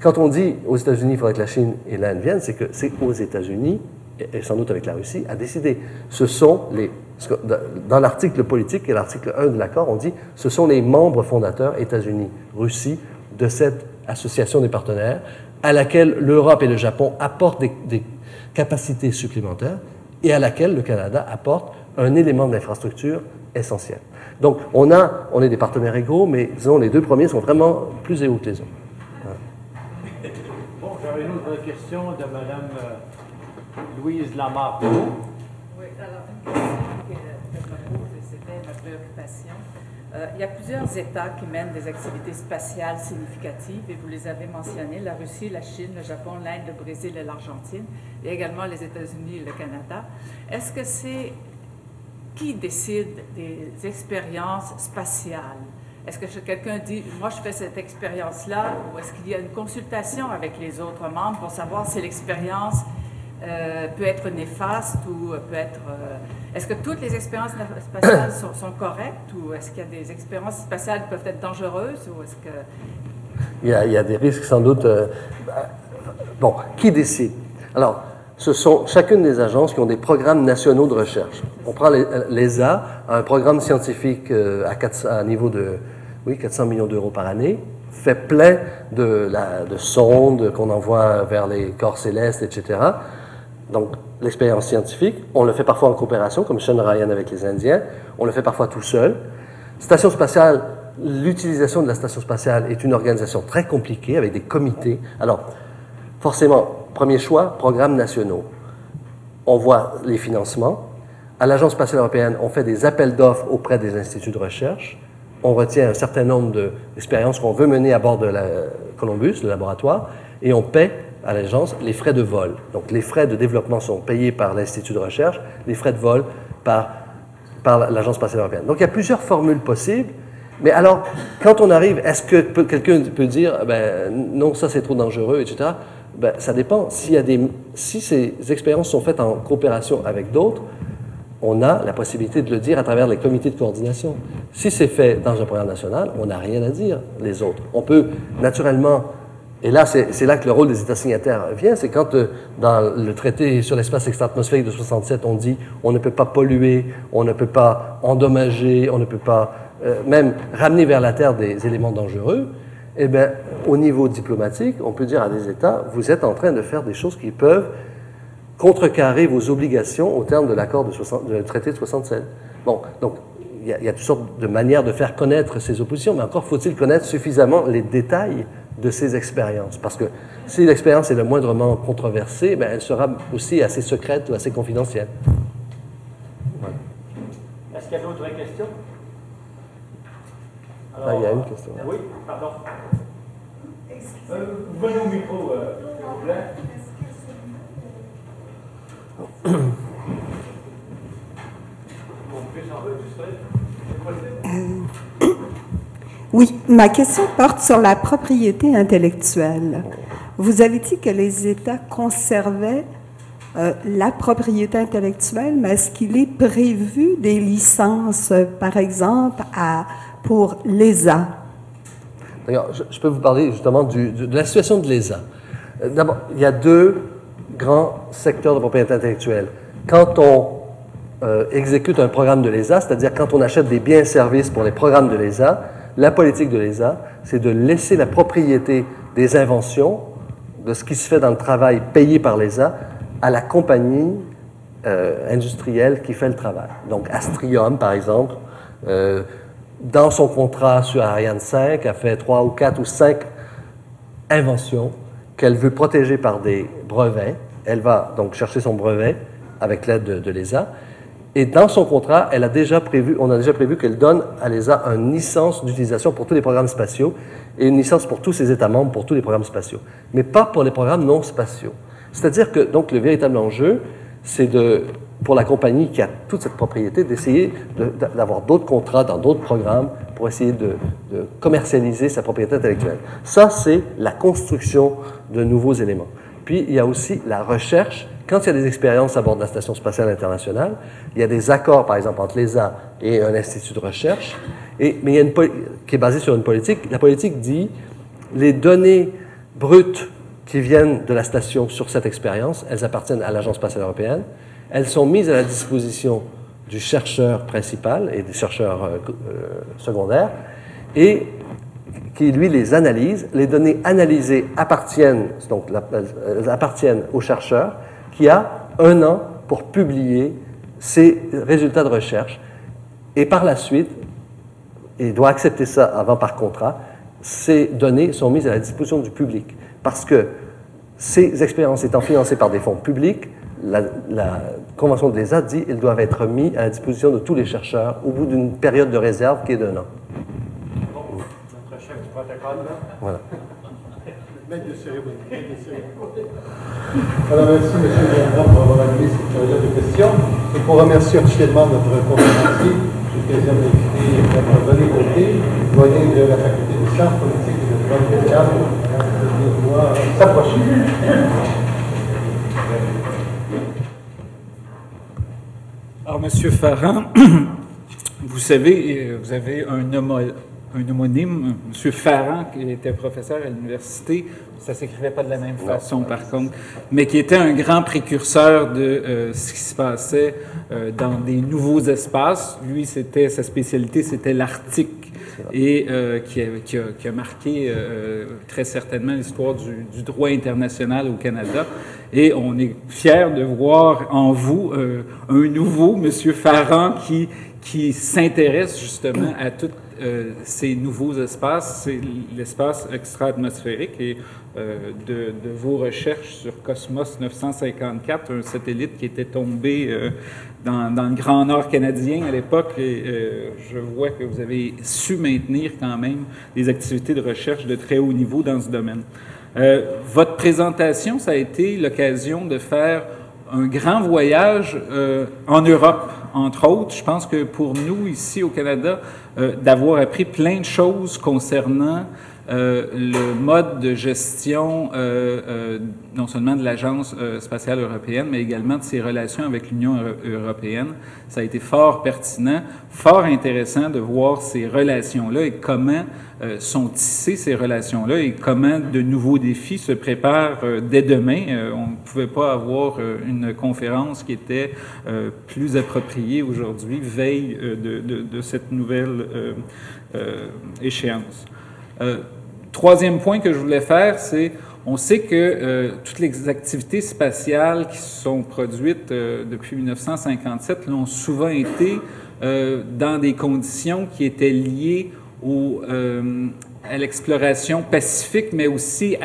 quand on dit aux États-Unis, il faudrait que la Chine et l'Inde viennent, c'est que c'est aux États-Unis, et, sans doute avec la Russie, à décider. Ce sont les. Dans l'article politique et l'article 1 de l'accord, on dit ce sont les membres fondateurs, États-Unis, Russie, de cette association des partenaires, à laquelle l'Europe et le Japon apportent des capacités supplémentaires et à laquelle le Canada apporte un élément d'infrastructure essentiel. Donc, on, a, on est des partenaires égaux, mais disons, les deux premiers sont vraiment plus égaux que les autres. Bon, j'avais une autre question de Mme euh, Louise Lamarck. Oui, alors une question que, que je me pose, et c'était ma préoccupation. Euh, il y a plusieurs États qui mènent des activités spatiales significatives, et vous les avez mentionnées, la Russie, la Chine, le Japon, l'Inde, le Brésil et l'Argentine, et également les États-Unis et le Canada. Est-ce que c'est qui décide des expériences spatiales? Est-ce que quelqu'un dit, moi je fais cette expérience-là, ou est-ce qu'il y a une consultation avec les autres membres pour savoir si l'expérience euh, peut être néfaste ou euh, peut être... euh, est-ce que toutes les expériences spatiales sont, correctes ou est-ce qu'il y a des expériences spatiales qui peuvent être dangereuses ou est-ce que... Il y a, des risques sans doute. euh, bon, qui décide? Alors, ce sont chacune des agences qui ont des programmes nationaux de recherche. On prend les- l'ESA, un programme scientifique à, 400 à niveau de oui, 400 millions d'euros par année, fait plein de, la- de sondes qu'on envoie vers les corps célestes, etc. Donc, l'expérience scientifique, on le fait parfois en coopération, comme Sean Ryan avec les Indiens, on le fait parfois tout seul. Station spatiale, l'utilisation de la station spatiale est une organisation très compliquée avec des comités. Alors, forcément, premier choix, programmes nationaux. On voit les financements. À l'Agence spatiale européenne, on fait des appels d'offres auprès des instituts de recherche. On retient un certain nombre de- d'expériences qu'on veut mener à bord de la Columbus, le laboratoire, et on paie à l'agence les frais de vol. Donc, les frais de développement sont payés par l'Institut de recherche, les frais de vol par, par l'Agence spatiale européenne. Donc, il y a plusieurs formules possibles. Mais alors, quand on arrive, est-ce que quelqu'un peut dire, ben, non, ça c'est trop dangereux, etc. Ben, ça dépend. Si ces expériences sont faites en coopération avec d'autres, on a la possibilité de le dire à travers les comités de coordination. Si c'est fait dans un programme national, on n'a rien à dire, les autres. On peut naturellement, et là, c'est là que le rôle des États signataires vient, c'est quand euh, dans le traité sur l'espace extra-atmosphérique de 67, on dit on ne peut pas polluer, on ne peut pas endommager, on ne peut pas euh, même ramener vers la Terre des éléments dangereux, eh bien, au niveau diplomatique, on peut dire à des États, vous êtes en train de faire des choses qui peuvent contrecarrer vos obligations au terme de l'accord de, 60 de traité de 67. Bon, donc il y a toutes sortes de manières de faire connaître ces oppositions, mais encore faut-il connaître suffisamment les détails de ces expériences. Parce que si l'expérience est le moindrement controversée, ben, elle sera aussi assez secrète ou assez confidentielle. Est-ce qu'il y a d'autres questions? Ah, il y a une question. Oui, pardon. Euh, vous venez au micro, euh, s'il vous plaît. Pour qu'on puisse enregistrer. C'est possible? Oui, ma question porte sur la propriété intellectuelle. Vous avez dit que les États conservaient euh, la propriété intellectuelle, mais est-ce qu'il est prévu des licences, par exemple, à, pour l'ESA? D'ailleurs, je, peux vous parler justement de la situation de l'ESA. Euh, D'abord, il y a deux grands secteurs de propriété intellectuelle. Quand on euh, exécute un programme de l'ESA, c'est-à-dire quand on achète des biens et services pour les programmes de l'ESA, la politique de l'ESA, c'est de laisser la propriété des inventions, de ce qui se fait dans le travail payé par l'ESA, à la compagnie euh, industrielle qui fait le travail. Donc Astrium, par exemple, euh, dans son contrat sur Ariane 5, a fait trois ou quatre ou cinq inventions qu'elle veut protéger par des brevets. Elle va donc chercher son brevet avec l'aide de, de l'ESA. Et dans son contrat, elle a déjà prévu, on a déjà prévu qu'elle donne à l'ESA une licence d'utilisation pour tous les programmes spatiaux et une licence pour tous ses États membres pour tous les programmes spatiaux, mais pas pour les programmes non spatiaux. C'est-à-dire que donc le véritable enjeu, c'est de pour la compagnie qui a toute cette propriété d'essayer de- d'avoir d'autres contrats dans d'autres programmes pour essayer de, de commercialiser sa propriété intellectuelle. Ça, c'est la construction de nouveaux éléments. Puis, il y a aussi la recherche. Quand il y a des expériences à bord de la Station spatiale internationale, il y a des accords, par exemple, entre l'ESA et un institut de recherche, mais il y a une qui est basée sur une politique. La politique dit les données brutes qui viennent de la station sur cette expérience, elles appartiennent à l'Agence spatiale européenne. Elles sont mises à la disposition du chercheur principal et des chercheurs euh, euh, secondaires qui, lui, les analyse. Les données analysées appartiennent, donc, elles appartiennent au chercheur qui a un an pour publier ses résultats de recherche. Et par la suite, et doit accepter ça avant par contrat, ces données sont mises à la disposition du public. Parce que ces expériences étant financées par des fonds publics, la, Convention de l'ESA dit qu'ils doivent être mis à la disposition de tous les chercheurs au bout d'une période de réserve qui est d'un an. Notre chef du protocole, là. Voilà. De de. Alors, merci, M. Legrand, pour avoir animé cette période de questions. Et pour remercier officiellement notre conférencier, j'ai le plaisir d'inviter Mme René Côté, doyen de la Faculté des sciences politiques et de droit médical, de venir voir s'approcher. Alors, Monsieur Farran, vous savez, euh, vous avez un, homo- un homonyme, Monsieur Farran, qui était professeur à l'université. Ça s'écrivait pas de la même façon, par contre, mais qui était un grand précurseur de euh, ce qui se passait euh, dans des nouveaux espaces. Lui, c'était sa spécialité, c'était l'Arctique et euh, qui, a, qui a- qui a marqué très certainement l'histoire du, du droit international au Canada. Et on est fiers de voir en vous un nouveau Monsieur Farran qui, qui s'intéresse justement à tous euh, ces nouveaux espaces. C'est l'espace extra-atmosphérique et euh, de, vos recherches sur Cosmos 954, un satellite qui était tombé euh, dans, dans le Grand Nord canadien à l'époque. Et je vois que vous avez su maintenir quand même des activités de recherche de très haut niveau dans ce domaine. Votre présentation, ça a été l'occasion de faire un grand voyage en Europe, entre autres. Je pense que pour nous, ici au Canada, euh, d'avoir appris plein de choses concernant euh, le mode de gestion euh, euh, non seulement de l'Agence euh, spatiale européenne, mais également de ses relations avec l'Union euro- européenne. Ça a été fort pertinent, fort intéressant de voir ces relations-là et comment sont tissées ces relations-là et comment de nouveaux défis se préparent dès demain. On ne pouvait pas avoir une conférence qui était plus appropriée aujourd'hui, veille de, de- de cette nouvelle euh, euh, échéance. Troisième point que je voulais faire, c'est on sait que euh, toutes les activités spatiales qui sont produites euh, depuis 1957 l'ont souvent été euh, dans des conditions qui étaient liées à l'exploration pacifique, mais aussi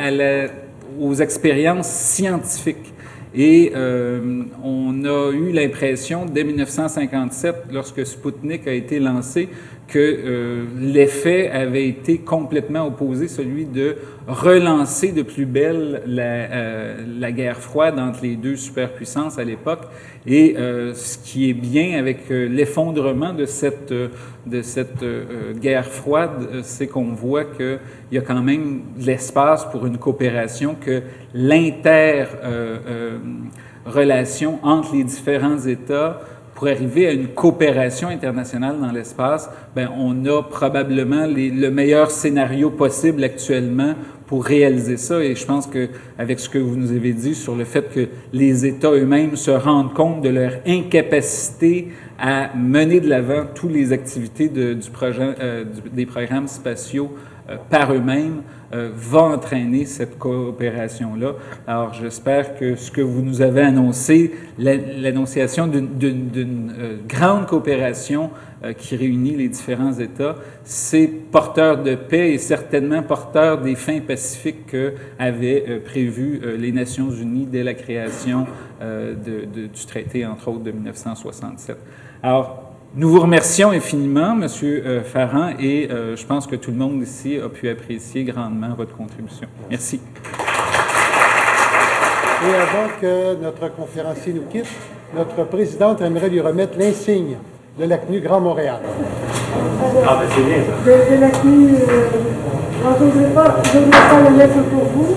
aux expériences scientifiques. Et euh, on a eu l'impression, dès 1957, lorsque Sputnik a été lancé, que euh, l'effet avait été complètement opposé, celui de relancer de plus belle la, euh, la guerre froide entre les deux superpuissances à l'époque. Et euh, ce qui est bien avec euh, l'effondrement de cette, euh, de cette euh, guerre froide, c'est qu'on voit qu'il y a quand même l'espace pour une coopération, que l'inter... euh, euh, relation entre les différents États pour arriver à une coopération internationale dans l'espace, ben, on a probablement les- le meilleur scénario possible actuellement pour réaliser ça. Et je pense que avec ce que vous nous avez dit sur le fait que les États eux-mêmes se rendent compte de leur incapacité à mener de l'avant toutes les activités du projet, euh, des programmes spatiaux euh, par eux-mêmes, euh, va entraîner cette coopération-là. Alors, j'espère que ce que vous nous avez annoncé, la- l'annonciation d'une- euh, grande coopération euh, qui réunit les différents États, c'est porteur de paix et certainement porteur des fins pacifiques que avaient prévu euh, les Nations Unies dès la création du traité, entre autres, de 1967. Alors, nous vous remercions infiniment, M. Farran, et euh, je pense que tout le monde ici a pu apprécier grandement votre contribution. Merci. Et avant que notre conférencier nous quitte, notre présidente aimerait lui remettre l'insigne de la CNU Grand Montréal. Ah, ben c'est bien ça. de, de la CNU. Euh, je ne voudrais pas, je voudrais pas le mettre pour vous,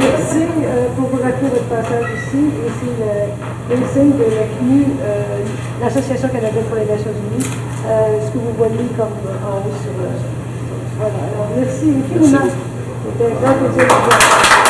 c'est euh, pour vous rappeler votre passage ici, et c'est le- l'insigne de la CNU, euh, l'Association canadienne pour les Nations Unies, euh, ce que vous voyez comme euh, en haut sur le. Voilà, alors merci infiniment. C'était un plaisir de vous voir.